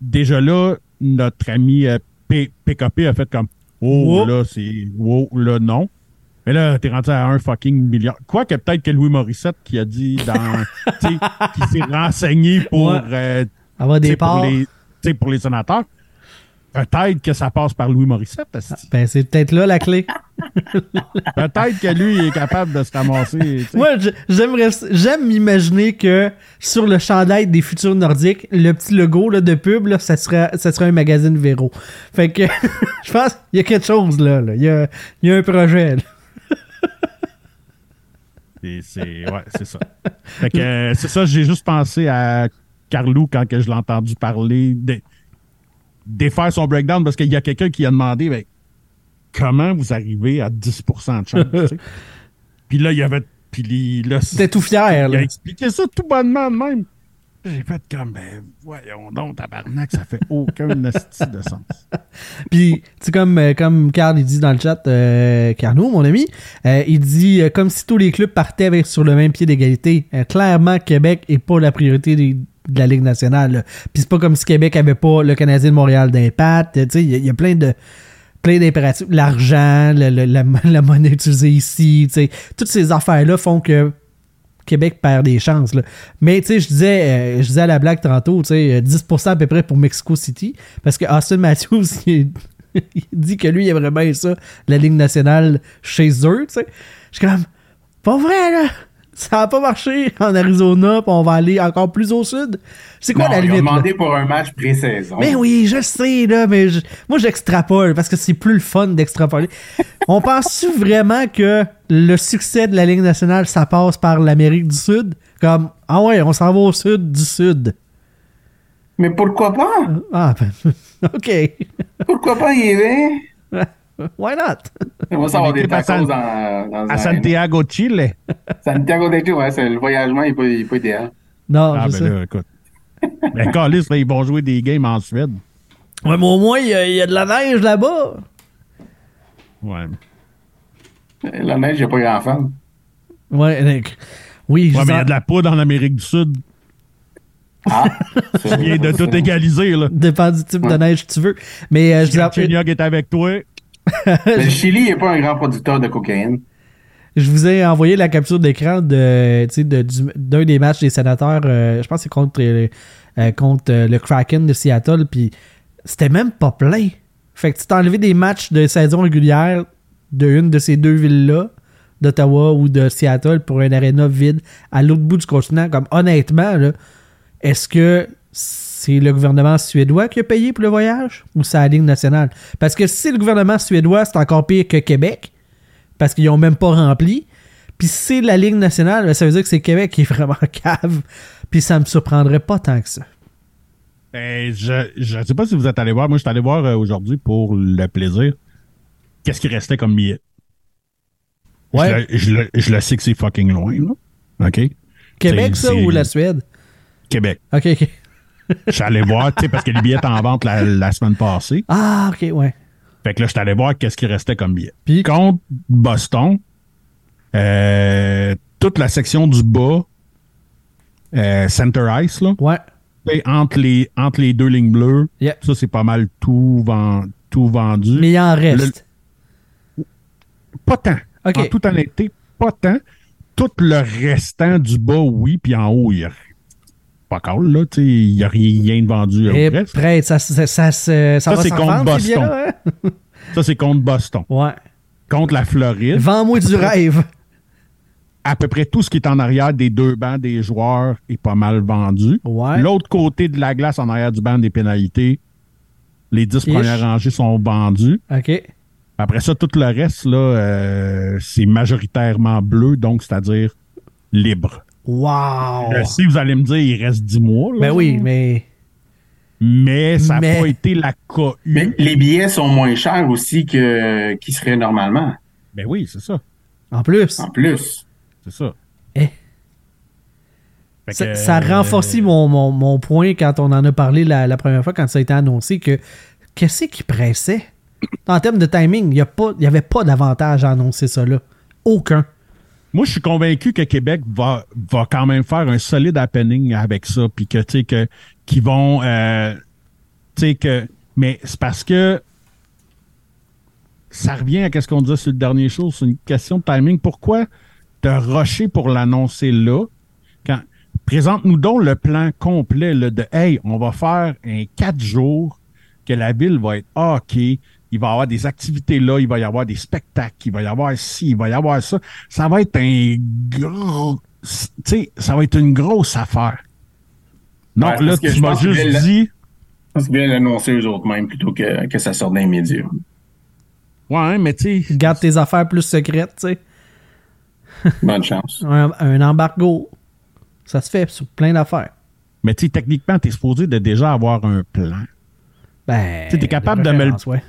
déjà là, notre ami euh, P- PKP a fait comme Oh, là, c'est. Oh, là, non. Mais là, t'es rendu à un fucking milliard. Quoi que peut-être que Louis Morissette qui a dit dans. <laughs> tu sais, qui s'est renseigné pour. Ouais. euh, Avoir des pour les, pour les sénateurs. Peut-être que ça passe par Louis Morissette. esti. Ben, c'est peut-être là la clé. <laughs> Peut-être que lui, il est capable de se ramasser. Moi, j'aimerais, j'aime m'imaginer que sur le chandail des futurs nordiques, le petit logo là, de pub, là, ça serait, ça serait un magazine Véro. Fait que <laughs> je pense qu'il y a quelque chose là. là. Il, y a, il y a un projet. là. C'est ouais, c'est ça. <laughs> Fait que euh, c'est ça, j'ai juste pensé à Carlou quand que je l'ai entendu parler de défaire son breakdown parce qu'il y a quelqu'un qui a demandé ben, comment vous arrivez à 10% de chance. tu sais? <laughs> Puis là, il y avait. Puis là, C'était tout fier. il a Là. expliqué ça tout bonnement de même. J'ai fait comme ben voyons donc, tabarnak, ça fait aucun <laughs> de sens. Puis, tu sais, comme, euh, comme Carl il dit dans le chat, euh, Carnot, mon ami, euh, il dit euh, comme si tous les clubs partaient avec, sur le même pied d'égalité. Euh, clairement, Québec est pas la priorité des- de la Ligue nationale. là. Puis c'est pas comme si Québec avait pas le Canadien de Montréal d'impact. Tu sais, il y, a- il y a plein de plein d'impératifs. L'argent, la, <laughs> la monnaie utilisée ici, tu sais, toutes ces affaires-là font que Québec perd des chances. Là. Mais tu sais, je disais, euh, je disais à la blague tantôt, tu sais, euh, 10% à peu près pour Mexico City, parce que Austin Matthews, <laughs> il, il dit que lui, il aimerait bien ça, la Ligue nationale chez eux, tu sais. Je suis comme, pas vrai, là! Ça n'a pas marché en Arizona, puis on va aller encore plus au sud. C'est quoi Non, la ils ont limite? là? demandé pour un match pré-saison. Mais oui, je sais, là, mais je- moi, j'extrapole parce que c'est plus le fun d'extrapoler. <laughs> On pense-tu vraiment que le succès de la Ligue nationale, ça passe par l'Amérique du Sud? Comme, ah ouais, on s'en va au sud du sud. Mais pourquoi pas? Ah, ben, <laughs> OK. Pourquoi pas y aller? <laughs> <laughs> Why not? On va savoir des tacos dans, dans À un- Santiago, Chile. Santiago de Chile, ouais, c'est- le voyagement n'est pas, il est pas idéal. Non, Ah je ben sais. là, écoute. Ben Calis, ils vont jouer des games en Suède. Ouais, mais au moins, il y, a- il y a de la neige là-bas. Ouais. La neige, j'ai pas grand fan. Ouais, donc, oui, je Ouais, mais il y a de la poudre en Amérique du Sud. Ah, Tu viens de tout égaliser, là. Dépend du type de neige que tu veux. Mais euh, je, Chignac est avec toi. Le <laughs> Chili n'est pas un grand producteur de cocaïne. je vous ai envoyé la capture d'écran de, d'un des matchs des sénateurs. euh, je pense que c'est contre, euh, euh, contre euh, le Kraken de Seattle. Puis c'était même pas plein. Fait que tu t'es enlevé des matchs de saison régulière de une de ces deux villes-là, d'Ottawa ou de Seattle, pour un aréna vide à l'autre bout du continent. Comme honnêtement, est-ce que c'est le gouvernement suédois qui a payé pour le voyage ou c'est la Ligue nationale? Parce que si le gouvernement suédois, c'est encore pire que Québec parce qu'ils ont même pas rempli. Puis si c'est la Ligue nationale, ben, ça veut dire que c'est Québec qui est vraiment cave. Puis ça me surprendrait pas tant que ça. Ben, je ne sais pas si vous êtes allé voir. Moi, je suis allé voir euh, aujourd'hui pour le plaisir. Qu'est-ce qui restait comme billet? Ouais. Je, le, je le- je le sais que c'est fucking loin, là. OK? Québec, ça, ou la Suède? Québec. Ok, ok. Je suis allé voir, tu sais, parce que les billets étaient en vente la, la semaine passée. Ah, ok, ouais. Fait que là, je suis allé voir qu'est-ce qui restait comme billet. Puis- contre Boston, euh, toute la section du bas, euh, Center Ice, là, Ouais. et entre les, entre les deux lignes bleues, Yeah. ça, c'est pas mal tout, ven- tout vendu. Mais il en reste. Pas tant. OK. En toute honnêteté, pas tant. Tout le restant du bas, oui, puis en haut, il pas cool, là, il n'y a rien de vendu euh, Et prête, ça, ça, ça, ça, ça c'est contre Boston. hein? Ça, c'est contre Boston. Ouais. Contre la Floride, Vends-moi du rêve. à peu près tout ce qui est en arrière des deux bancs des joueurs est pas mal vendu. Ouais. L'autre côté de la glace, en arrière du banc des pénalités, les dix Ish. premières rangées sont vendues. OK. Après ça, tout le reste, là, euh, c'est majoritairement bleu, donc c'est-à-dire libre. Wow. Je sais, vous allez me dire, il reste 10 mois. là. Ben oui, mais. Mais ça n'a Mais- pas été la cohue. Mais les billets sont moins chers aussi que qu'ils seraient normalement. Ben oui, c'est ça. En plus, En plus. C'est ça. Eh. Ça, que, ça a euh, renforcé mon, mon, mon point quand on en a parlé la, la première fois, quand ça a été annoncé, que qu'est-ce qui pressait? En termes de timing, il n'y avait pas d'avantage à annoncer ça là. Aucun. Moi, je suis convaincu que Québec va, va quand même faire un solide happening avec ça, puis que, tu sais, que, qu'ils vont, euh, tu sais, que, mais c'est parce que ça revient à ce qu'on disait sur le dernier show, c'est une question de timing. Pourquoi te rusher pour l'annoncer là? Quand, présente-nous donc le plan complet là, de, hey, on va faire un quatre jours que la ville va être OK, il va y avoir des activités là, il va y avoir des spectacles, il va y avoir ci, il va y avoir ça. Ça va être un gros. Tu sais, ça va être une grosse affaire. Non, Ouais, là, tu je m'as juste dit. Je pense qu'ils l'annoncer eux autres mêmes plutôt que, que ça sorte dans les médias. Ouais, mais tu sais. Garde tes affaires plus secrètes, tu sais. <laughs> Bonne chance. Un, un embargo, ça se fait sur plein d'affaires. Mais tu sais, techniquement, tu es supposé de déjà avoir un plan. Ben. Tu sais, t'es capable de me le- ouais.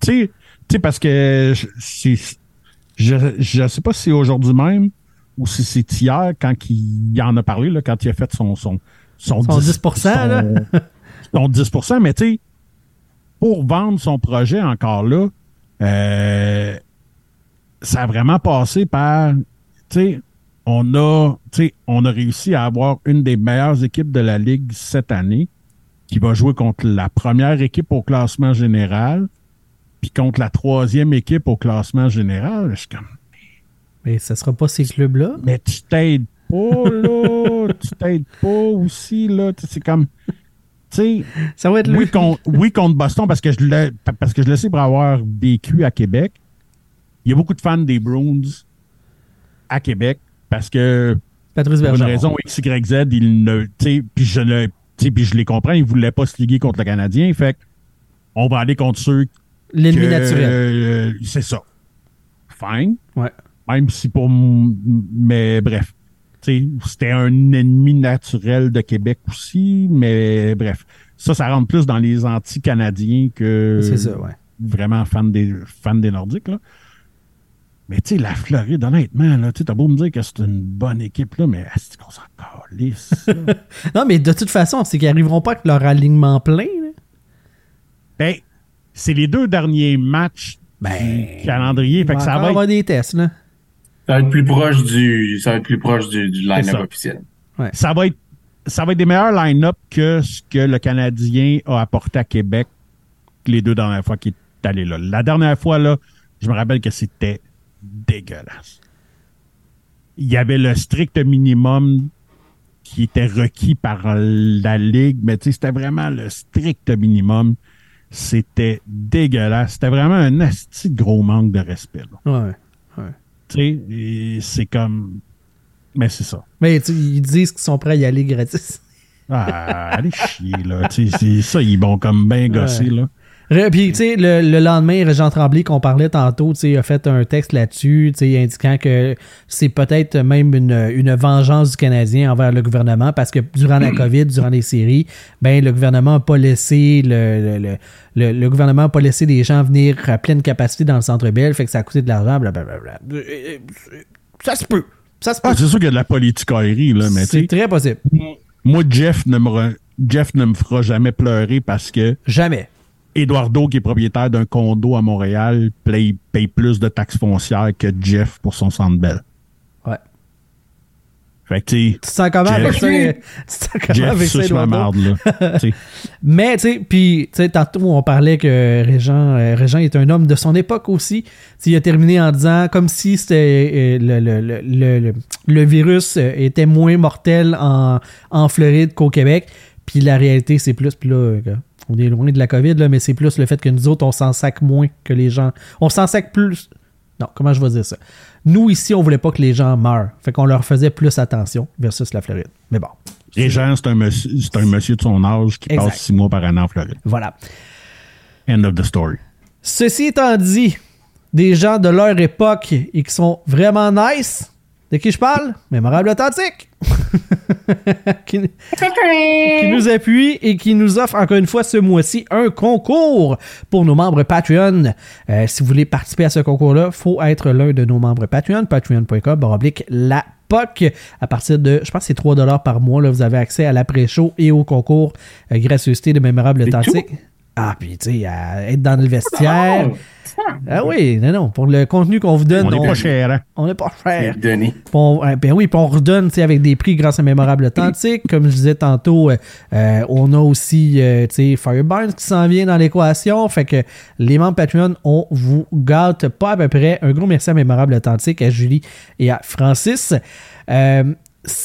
Tu sais, parce que je, je, je sais pas si c'est aujourd'hui même ou si c'est hier quand il, il en a parlé, là, quand il a fait son, son, son, Son 10%, là. <laughs> son 10% mais tu sais, pour vendre son projet encore là, euh, ça a vraiment passé par, tu sais, on a, tu sais, on a réussi à avoir une des meilleures équipes de la Ligue cette année qui va jouer contre la première équipe au classement général puis contre la troisième équipe au classement général. Je suis comme, Mais ça sera pas ces clubs-là? mais tu t'aides pas, là. <laughs> tu t'aides pas aussi, là. C'est comme, tu sais, Ça va être oui, contre, oui, contre Boston, parce que je le, parce que je le sais pour avoir vécu à Québec. Il y a beaucoup de fans des Bruins à Québec parce que Patrice pour une Bergeron. raison X, Y, Z, ils ne, tu sais, puis je le, puis je les comprends, ils voulaient pas se liguer contre le Canadien, fait que on va aller contre ceux L'ennemi naturel. euh, c'est ça. Fine. Ouais. Même si pour. Mais bref. Tu sais, C'était un ennemi naturel de Québec aussi, mais bref. Ça, ça rentre plus dans les anti-canadiens que C'est ça, ouais. vraiment fans des, fans des Nordiques. Là. Mais tu sais, la Floride, honnêtement, là, tu as beau me dire que c'est une bonne équipe, là, mais est-ce qu'on s'en calisse? <laughs> Non, mais de toute façon, c'est qu'ils arriveront pas avec leur alignement plein. là. ben, c'est les deux derniers matchs Ben, du calendrier. Fait que va ça va être avoir des tests, là. Ça va être plus proche du, ça va être plus proche du, line-up officiel. ça va être ça va être des meilleurs line-up que ce que le Canadien a apporté à Québec les deux dernières fois qu'il est allé là. La dernière fois, là, je me rappelle que c'était dégueulasse. Il y avait le strict minimum qui était requis par la Ligue, mais c'était vraiment le strict minimum. C'était dégueulasse. C'était vraiment un asti gros manque de respect. là. Ouais. Tu sais, c'est comme... Mais c'est ça. Mais ils disent qu'ils sont prêts à y aller gratis. Ah, allez chier, là. Tu sais, ça, ils vont comme bien gosser, Ouais. là. Puis, tu sais, le, le lendemain, Jean Tremblay, qu'on parlait tantôt, tu sais, a fait un texte là-dessus, tu sais, indiquant que c'est peut-être même une, une vengeance du Canadien envers le gouvernement parce que durant la COVID, <clears throat> durant les séries, ben, le gouvernement n'a pas laissé le, le, le, le- gouvernement a pas laissé les gens venir à pleine capacité dans le centre Bell, fait que ça a coûté de l'argent, blablabla. Ça se peut. Ça se peut. Ah, c'est sûr qu'il y a de la politique aérie, là, mais c'est très possible. moi, Jeff ne, me re- Jeff ne me fera jamais pleurer parce que Jamais. Eduardo, qui est propriétaire d'un condo à Montréal, paye, paye plus de taxes foncières que Jeff pour son centre belle. Ouais. Fait que, tu sens comment Jeff- avec ça? euh, Tu sens comment Jeff avec ça, ma marde, là. <laughs> Mais, tu sais, puis, tu sais, tantôt, on parlait que Régent, euh, Régent est un homme de son époque aussi. Tu sais, il a terminé en disant, comme si c'était euh, le, le, le, le, virus euh, était moins mortel en, en Floride qu'au Québec. Puis la réalité, c'est plus, puis là, on est loin de la COVID, là, mais c'est plus le fait que nous autres, on s'en sac moins que les gens. On s'en sac plus. Non, comment je vais dire ça? Nous, ici, on voulait pas que les gens meurent. Fait qu'on leur faisait plus attention versus la Floride. Mais bon. Régent, c'est un, monsieur, c'est un monsieur de son âge qui Exact. passe six mois par année en Floride. Voilà. End of the story. Ceci étant dit, des gens de leur époque et qui sont vraiment nice, de qui je parle? Mémorable authentique! <laughs> qui, qui nous appuie et qui nous offre encore une fois ce mois-ci un concours pour nos membres Patreon. Euh, si vous voulez participer à ce concours-là, il faut être l'un de nos membres Patreon, patreon.com, baroblique la POC. À partir de, je pense que c'est 3 par mois, là, vous avez accès à l'après-show et au concours euh, gracieuseté de Mémorable authentique. Ah, puis tu sais, être dans le vestiaire. Ah oui, non, non, pour le contenu qu'on vous donne, On n'est pas cher, hein? on n'est pas cher. C'est donné. On- euh, ben oui, puis on redonne tu sais, avec des prix grâce à Mémorable Authentique. Comme je disais tantôt, euh, euh, on a aussi euh, tu sais, Fireburns qui s'en vient dans l'équation. Fait que les membres Patreon, on vous gâte pas à peu près. Un gros merci à Mémorable Authentique, à Julie et à Francis.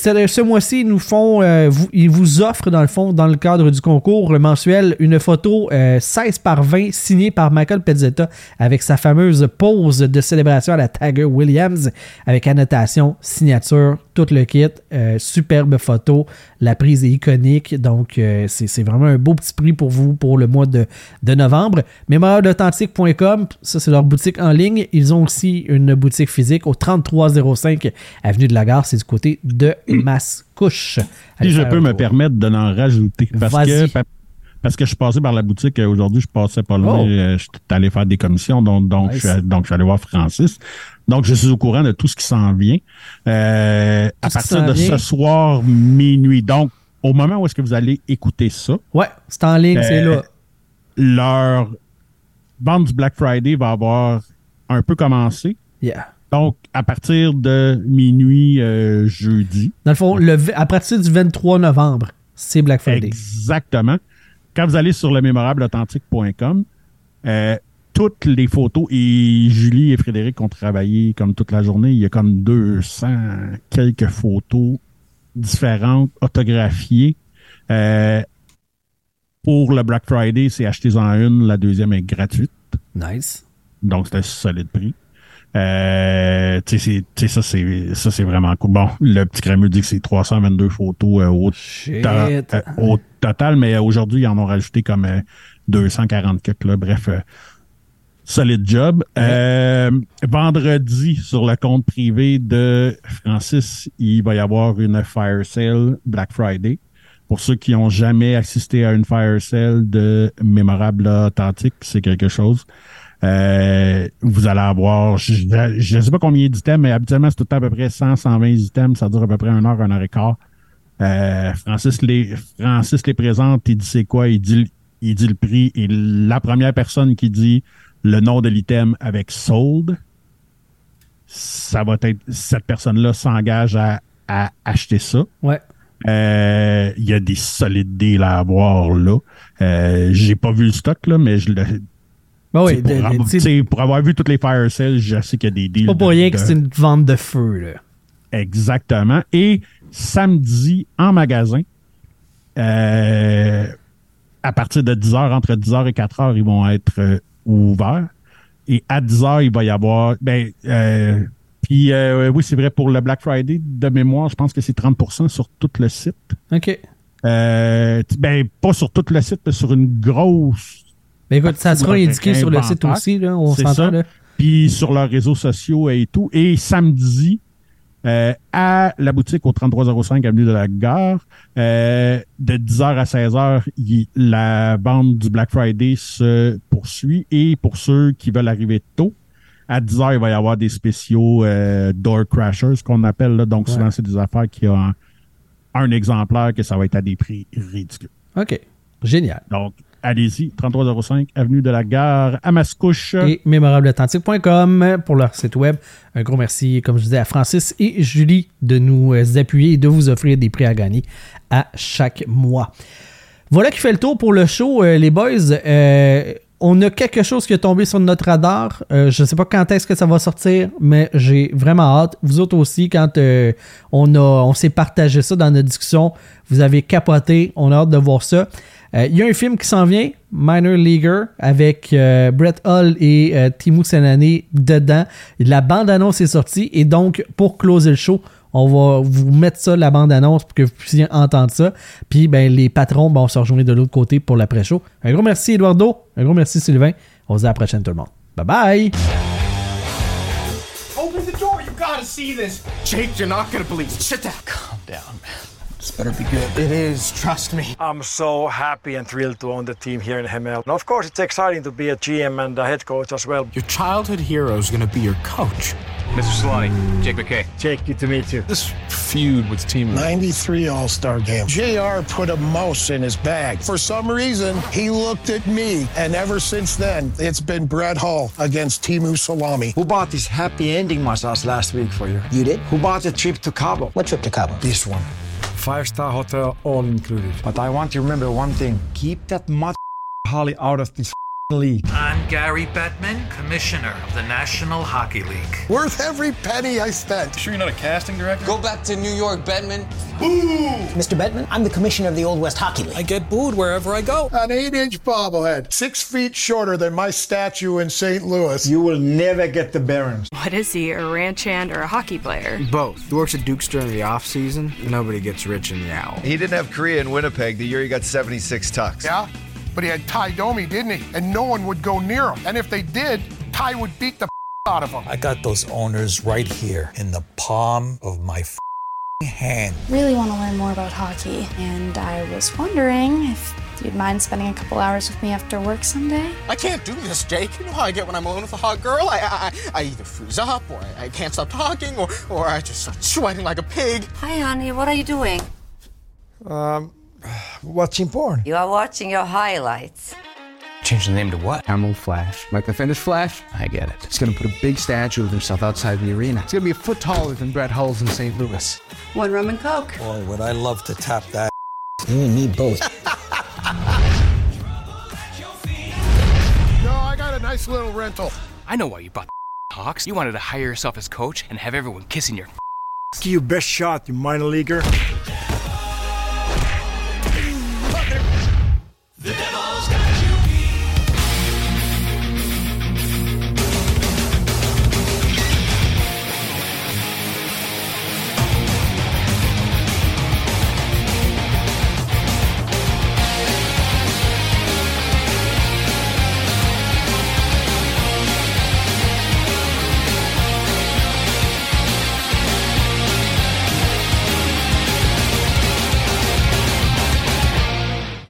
Euh, ce, mois-ci, ils nous font, euh, vous- ils offrent dans le fond, dans le cadre du concours mensuel, une photo euh, 16 par 20 signée par Michael Pezzetta avec sa fameuse pose de célébration à la Tiger Williams avec annotation, signature, tout le kit, euh, superbe photo, la prise est iconique, donc euh, c'est vraiment un beau petit prix pour vous pour le mois de, de novembre. Mémorableauthentique.com, ça c'est leur boutique en ligne. Ils ont aussi une boutique physique au 3305 Avenue de la Gare, c'est du côté de Mascouche. Si je peux me permettre de n'en rajouter. Parce que, parce que je suis passé par la boutique euh, aujourd'hui, je passais pas loin, Oh. euh, je suis allé faire des commissions, donc, donc, Nice. je, suis- donc je suis allé voir Francis. Donc, je suis au courant de tout ce qui s'en vient. Euh, à partir de vient. ce soir, minuit. Donc, au moment où est-ce que vous allez écouter ça, Ouais, c'est en ligne, c'est là. leur vente du Black Friday va avoir un peu commencé. Yeah. Donc, à partir de minuit euh, jeudi, Dans le fond, le, à partir du 23 novembre, c'est Black Friday. Exactement. Quand vous allez sur le mémorableauthentique.com, euh, toutes les photos, et Julie et Frédéric ont travaillé comme toute la journée, il y a comme 200 quelques photos différentes, autographiées. Euh, pour le Black Friday, c'est achetez-en une, la deuxième est gratuite. Nice. Donc, c'est un solide prix. Euh, tu sais, ça, c'est, ça, c'est vraiment cool. Bon, le petit crémeux dit que c'est 322 photos euh, au, euh, au total, mais aujourd'hui, ils en ont rajouté comme euh, 240 quelques, là. Bref, euh, solide job. Euh, vendredi, sur le compte privé de Francis, il va y avoir une fire sale Black Friday. Pour ceux qui ont jamais assisté à une fire sale de mémorable authentique, c'est quelque chose. Euh, vous allez avoir, je ne sais pas combien d'items, mais habituellement, c'est tout le temps à peu près 100, 120 items. Ça dure à peu près une heure, une heure et quart. Euh, Francis, les, Francis les présente, il dit c'est quoi, il dit, il dit le prix. Et la première personne qui dit le nom de l'item avec sold, ça va être, cette personne-là s'engage à, à acheter ça. Ouais. Euh, Il y a des solides deals à avoir là. Euh, J'ai pas vu le stock, là, mais je le. Ben oui, pour, de- de- avoir- t'sais, t'sais, pour avoir vu toutes les fire sales, je sais qu'il y a des deals. pas pour de- rien que c'est une vente de feu, là. Exactement. Et samedi, en magasin, euh, à partir de 10h, entre 10h et 4h, ils vont être euh, ouverts. Et à 10h, il va y avoir... Ben, euh, puis euh, oui, c'est vrai, pour le Black Friday, de mémoire, je pense que c'est 30% sur tout le site. OK. Euh, ben, pas sur tout le site, mais sur une grosse Écoute, ça sera indiqué sur le site aussi, là. On s'entend, puis sur leurs réseaux sociaux et tout. Et samedi, euh, à la boutique au 3305 Avenue de la Gare, euh, de 10h à 16h, il- la bande du Black Friday se poursuit. Et pour ceux qui veulent arriver tôt, à 10h, il va y avoir des spéciaux euh, door crashers, qu'on appelle. Là. Donc, souvent, c'est des affaires qui ont un, un exemplaire que ça va être à des prix ridicules. OK. Génial. Donc, allez-y, 3305 Avenue de la Gare à Mascouche. et mémorableauthentique.com pour leur site web. Un gros merci, comme je disais, à Francis et Julie de nous euh, appuyer et de vous offrir des prix à gagner à chaque mois. Voilà qui fait le tour pour le show, euh, les boys. Euh, on a quelque chose qui est tombé sur notre radar. Euh, je ne sais pas quand est-ce que ça va sortir, mais j'ai vraiment hâte. Vous autres aussi, quand euh, on, on s'est partagé ça dans notre discussion, vous avez capoté. On a hâte de voir ça. Euh, Il y a un film qui s'en vient, Minor Leaguer, avec Brett Hull et euh, Timo Senane dedans. La bande-annonce est sortie et donc, pour closer le show, on va vous mettre ça, la bande-annonce, pour que vous puissiez entendre ça. Puis, ben, les patrons vont se rejoindre de l'autre côté pour l'après-show. Un gros merci, Eduardo. Un gros merci, Sylvain. On se dit à la prochaine, tout le monde. Bye bye! Open the door. You gotta see this. Jake, you're not gonna believe it. Sit down. Calm down, man. This better be good. It is. Trust me. I'm so happy and thrilled to own the team here in Hemel. And of course, it's exciting to be a GM and a head coach as well. Your childhood hero is gonna be your coach. Mr. Solani, Jake McKay. Jake, good to meet you. This feud with Team 93 All Star game. JR put a mouse in his bag. For some reason, he looked at me, and ever since then, it's been Brett Hall against Timu Salami. Who bought this happy ending massage last week for you? You did? Who bought the trip to Cabo? What trip to Cabo? This one. Five star hotel, all included. But I want you to remember one thing keep that mud Holly out of this league. I'm Gary Bettman, Commissioner of the National Hockey League. Worth every penny I spent. Sure you're not a casting director? Go back to New York, Bedman. Boo! Mr. Bedman, I'm the commissioner of the Old West Hockey League. I get booed wherever I go. An eight inch bobblehead, six feet shorter than my statue in St. Louis. You will never get the Barons. What is he, a ranch hand or a hockey player? Both. He works at Duke's during the off season. Nobody gets rich in the owl. He didn't have Korea in Winnipeg the year he got 76 tucks. Yeah? But he had Ty Domi, didn't he? And no one would go near him. And if they did, Ty would beat the <laughs> out of him. I got those owners right here in the palm of my hand. Really want to learn more about hockey, and I was wondering if you'd mind spending a couple hours with me after work someday. I can't do this, Jake. You know how I get when I'm alone with a hot girl? I, I, I either freeze up, or I, I can't stop talking, or, or I just start sweating like a pig. Hi, honey. What are you doing? Um, <sighs> watching porn. You are watching your highlights. Change the name to what? Camel Flash. Like the Finish Flash? I get it. He's gonna put a big statue of himself outside the arena. It's gonna be a foot taller than Brett Hull's in St. Louis. One rum and coke. Boy, would I love to tap that. <laughs> You and me both. No, I got a nice little rental. I know why you bought <laughs> Hawks. You wanted to hire yourself as coach and have everyone kissing your <laughs> Give your best shot, you minor leaguer.